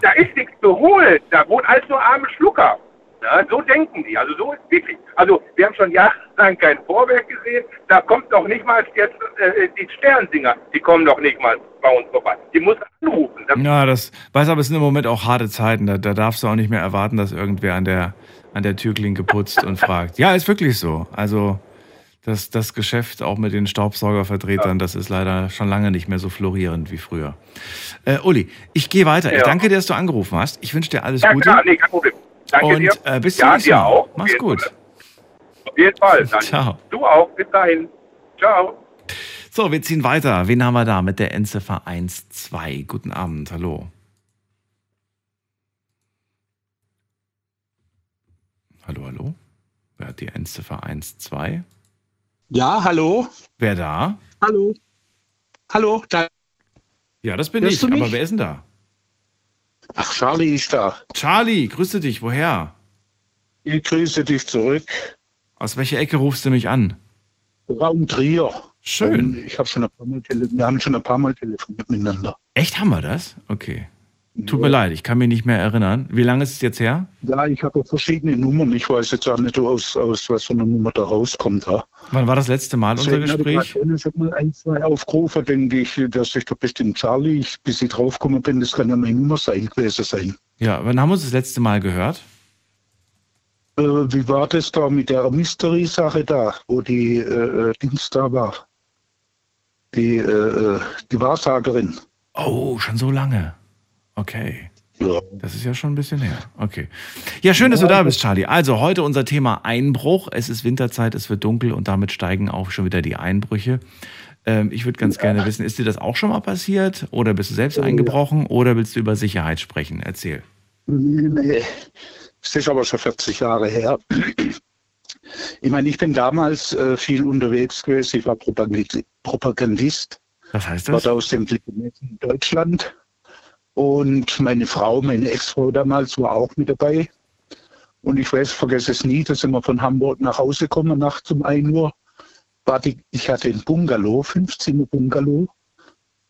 Da ist nichts zu holen. Da wohnen alles nur arme Schlucker. Ja, so denken die. Also so ist wirklich. Also wir haben schon jahrelang kein Vorwerk gesehen. Da kommt noch nicht mal jetzt äh, die Sternsinger. Die kommen noch nicht mal bei uns vorbei. Die muss anrufen. Das Ja, das weiß aber es sind im Moment auch harte Zeiten. Da, da darfst du auch nicht mehr erwarten, dass irgendwer an der, an der Türklinke putzt und fragt. Ja, ist wirklich so. Also das, das Geschäft auch mit den Staubsaugervertretern, das ist leider schon lange nicht mehr so florierend wie früher. Äh, Uli, ich gehe weiter. Ich Ja. danke dir, dass du angerufen hast. Ich wünsche dir alles ja, Gute. klar, nee, kein Problem. Danke und dir. Äh, bis ja, zum nächsten Mal. auch. Mach's gut. Auf jeden Fall. Dann. Ciao. Du auch. Bis dahin. Ciao. So, wir ziehen weiter. Wen haben wir da mit der Endziffer 12? Guten Abend, hallo. Hallo, hallo. Wer hat die Endziffer 12? Ja, hallo. Wer da? Hallo. Hallo, da. Ja, das bin Hörst ich. Aber wer ist denn da? Ach, Charlie ist da. Charlie, grüße dich. Woher? Ich grüße dich zurück. Aus welcher Ecke rufst du mich an? Raum Trier. Schön. Und Ich habe schon ein paar Mal wir haben schon ein paar Mal telefoniert miteinander. Echt, haben wir das? Okay. Tut mir leid, ich kann mich nicht mehr erinnern. Wie lange ist es jetzt her? Ja, ich habe verschiedene Nummern. Ich weiß jetzt auch nicht, aus, aus was für eine Nummer da rauskommt. Ja. Wann war das letzte Mal unser Deswegen habe Gespräch? Ich ich habe mal ein, zwei Aufrufe, denke ich, dass ich da bestimmt Charlie, ich, bis ich draufgekommen bin, das kann ja meine Nummer sein, gewesen sein. Ja, wann haben wir uns das letzte Mal gehört? Äh, wie war das da mit der Mystery-Sache da, wo die äh, äh, Dings da war? Die, äh, äh, die Wahrsagerin. Oh, schon so lange. Okay. Das ist ja schon ein bisschen her. Okay. Ja, schön, dass du da bist, Charlie. Also heute unser Thema Einbruch. Es ist Winterzeit, es wird dunkel und damit steigen auch schon wieder die Einbrüche. Ähm, ich würde ganz gerne wissen, ist dir das auch schon mal passiert? Oder bist du selbst eingebrochen? Oder willst du über Sicherheit sprechen? Erzähl. Nee, das ist aber schon 40 Jahre her. Ich meine, ich bin damals äh, viel unterwegs gewesen. Ich war Propagandist. Was heißt war das? da aus dem in Deutschland. Und meine Frau, meine Ex-Frau damals, war auch mit dabei. Und ich weiß, vergesse es nie, da sind wir von Hamburg nach Hause gekommen, nachts um 1 Uhr. Die, ich hatte ein Bungalow, 15 Bungalow.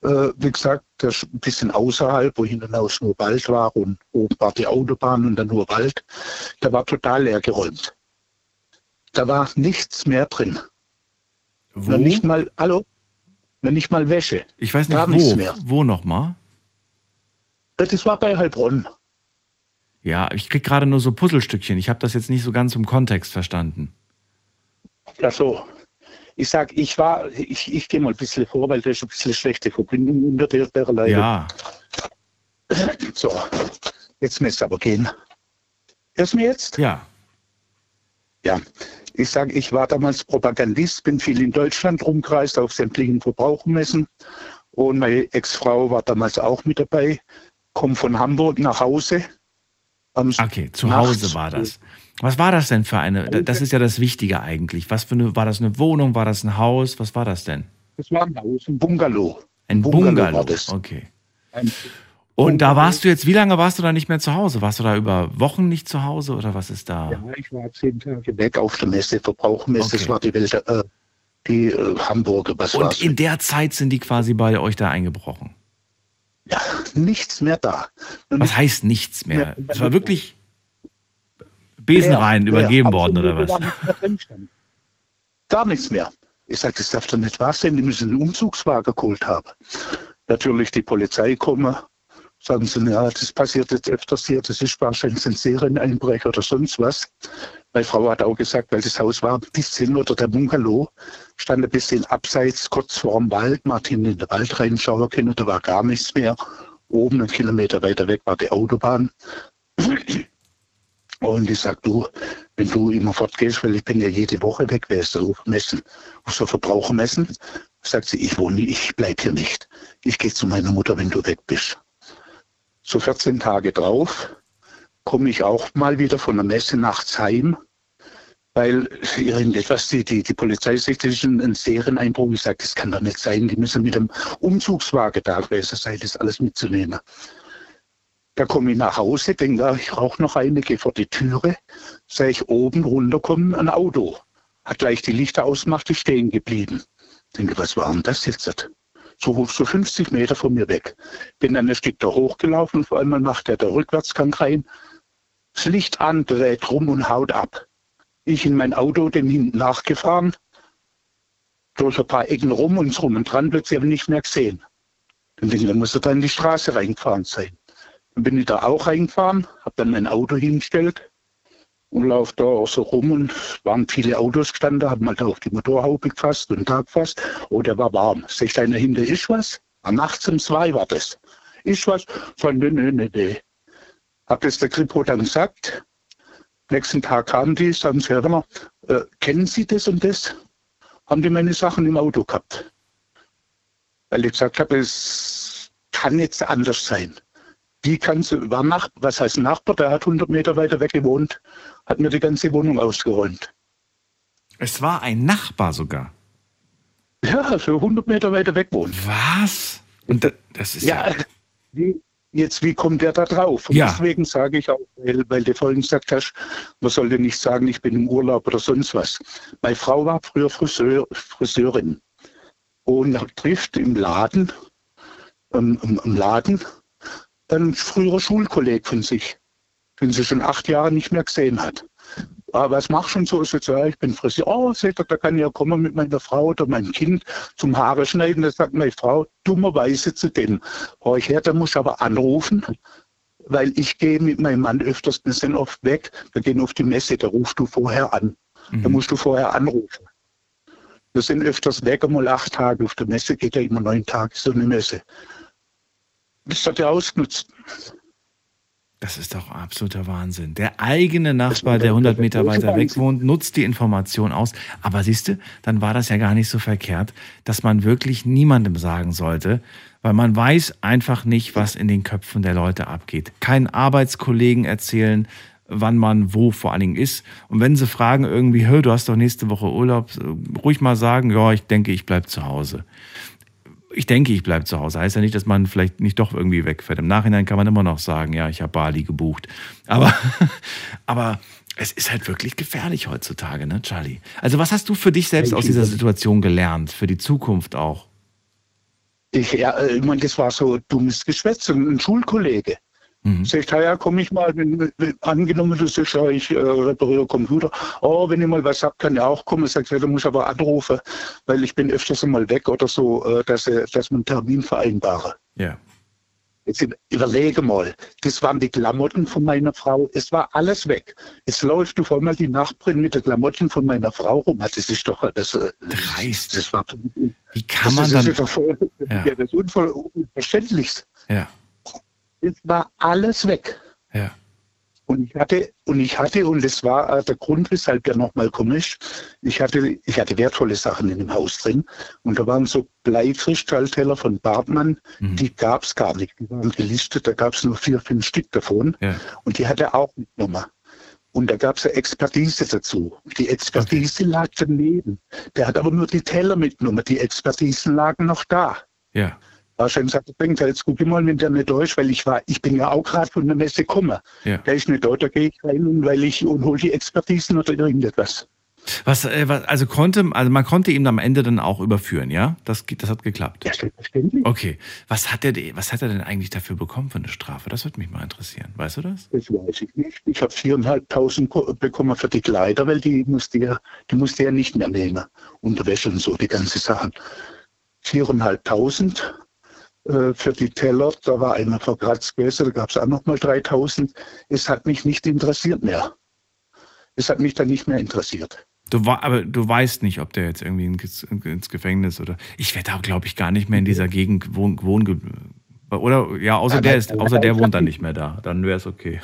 Äh, wie gesagt, das ein bisschen außerhalb, wo hinten aus nur Wald war und oben war die Autobahn und dann nur Wald. Da war total leer geräumt. Da war nichts mehr drin. Wo? Noch nicht mal, hallo? Noch nicht mal Wäsche. Ich weiß nicht, wo. Wo nochmal? Das war bei Heilbronn. Ja, ich krieg gerade nur so Puzzlestückchen. Ich habe das jetzt nicht so ganz im Kontext verstanden. Ach so. Ich sag, ich war, ich, ich gehe mal ein bisschen vor, weil da ist ein bisschen schlechte Verbindung unter der, der Leitung. Ja. So, jetzt müsste aber gehen. Hörst du mir jetzt? Ja. Ja. Ich sage, ich war damals Propagandist, bin viel in Deutschland rumgereist, auf sämtlichen Verbrauchermessen. Und meine Ex-Frau war damals auch mit dabei. Komm von Hamburg nach Hause. Okay, zu. Hause war das. Was war das denn für eine? Das ist ja das Wichtige eigentlich. Was für eine, war das eine Wohnung? War das ein Haus? Was war das denn? Das war ein Haus, ein Bungalow. Ein Bungalow Bungalow. war das. Okay. Ein Und da warst du jetzt, wie lange warst du da nicht mehr zu Hause? Warst du da über Wochen nicht zu Hause oder was ist da? Ja, ich war zehn Tage weg auf der Messe, Verbrauchermesse. Das Okay. war die Welt, äh, die äh, Hamburger, was war's? Und in der Zeit sind die quasi bei euch da eingebrochen. Nichts mehr da. Was heißt nichts mehr? Ja, Es war wirklich Besenreihen Ja, übergeben ja, worden oder was? Gar nichts mehr. Ich sage, das darf doch nicht wahr sein, die müssen einen Umzugswagen geholt haben. Natürlich die Polizei kommen, sagen sie, ja, das passiert jetzt öfters hier, das ist wahrscheinlich ein Serieneinbrecher oder sonst was. Meine Frau hat auch gesagt, weil das Haus war ein bisschen, oder der Bungalow stand ein bisschen abseits, kurz vor dem Wald, hinten in den Wald reinschauen können, da war gar nichts mehr. Oben einen Kilometer weiter weg war die Autobahn. Und ich sag, du, wenn du immer fortgehst, weil ich bin ja jede Woche weg gewesen auf Messen, auf so Verbrauchermessen, sagt sie, ich wohne, ich bleib hier nicht. Ich gehe zu meiner Mutter, wenn du weg bist. So 14 Tage drauf komme ich auch mal wieder von der Messe nachts heim. Weil irgendetwas, die, die, die Polizei sagt, das ist ein, ein Serieneinbruch. Ich sage, das kann doch nicht sein. Die müssen mit dem Umzugswagen da gewesen sein, das alles mitzunehmen. Da komme ich nach Hause, denke, ah, ich rauche noch eine, gehe vor die Türe, sehe ich oben runterkommen ein Auto. Hat gleich die Lichter ausgemacht, ist stehen geblieben. Denke, was war denn das jetzt? So, so 50 Meter von mir weg. Bin dann ein Stück da hochgelaufen, vor allem macht er der Rückwärtsgang rein. Das Licht an, dreht rum und haut ab. Ich in mein Auto, dem hinten nachgefahren, durch ein paar Ecken rum und rum und dran, plötzlich habe ich nicht mehr gesehen. Dann denke ich, dann muss er da in die Straße reingefahren sein. Dann bin ich da auch reingefahren, habe dann mein Auto hingestellt und laufe da auch so rum und es waren viele Autos gestanden, haben mal da auf die Motorhaube gefasst und da gefasst. Oh, der war warm. Sagt einer hinter, ist was? Nachts um zwei war das. Ist was? Sag, nee, nee, nee, nee. Hab das der Kripo dann gesagt. Nächsten Tag kamen die, sagen sie, hör mal, äh, kennen Sie das und das? Haben die meine Sachen im Auto gehabt? Weil ich gesagt habe, es kann jetzt anders sein. Die kannst war nach, was heißt Nachbar, der hat 100 Meter weiter weg gewohnt, hat mir die ganze Wohnung ausgeräumt. Es war ein Nachbar sogar. Ja, so 100 Meter weiter weg wohnt. Was? Und das, das ist ja, wie, jetzt, wie kommt der da drauf? Und Ja. deswegen sage ich auch, weil, weil du vorhin gesagt hast, man sollte nicht sagen, ich bin im Urlaub oder sonst was. Meine Frau war früher Friseur, Friseurin und trifft im Laden, ähm, im, Laden, einen früherer Schulkolleg von sich, den sie schon acht Jahre nicht mehr gesehen hat. Aber was machst du denn so? Ich sag, ja, ich bin Friseur. Oh, sagt er, da kann ich ja kommen mit meiner Frau oder meinem Kind zum Haare schneiden. Da sagt meine Frau dummerweise zu denen, hör ich her, da muss ich aber anrufen, weil ich gehe mit meinem Mann öfters, wir sind oft weg, wir gehen auf die Messe, da rufst du vorher an. Da musst du vorher anrufen. Wir sind öfters weg, einmal acht Tage. Auf der Messe geht ja immer neun Tage so eine Messe. Das hat er ausgenutzt. Das ist doch absoluter Wahnsinn. Der eigene Nachbar, der 100 Meter weiter weg wohnt, nutzt die Information aus. Aber siehst du, dann war das ja gar nicht so verkehrt, dass man wirklich niemandem sagen sollte, weil man weiß einfach nicht, was in den Köpfen der Leute abgeht. Keinen Arbeitskollegen erzählen, wann man wo vor allen Dingen ist. Und wenn sie fragen irgendwie, hör, du hast doch nächste Woche Urlaub, ruhig mal sagen, ja, ich denke, ich bleib zu Hause ich denke, ich bleibe zu Hause. Heißt ja nicht, dass man vielleicht nicht doch irgendwie wegfährt. Im Nachhinein kann man immer noch sagen, ja, ich habe Bali gebucht. Aber, aber es ist halt wirklich gefährlich heutzutage, ne, Charlie? Also, was hast du für dich selbst aus dieser Situation gelernt, für die Zukunft auch? Ich, ja, äh, ich meine, das war so dummes Geschwätz, ein ein Schulkollege. Mhm. Sagt, ja, ja, komm ich mal, wenn, wenn, angenommen, du sagst, ja, ich äh, repariere Computer. Oh, wenn ich mal was hab, kann ich auch kommen. Sagt, ja, du musst aber anrufen, weil ich bin öfters mal weg oder so, äh, dass, äh, dass man einen Termin vereinbare. Ja. Jetzt überlege mal, das waren die Klamotten von meiner Frau, es war alles weg. Jetzt läuft du vor mal die Nachbarin mit den Klamotten von meiner Frau rum. Das ist doch das, äh, Dreist. Das war, Wie kann das, man ist dann. doch voll, Ja. ja. das ist unvoll, unverständlichst. Ja. Es war alles weg. Ja. Und ich hatte, und ich hatte, und das war äh, der Grund, weshalb der nochmal komisch, ich hatte, ich hatte wertvolle Sachen in dem Haus drin. Und da waren so Bleikristallteller von Bartmann, die gab es gar nicht. Die waren gelistet, da gab es nur vier, fünf Stück davon. Ja. Und die hat er auch mitgenommen. Und da gab es eine Expertise dazu. Die Expertise lag daneben. Der hat aber nur die Teller mitgenommen. Die Expertisen lagen noch da. Ja. Wahrscheinlich sagt bringt jetzt guck ich mal, wenn der nicht da ist, weil ich war, ich bin ja auch gerade von der Messe gekommen. Ja. Der ist nicht da, da gehe ich rein und weil ich und hole die Expertisen oder irgendetwas. Was, äh, was, also konnte, also man konnte ihn am Ende dann auch überführen, ja? Das, das hat geklappt. Ja, selbstverständlich. Okay. Was hat er, was hat er denn eigentlich dafür bekommen für eine Strafe? Das würde mich mal interessieren. Weißt du das? Das weiß ich nicht. Ich habe viereinhalbtausend ko- bekommen für die Kleider, weil die musste ja, die musste ja nicht mehr nehmen. Unterwäsche und so, die ganze Sachen. Viereinhalbtausend äh, für die Teller, da war einer verkratzt gewesen, da gab es auch nochmal 3000. Es hat mich nicht interessiert mehr. Es hat mich dann nicht mehr interessiert. Du, wa- aber du weißt nicht, ob der jetzt irgendwie ins, Gefängnis oder. Ich werde da, glaube ich, gar nicht mehr in dieser Gegend wohnen. wohn, oder ja, außer Aber- der ist, außer der wohnt dann nicht mehr da. Dann wäre es okay.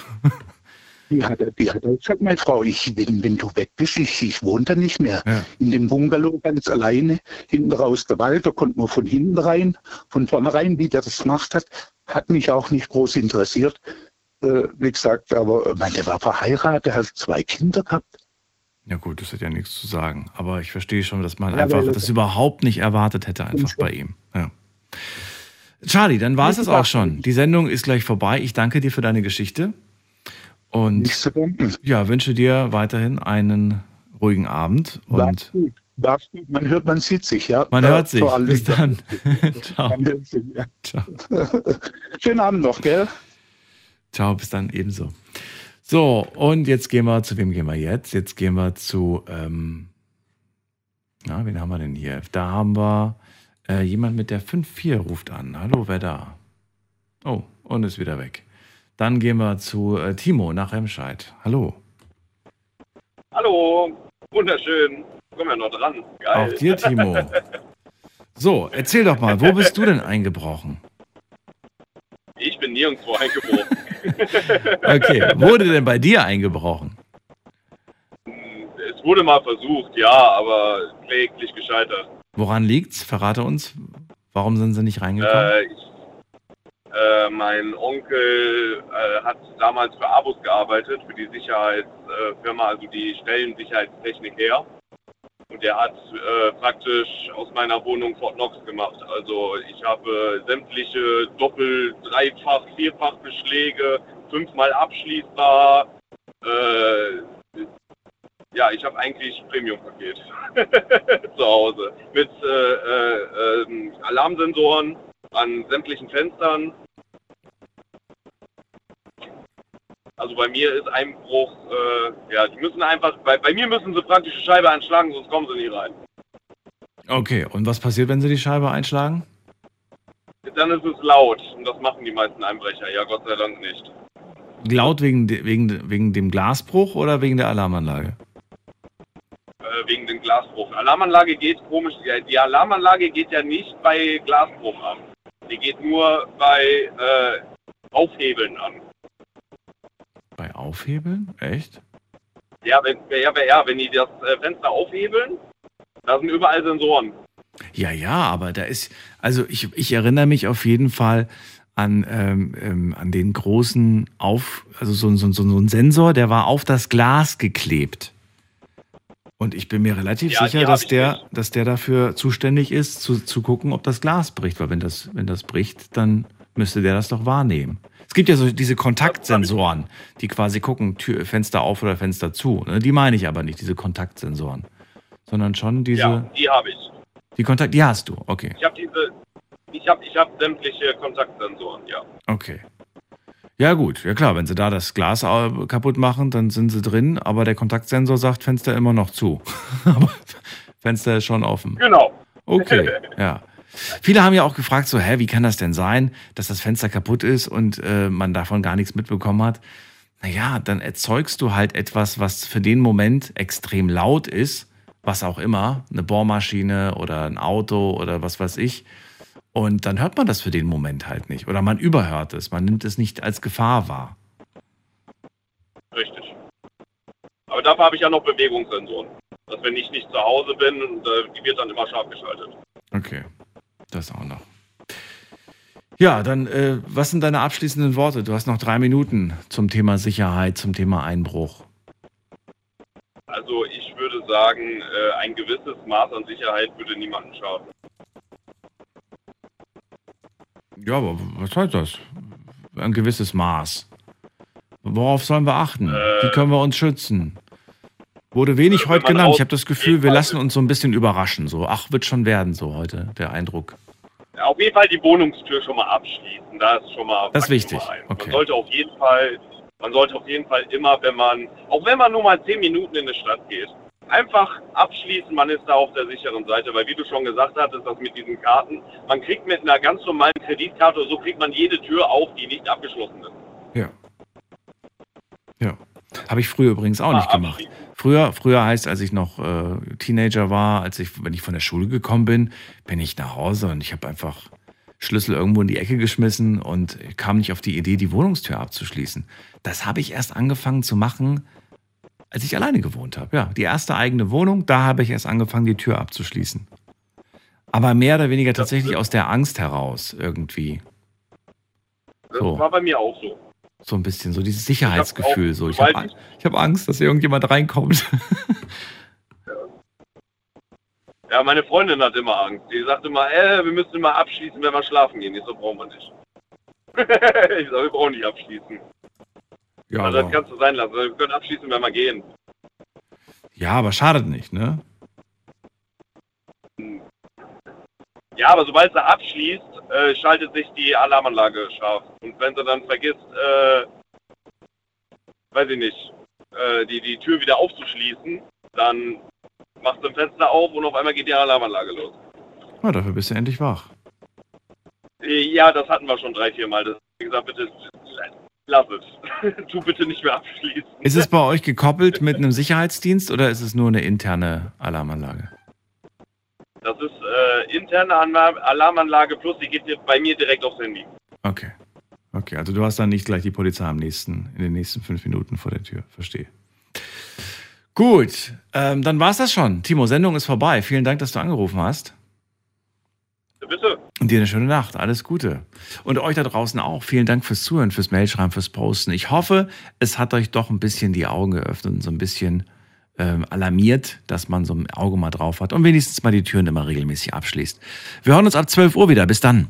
Die hat, er- die hat gesagt, meine Frau, ich, wenn, wenn du weg bist, ich, ich wohne da nicht mehr. Ja. In dem Bungalow ganz alleine, hinten raus der Wald, da konnte man von hinten rein, von vornherein, wie der das gemacht hat, hat mich auch nicht groß interessiert. Äh, wie gesagt, aber äh, mein, der war verheiratet, hat zwei Kinder gehabt. Ja gut, das hat ja nichts zu sagen. Aber ich verstehe schon, dass man Ja, einfach weil- das überhaupt nicht erwartet hätte, einfach bei ihm. Ja. Charlie, dann war es das auch schon. Die Sendung ist gleich vorbei. Ich danke dir für deine Geschichte. Und ja, wünsche dir weiterhin einen ruhigen Abend. Und gut. Gut. Man hört, man sieht sich, ja. man Äh, hört sich. Bis dann. Ciao. Sich, ja. Schönen Abend noch, gell? Ciao, bis dann ebenso. So, und jetzt gehen wir, zu wem gehen wir jetzt? Jetzt gehen wir zu, ähm, na, wen haben wir denn hier? Da haben wir äh, jemand mit der 5-4 ruft an. Hallo, wer da? Oh, und ist wieder weg. Dann gehen wir zu äh, Timo nach Remscheid. Hallo. Hallo, wunderschön. Kommen wir noch dran. Geil. Auch dir, Timo. So, erzähl doch mal, wo bist du denn eingebrochen? Ich bin nirgendwo eingebrochen. Okay, wurde denn bei dir eingebrochen? es wurde mal versucht, ja, aber kläglich gescheitert. Woran liegt's? Verrate uns. Warum sind sie nicht reingekommen? Äh, ich, äh, mein Onkel äh, hat damals für Abus gearbeitet, für die Sicherheitsfirma, also die stellen Sicherheitstechnik her. Und der hat äh, praktisch aus meiner Wohnung Fort Knox gemacht. Also ich habe sämtliche Doppel-, Dreifach-, Vierfach-Beschläge, fünfmal abschließbar. Äh, ja, ich habe eigentlich Premium-Paket zu Hause mit äh, äh, ähm, Alarmsensoren an sämtlichen Fenstern. Also bei mir ist Einbruch, äh, ja, die müssen einfach, bei, bei mir müssen sie praktisch die Scheibe anschlagen, sonst kommen sie nie rein. Okay, und was passiert, wenn sie die Scheibe einschlagen? Dann ist es laut und das machen die meisten Einbrecher, ja Gott sei Dank nicht. Laut wegen, wegen, wegen dem Glasbruch oder wegen der Alarmanlage? Äh, wegen dem Glasbruch. Alarmanlage geht komisch, die Alarmanlage geht ja nicht bei Glasbruch an. Die geht nur bei äh, Aufhebeln an. Bei Aufhebeln? Echt? Ja, wenn, ja, ja, wenn die das äh, Fenster aufhebeln, da sind überall Sensoren. Ja, ja, aber da ist, also ich, ich erinnere mich auf jeden Fall an, ähm, ähm, an den großen Auf, also so, so, so, so ein Sensor, der war auf das Glas geklebt. Und ich bin mir relativ Ja, sicher, dass der, dass der dafür zuständig ist, zu, zu gucken, ob das Glas bricht. Weil wenn das, wenn das bricht, dann müsste der das doch wahrnehmen. Es gibt ja so diese Kontaktsensoren, die quasi gucken, Tür, Fenster auf oder Fenster zu. Ne? Die meine ich aber nicht, diese Kontaktsensoren. Sondern schon diese. Ja, die habe ich. Die Kontakt, die hast du, okay. Ich habe diese, ich habe ich hab sämtliche Kontaktsensoren, ja. Okay. Ja, gut, ja klar, wenn sie da das Glas kaputt machen, dann sind sie drin, aber der Kontaktsensor sagt Fenster immer noch zu. aber Fenster ist schon offen. Genau. Okay, ja. Viele haben ja auch gefragt, so, hä, wie kann das denn sein, dass das Fenster kaputt ist und äh, man davon gar nichts mitbekommen hat? Naja, dann erzeugst du halt etwas, was für den Moment extrem laut ist, was auch immer, eine Bohrmaschine oder ein Auto oder was weiß ich. Und dann hört man das für den Moment halt nicht. Oder man überhört es, man nimmt es nicht als Gefahr wahr. Richtig. Aber dafür habe ich ja noch Bewegungssensoren. Dass wenn ich nicht zu Hause bin, äh, die wird dann immer scharf geschaltet. Okay, das auch noch. Ja, dann, äh, was sind deine abschließenden Worte? Du hast noch drei Minuten zum Thema Sicherheit, zum Thema Einbruch. Also ich würde sagen, äh, ein gewisses Maß an Sicherheit würde niemandem schaden. Ja, aber was heißt das? Ein gewisses Maß. Worauf sollen wir achten? Wie können wir uns schützen? Wurde wenig heute man genannt. Ich habe das Gefühl, wir lassen uns so ein bisschen überraschen. So, ach, wird schon werden, so heute, der Eindruck. Auf jeden Fall die Wohnungstür schon mal abschließen. Da ist schon mal Das ist wichtig. Okay. Man sollte auf jeden Fall, man sollte auf jeden Fall immer, wenn man, auch wenn man nur mal zehn Minuten in eine Stadt geht, einfach abschließen, man ist da auf der sicheren Seite, weil wie du schon gesagt hattest, das mit diesen Karten, man kriegt mit einer ganz normalen Kreditkarte oder so kriegt man jede Tür auf, die nicht abgeschlossen ist. Ja. Ja. Habe ich früher übrigens auch nicht gemacht. Früher, früher heißt, als ich noch äh, Teenager war, als ich, wenn ich von der Schule gekommen bin, bin ich nach Hause und ich habe einfach Schlüssel irgendwo in die Ecke geschmissen und kam nicht auf die Idee, die Wohnungstür abzuschließen. Das habe ich erst angefangen zu machen, als ich alleine gewohnt habe. Ja, die erste eigene Wohnung, da habe ich erst angefangen, die Tür abzuschließen. Aber mehr oder weniger tatsächlich aus der Angst heraus irgendwie. Das So. war bei mir auch so. So ein bisschen, so dieses Sicherheitsgefühl. So, ich habe ich hab Angst, dass irgendjemand reinkommt. Ja, meine Freundin hat immer Angst. Die sagt immer, äh, wir müssen immer abschließen, wenn wir schlafen gehen. Ich so, brauchen wir nicht. ich sag, wir brauchen nicht abschließen. Ja, also, das aber, kannst du sein lassen. Wir können abschließen, wenn wir gehen. ja, aber schadet nicht, ne? Ja, aber sobald sie abschließt, äh, schaltet sich die Alarmanlage scharf. Und wenn sie dann vergisst, äh, weiß ich nicht, äh, die, die Tür wieder aufzuschließen, dann macht sie ein Fenster auf und auf einmal geht die Alarmanlage los. Ja, dafür bist du endlich wach. Äh, Ja, das hatten wir schon drei, vier Mal. Das, wie gesagt, bitte lass es. tu bitte nicht mehr abschließen. Ist es bei euch gekoppelt mit einem Sicherheitsdienst oder ist es nur eine interne Alarmanlage? Das ist äh, interne Anla- Alarmanlage plus, die geht bei mir direkt aufs Handy. Okay. Okay, also du hast dann nicht gleich die Polizei am nächsten, in den nächsten fünf Minuten vor der Tür. Verstehe. Gut, ähm, dann war's das schon. Timo, Sendung ist vorbei. Vielen Dank, dass du angerufen hast. Und dir eine schöne Nacht. Alles Gute. Und euch da draußen auch. Vielen Dank fürs Zuhören, fürs Mailschreiben, fürs Posten. Ich hoffe, es hat euch doch ein bisschen die Augen geöffnet und so ein bisschen ähm, alarmiert, dass man so ein Auge mal drauf hat und wenigstens mal die Türen immer regelmäßig abschließt. Wir hören uns ab 12 Uhr wieder. Bis dann.